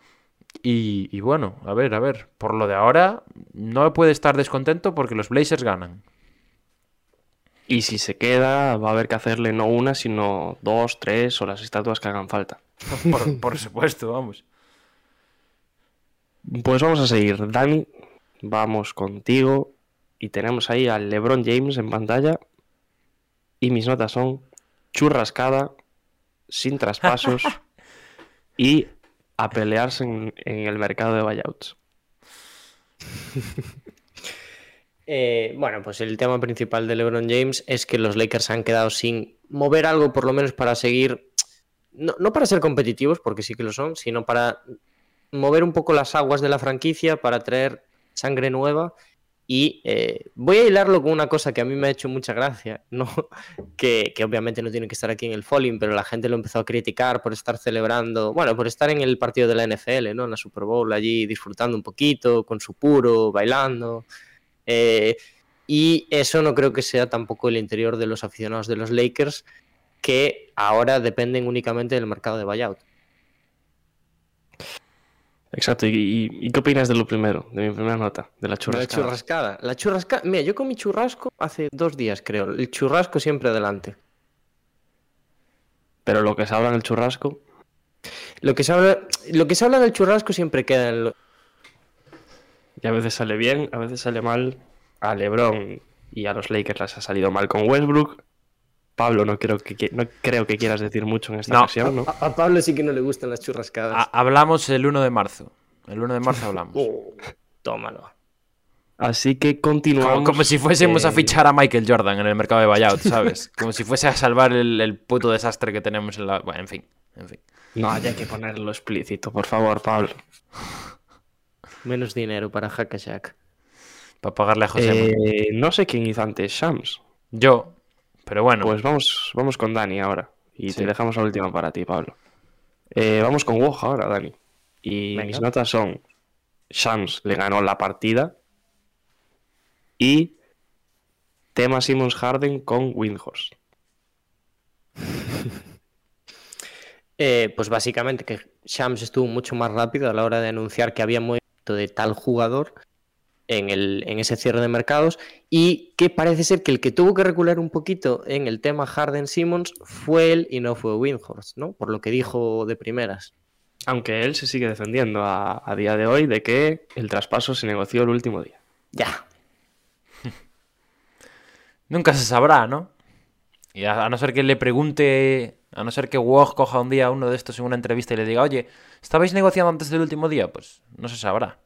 Y, y bueno, a ver, a ver, por lo de ahora, no puede estar descontento porque los Blazers ganan. Y si se queda, va a haber que hacerle no una, sino dos, tres o las estatuas que hagan falta. [LAUGHS] Por, por supuesto, vamos. Pues vamos a seguir. Dani, vamos contigo. Y tenemos ahí al LeBron James en pantalla. Y mis notas son churrascada, sin traspasos [LAUGHS] y a pelearse en, en el mercado de buyouts. [LAUGHS] Eh, bueno, pues el tema principal de LeBron James es que los Lakers han quedado sin mover algo, por lo menos para seguir, no, no para ser competitivos, porque sí que lo son, sino para mover un poco las aguas de la franquicia, para traer sangre nueva. Y eh, voy a hilarlo con una cosa que a mí me ha hecho mucha gracia, [LAUGHS] ¿no? que, que obviamente no tiene que estar aquí en el Falling, pero la gente lo empezó a criticar por estar celebrando, bueno, por estar en el partido de la NFL, ¿no? En la Super Bowl, allí disfrutando un poquito, con su puro, bailando. Eh, y eso no creo que sea tampoco el interior de los aficionados de los Lakers, que ahora dependen únicamente del mercado de buyout. Exacto. ¿Y, y- qué opinas de lo primero? De mi primera nota, de la La churrascada. churrascada. La churrascada. Mira, yo comí churrasco hace dos días, creo. El churrasco siempre adelante. Pero lo que se habla en el churrasco, Lo que se habla, lo que se habla del churrasco siempre queda en lo- Y a veces sale bien, a veces sale mal. A LeBron y a los Lakers les ha salido mal con Westbrook. Pablo, no creo que, no creo que quieras decir mucho en esta No. ocasión, ¿no? A, a Pablo sí que no le gustan las churrascadas. Ha- hablamos el 1 de marzo. El 1 de marzo hablamos. [LAUGHS] Oh, tómalo. Así que continuamos. Como, como si fuésemos a fichar a Michael Jordan en el mercado de buyout, ¿sabes? [LAUGHS] Como si fuese a salvar el, el puto desastre que tenemos en la... Bueno, en fin, en fin. No, hay que ponerlo explícito, por favor, Pablo. Menos dinero para Hackashack. Para pagarle a José. Eh, no sé quién hizo antes Shams. Yo, pero bueno. Pues vamos, vamos con Dani ahora. Y Sí. te dejamos la última para ti, Pablo. Eh, vamos con Woj ahora, Dani. Y Venga. mis notas son: Shams le ganó la partida. Y tema Simmons Harden con Windhorst. [LAUGHS] Eh, pues básicamente que Shams estuvo mucho más rápido a la hora de anunciar que había movimiento de tal jugador en, el, en ese cierre de mercados y que parece ser que el que tuvo que recular un poquito en el tema Harden Simmons fue él y no fue Windhorst, ¿no? Por lo que dijo de primeras. Aunque él se sigue defendiendo a, a día de hoy de que el traspaso se negoció el último día. Ya. [LAUGHS] Nunca se sabrá, ¿no? Y a, a no ser que le pregunte, a no ser que Woj coja un día a uno de estos en una entrevista y le diga, oye, ¿estabais negociando antes del último día? Pues no se sabrá.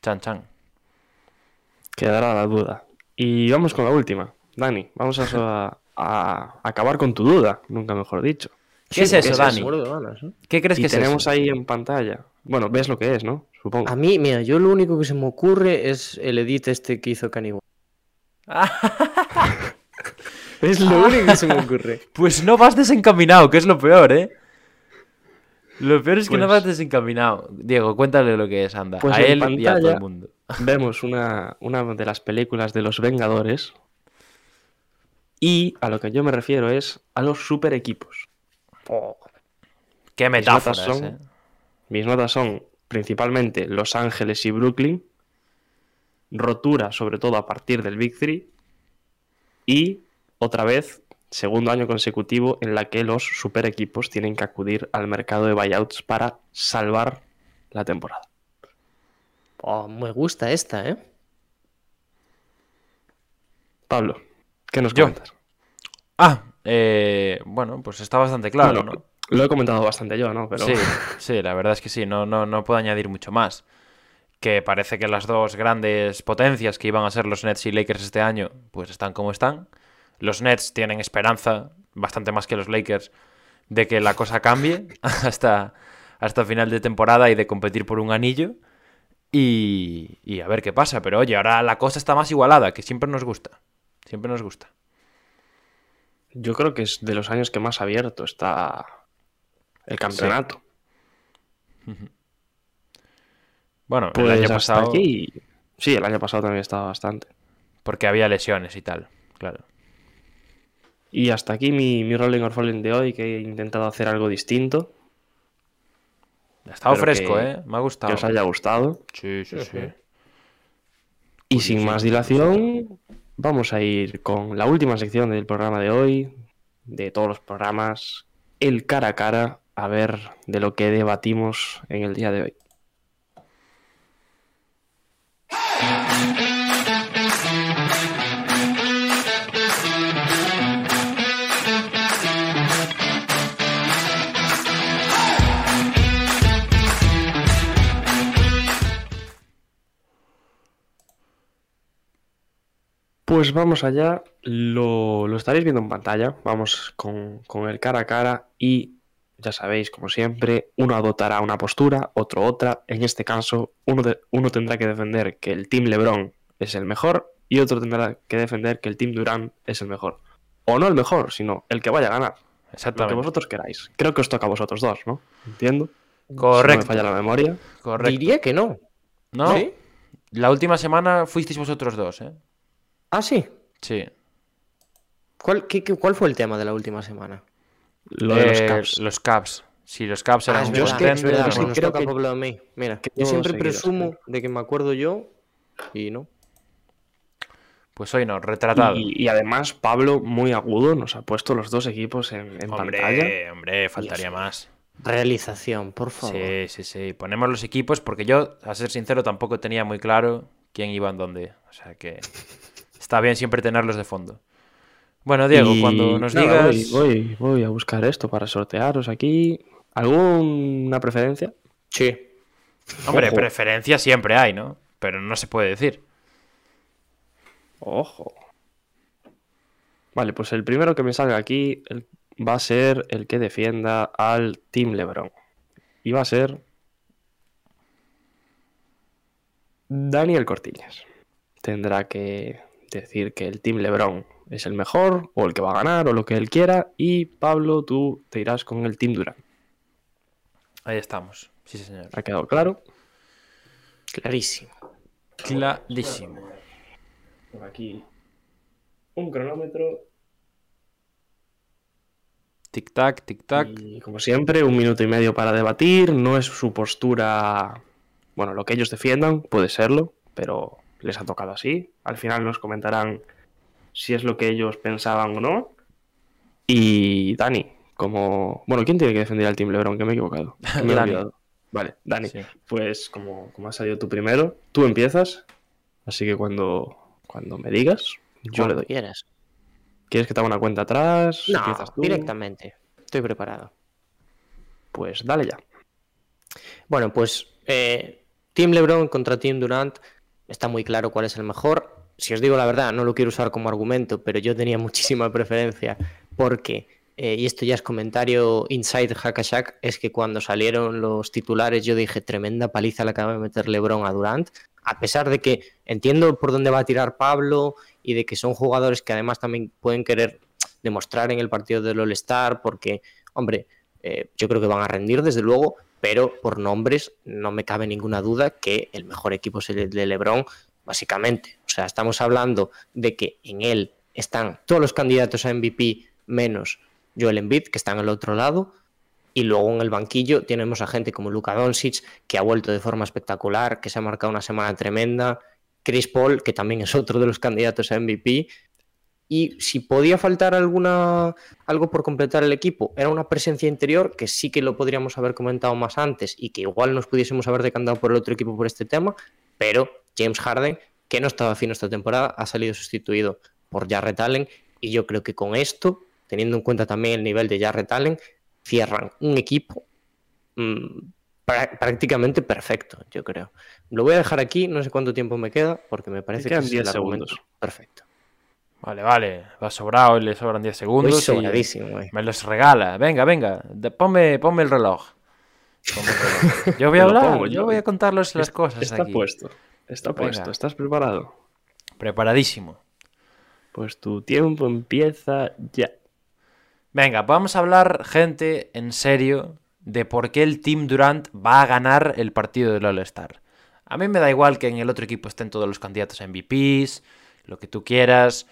Chan, chan. Quedará la duda. Y vamos con la última. Dani, vamos a, [LAUGHS] acabar con tu duda, nunca mejor dicho. ¿Qué es eso, es Dani? ¿Qué crees Y que es tenemos eso? ahí en pantalla. Bueno, ves lo que es, ¿no? Supongo. A mí, mira, yo lo único que se me ocurre es el edit este que hizo West. [LAUGHS] es lo único que se me ocurre. [LAUGHS] Pues no vas desencaminado, que es lo peor, ¿eh? Lo peor es que no Pues- vas desencaminado. Diego, cuéntale lo que es, anda. Pues a él y a todo el mundo. Vemos una, una de las películas de los Vengadores. Y a lo que yo me refiero es a los super equipos. Qué Mis notas metáforas, son- ¿eh? Mis notas son principalmente Los Ángeles y Brooklyn. Rotura, sobre todo a partir del Big Three. Y otra vez, segundo año consecutivo en la que los super equipos tienen que acudir al mercado de buyouts para salvar la temporada. Oh, me gusta esta, ¿eh? Pablo, ¿qué nos Yo. cuentas? Ah, eh, bueno, pues está bastante claro, Bueno, ¿no? Lo he comentado bastante yo, ¿no? Pero Sí, sí, la verdad es que sí, no, no, no puedo añadir mucho más. Que parece que las dos grandes potencias que iban a ser los Nets y Lakers este año, pues están como están. Los Nets tienen esperanza, bastante más que los Lakers, de que la cosa cambie [LAUGHS] hasta, hasta final de temporada y de competir por un anillo. Y, y a ver qué pasa. Pero oye, ahora la cosa está más igualada, que siempre nos gusta. Siempre nos gusta. yo creo que es de los años que más abierto está el campeonato. Bueno, Pues el año hasta pasado, aquí. Sí, el año pasado también estaba bastante. porque había lesiones y tal, claro. Y hasta aquí mi, mi Rolling or Falling de hoy, que he intentado hacer algo distinto. Ha estado fresco, que- ¿eh? Me ha Que gustado. os haya gustado. Sí, sí, sí. Y sin más dilación, vamos a ir con la última sección del programa de hoy, de todos los programas, el cara a cara, a ver de lo que debatimos en el día de hoy. Pues vamos allá, lo, lo estaréis viendo en pantalla, vamos con, con el cara a cara y ya sabéis, como siempre, uno adoptará una postura, otro otra, en este caso uno, de- uno tendrá que defender que el Team Lebron es el mejor y otro tendrá que defender que el Team Durant es el mejor. O no el mejor, sino el que vaya a ganar, lo que Exactamente. vosotros queráis. Creo que os toca a vosotros dos, ¿no? Entiendo. Si no Correcto. me falla la memoria. correcto. Diría que no. ¿No? ¿Sí? La última semana fuisteis vosotros dos, ¿eh? Ah, sí. Sí. ¿Cuál, qué- qué- cuál fue el tema de la última semana? Lo de los Eh, Caps. Los Caps. Sí, los Caps eran Ah, es un yo verdad, es que- es verdad, creo toca que- a mí. Mira, que yo siempre seguidos, presumo creo. de que me acuerdo yo y no. Pues hoy no, retratado. Y, y además, Pablo, muy agudo, nos ha puesto los dos equipos en, en pantalla. Hombre, hombre, faltaría más. Realización, por favor. Sí, sí, sí. Ponemos los equipos porque yo, a ser sincero, tampoco tenía muy claro quién iba en dónde. O sea que [LAUGHS] está bien siempre tenerlos de fondo. Bueno, Diego, Y cuando nos digas... Voy, voy, voy a buscar esto para sortearos aquí. ¿Alguna preferencia? Sí. Hombre, Ojo. preferencia siempre hay, ¿no? Pero no se puede decir. Ojo. Vale, pues el primero que me salga aquí va a ser el que defienda al Team LeBron. Y va a ser Daniel Cortiñas. Tendrá que decir que el Team LeBron es el mejor, o el que va a ganar, o lo que él quiera. Y Pablo, tú te irás con el Team Durant. Ahí estamos. Sí, señor. ¿Ha quedado claro? Clarísimo. Clarísimo. Por aquí un cronómetro Tic-tac, tic-tac. Y como siempre, un minuto y medio para debatir. No es su postura. Bueno, lo que ellos defiendan puede serlo, pero les ha tocado así. Al final nos comentarán si es lo que ellos pensaban o no. Y Dani, como. Bueno, ¿quién tiene que defender al Team Lebron? Que me he equivocado. [LAUGHS] Me he olvidado. Vale, Dani. Sí. Pues como, como has salido tú primero, tú empiezas. Así que cuando, cuando me digas, yo Cuando le doy. quieras. ¿Quieres que te haga una cuenta atrás? No, ¿Empiezas tú? directamente. Estoy preparado. Pues dale ya. Bueno, pues eh, Team LeBron contra Team Durant está muy claro cuál es el mejor. Si os digo la verdad, no lo quiero usar como argumento, pero yo tenía [LAUGHS] muchísima preferencia porque, eh, y esto ya es comentario inside Hackashack, es que cuando salieron los titulares yo dije tremenda paliza le acaba de meter LeBron a Durant, a pesar de que entiendo por dónde va a tirar Pablo y de que son jugadores que además también pueden querer demostrar en el partido del All-Star, porque, hombre, eh, yo creo que van a rendir desde luego, pero por nombres no me cabe ninguna duda que el mejor equipo es el de LeBron, básicamente. O sea, estamos hablando de que en él están todos los candidatos a MVP menos Joel Embiid, que están al otro lado, y luego en el banquillo tenemos a gente como Luka Doncic, que ha vuelto de forma espectacular, que se ha marcado una semana tremenda, Chris Paul, que también es otro de los candidatos a MVP, y si podía faltar alguna algo por completar el equipo, era una presencia interior que sí que lo podríamos haber comentado más antes y que igual nos pudiésemos haber decantado por el otro equipo por este tema, pero James Harden, que no estaba fino esta temporada, ha salido sustituido por Jarrett Allen y yo creo que con esto, teniendo en cuenta también el nivel de Jarrett Allen, cierran un equipo mm, prá- prácticamente perfecto, yo creo. Lo voy a dejar aquí, no sé cuánto tiempo me queda, porque me parece que es 10 el argumento perfecto. Vale, vale. Va sobrado y le sobran 10 segundos. Voy y sobradísimo, me los regala. Venga, venga. de- ponme, ponme el reloj. Ponme el reloj. Yo voy a [LAUGHS] hablar. pongo yo yo. voy a contarles las cosas Está aquí. puesto. Está Venga. puesto. ¿Estás preparado? Preparadísimo. Pues tu tiempo empieza ya. Venga, vamos a hablar, gente, en serio, de por qué el Team Durant va a ganar el partido del All-Star. A mí me da igual que en el otro equipo estén todos los candidatos a MVPs, lo que tú quieras.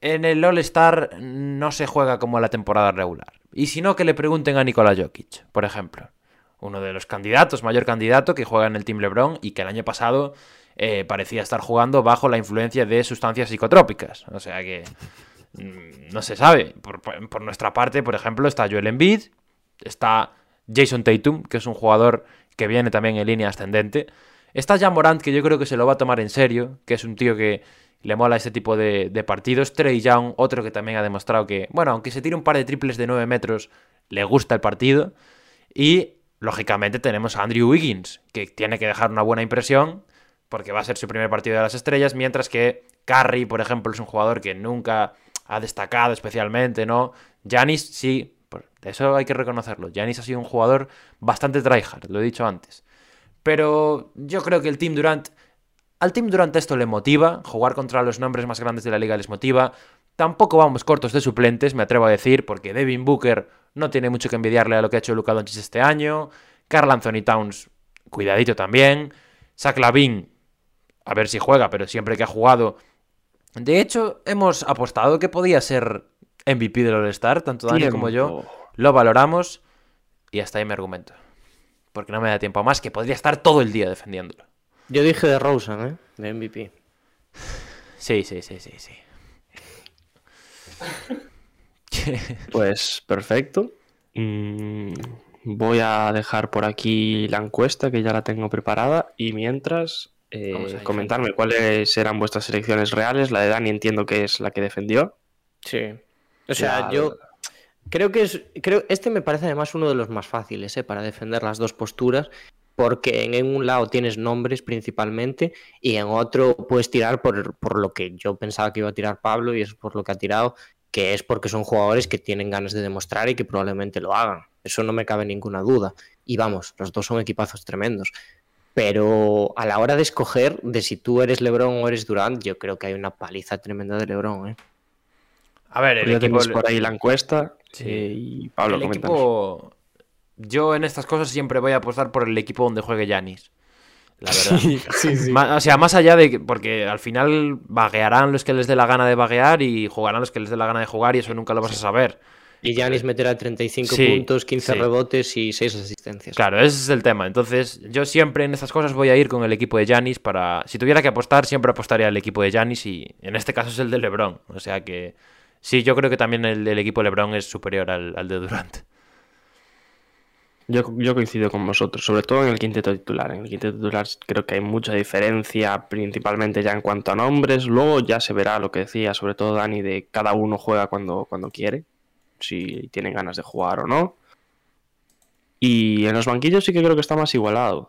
En el All-Star no se juega como la temporada regular. Y si no, que le pregunten a Nikola Jokic, por ejemplo. Uno de los candidatos, mayor candidato, que juega en el Team LeBron y que el año pasado eh, parecía estar jugando bajo la influencia de sustancias psicotrópicas. O sea que mm, no se sabe. Por nuestra parte, por ejemplo, está Joel Embiid, está Jason Tatum, que es un jugador que viene también en línea ascendente. Está Jan Morant, que yo creo que se lo va a tomar en serio, que es un tío que le mola este tipo de, de partidos. Trey Young, otro que también ha demostrado que, bueno, aunque se tire un par de triples de 9 metros, le gusta el partido. Y, lógicamente, tenemos a Andrew Wiggins, que tiene que dejar una buena impresión, porque va a ser su primer partido de las estrellas, mientras que Curry, por ejemplo, es un jugador que nunca ha destacado especialmente, ¿no? Giannis sí, eso hay que reconocerlo. Giannis ha sido un jugador bastante tryhard, lo he dicho antes. Pero yo creo que el Team Durant. Al Team Durant esto le motiva. Jugar contra los nombres más grandes de la liga les motiva. Tampoco vamos cortos de suplentes, me atrevo a decir, porque Devin Booker no tiene mucho que envidiarle a lo que ha hecho Luka Doncic este año. Carl Anthony Towns, cuidadito también. Zach Lavin, a ver si juega, pero siempre que ha jugado. De hecho, hemos apostado que podía ser MVP del All-Star, tanto Dani como yo. Lo valoramos y hasta ahí mi argumento. Porque no me da tiempo a más, que podría estar todo el día defendiéndolo. Yo dije de Rosen, ¿eh? De MVP. Sí, sí, sí, sí, sí. [LAUGHS] Pues perfecto. Mm, voy a dejar por aquí la encuesta que ya la tengo preparada y mientras eh, comentarme cuáles eran vuestras selecciones reales. La de Dani entiendo que es la que defendió. Sí. O sea, La- yo creo que es. Creo, este me parece además uno de los más fáciles, ¿eh? Para defender las dos posturas. Porque en un lado tienes nombres principalmente y en otro puedes tirar por, por lo que yo pensaba que iba a tirar Pablo y es por lo que ha tirado, que es porque son jugadores que tienen ganas de demostrar y que probablemente lo hagan. Eso no me cabe ninguna duda. Y vamos, los dos son equipazos tremendos. Pero a la hora de escoger de si tú eres LeBron o eres Durant, yo creo que hay una paliza tremenda de LeBron, ¿eh? A ver, el ya equipo... por ahí la encuesta Sí. eh, y Pablo, el equipo... Yo en estas cosas siempre voy a apostar por el equipo donde juegue Yanis. La verdad. [LAUGHS] Ma- O sea, más allá de que, porque al final vaguearán los que les dé la gana de vaguear y jugarán los que les dé la gana de jugar y eso nunca lo vas a saber. Y Yanis meterá 35 Sí, puntos, 15 sí. rebotes y 6 asistencias. Claro, ese es el tema. Entonces, yo siempre en estas cosas voy a ir con el equipo de Yanis para... Si tuviera que apostar, siempre apostaría al equipo de Yanis y en este caso es el de LeBron. O sea que sí, yo creo que también el del equipo de LeBron es superior al, al de Durant. Yo, coincido con vosotros, sobre todo en el quinteto titular. En el quinteto titular creo que hay mucha diferencia, principalmente ya en cuanto a nombres. Luego ya se verá lo que decía, sobre todo Dani, de cada uno juega cuando, cuando quiere, si tiene ganas de jugar o no. Y en los banquillos sí que creo que está más igualado.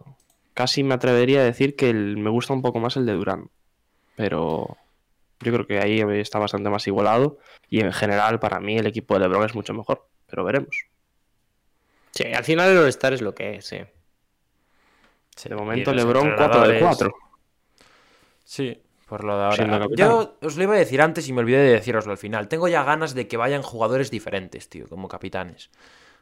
Casi me atrevería a decir que me gusta un poco más el de Durán. Pero yo creo que ahí está bastante más igualado. Y en general, para mí, el equipo de LeBron es mucho mejor. Pero veremos. Sí, al final el All-Star es lo que es, sí. De momento, LeBron 4 de entrenadores- 4. Sí, por lo de ahora. Yo os lo iba a decir antes y me olvidé de deciroslo al final. Tengo ya ganas de que vayan jugadores diferentes, tío, como capitanes.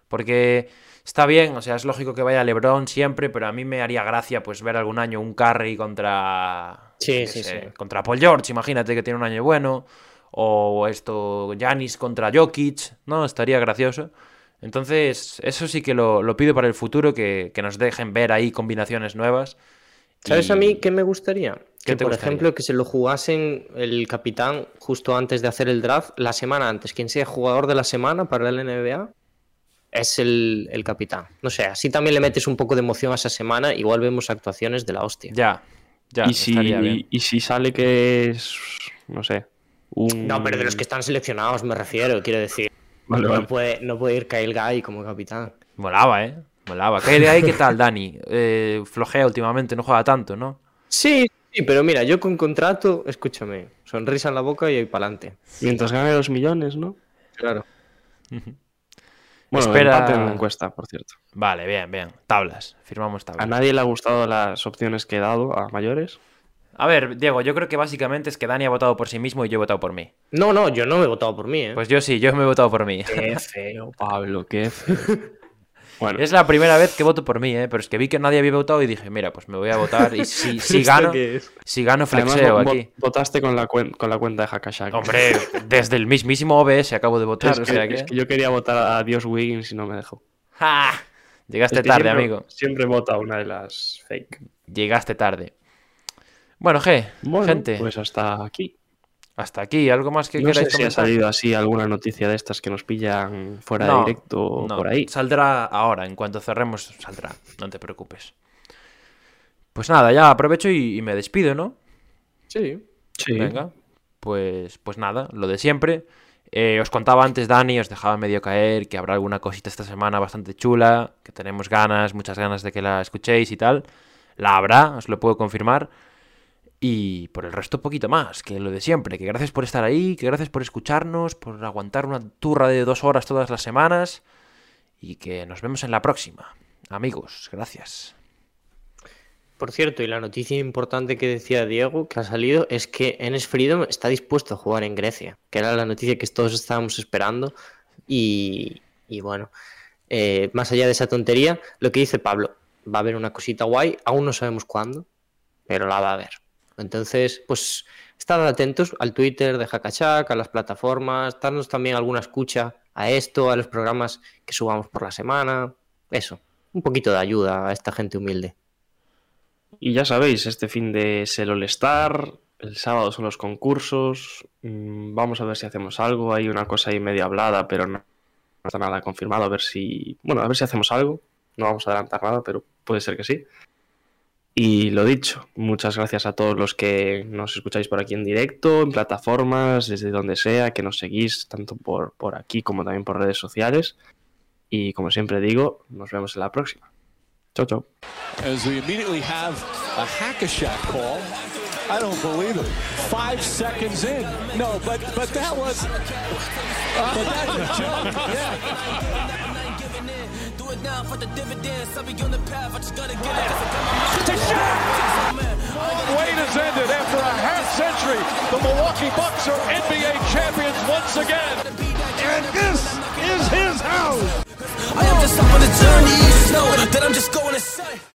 Porque está bien, o sea, es lógico que vaya LeBron siempre, pero a mí me haría gracia pues ver algún año un Curry contra Sí, sí, sé, sí. contra Paul George, imagínate que tiene un año bueno, o esto Giannis contra Jokic, no, estaría gracioso. Entonces, eso sí que lo, lo pido para el futuro, que, que nos dejen ver ahí combinaciones nuevas. ¿Sabes Y- a mí qué me gustaría? ¿Qué Que, por gustaría? ejemplo, que se lo jugasen el capitán justo antes de hacer el draft, la semana antes. Quien sea jugador de la semana para el NBA es el, el capitán. No sé, así también le metes un poco de emoción a esa semana. Igual vemos actuaciones de la hostia. Ya, ya, y, si, bien. y si sale que es, no sé, un... No, pero de los que están seleccionados me refiero, quiero decir. Vale, no, vale. Puede, no puede ir Kyle Guy como capitán. Molaba, ¿eh? Molaba. ¿Qué de ahí? ¿Qué tal, Dani? Eh, flojea últimamente, no juega tanto, ¿no? Sí, sí, pero mira, yo con contrato, escúchame, sonrisa en la boca y ahí para adelante. Mientras gane los millones, ¿no? Claro. [LAUGHS] Bueno, Espera- empate en la encuesta, por cierto. Vale, bien, bien. Tablas. Firmamos ¿A tablas. nadie le ha gustado las opciones que he dado a mayores? A ver, Diego, yo creo que básicamente es que Dani ha votado por sí mismo y yo he votado por mí. No, no, yo no me he votado por mí, ¿eh? Pues yo sí, yo me he votado por mí. Qué [LAUGHS] feo, Pablo, qué feo. [LAUGHS] Bueno, Es la primera vez que voto por mí, ¿eh? Pero es que vi que nadie había votado y dije, mira, pues me voy a votar y si, [LAUGHS] si ¿Esto gano, si gano flexeo aquí. votaste con la, cuen- con la cuenta de Hakashak. Hombre, desde el mismísimo OBS acabo de votar, es, o que, sea es que... que yo quería votar a Dios Wiggins y no me dejó. ¡Ja! Llegaste Es que tarde, siempre- amigo. Siempre vota una de las fake. Llegaste tarde. Bueno, G, Bueno, gente, pues hasta aquí. hasta aquí. ¿Algo más que No sé queráis si ha salido así alguna noticia de estas que nos pillan fuera No, de directo o no, por ahí. Saldrá ahora, en cuanto cerremos, saldrá. No te preocupes. Pues nada, ya aprovecho y, y me despido, ¿no? Sí. Sí. Venga. Pues, pues nada, lo de siempre. Eh, os contaba antes, Dani, os dejaba medio caer que habrá alguna cosita esta semana bastante chula, que tenemos ganas, muchas ganas de que la escuchéis y tal. La habrá, os lo puedo confirmar. Y por el resto, poquito más, que lo de siempre. Que gracias por estar ahí, que gracias por escucharnos, por aguantar una turra de dos horas todas las semanas. Y que nos vemos en la próxima. Amigos, gracias. Por cierto, y la noticia importante que decía Diego, que ha salido, es que Enes Freedom está dispuesto a jugar en Grecia, que era la noticia que todos estábamos esperando. Y, bueno, eh, más allá de esa tontería, lo que dice Pablo, va a haber una cosita guay, aún no sabemos cuándo, pero la va a haber. Entonces, pues, estad atentos al Twitter de Hakachak, a las plataformas, darnos también alguna escucha a esto, a los programas que subamos por la semana. Eso, un poquito de ayuda a esta gente humilde. Y ya sabéis, este fin de es el All-Star, el sábado son los concursos, mm, vamos a ver si hacemos algo, hay una cosa ahí medio hablada, pero no, no está nada confirmado, a ver si, bueno, a ver si hacemos algo. No vamos a adelantar nada, pero puede ser que sí. Y lo dicho, muchas gracias a todos los que nos escucháis por aquí en directo, en plataformas, desde donde sea, que nos seguís, tanto por, por aquí como también por redes sociales. Y como siempre digo, nos vemos en la próxima. Chau, chau. As we immediately have a hack-a-shack call. I don't believe it. Five seconds in. No, but but that was. but a joke. Yeah. Do now for the dividends. I'll be on the path. I just gotta get it. Wait has ended after a half century. The Milwaukee Bucks are NBA champions once again. And this is his house. I am just on the journey. You know that I'm just going to say.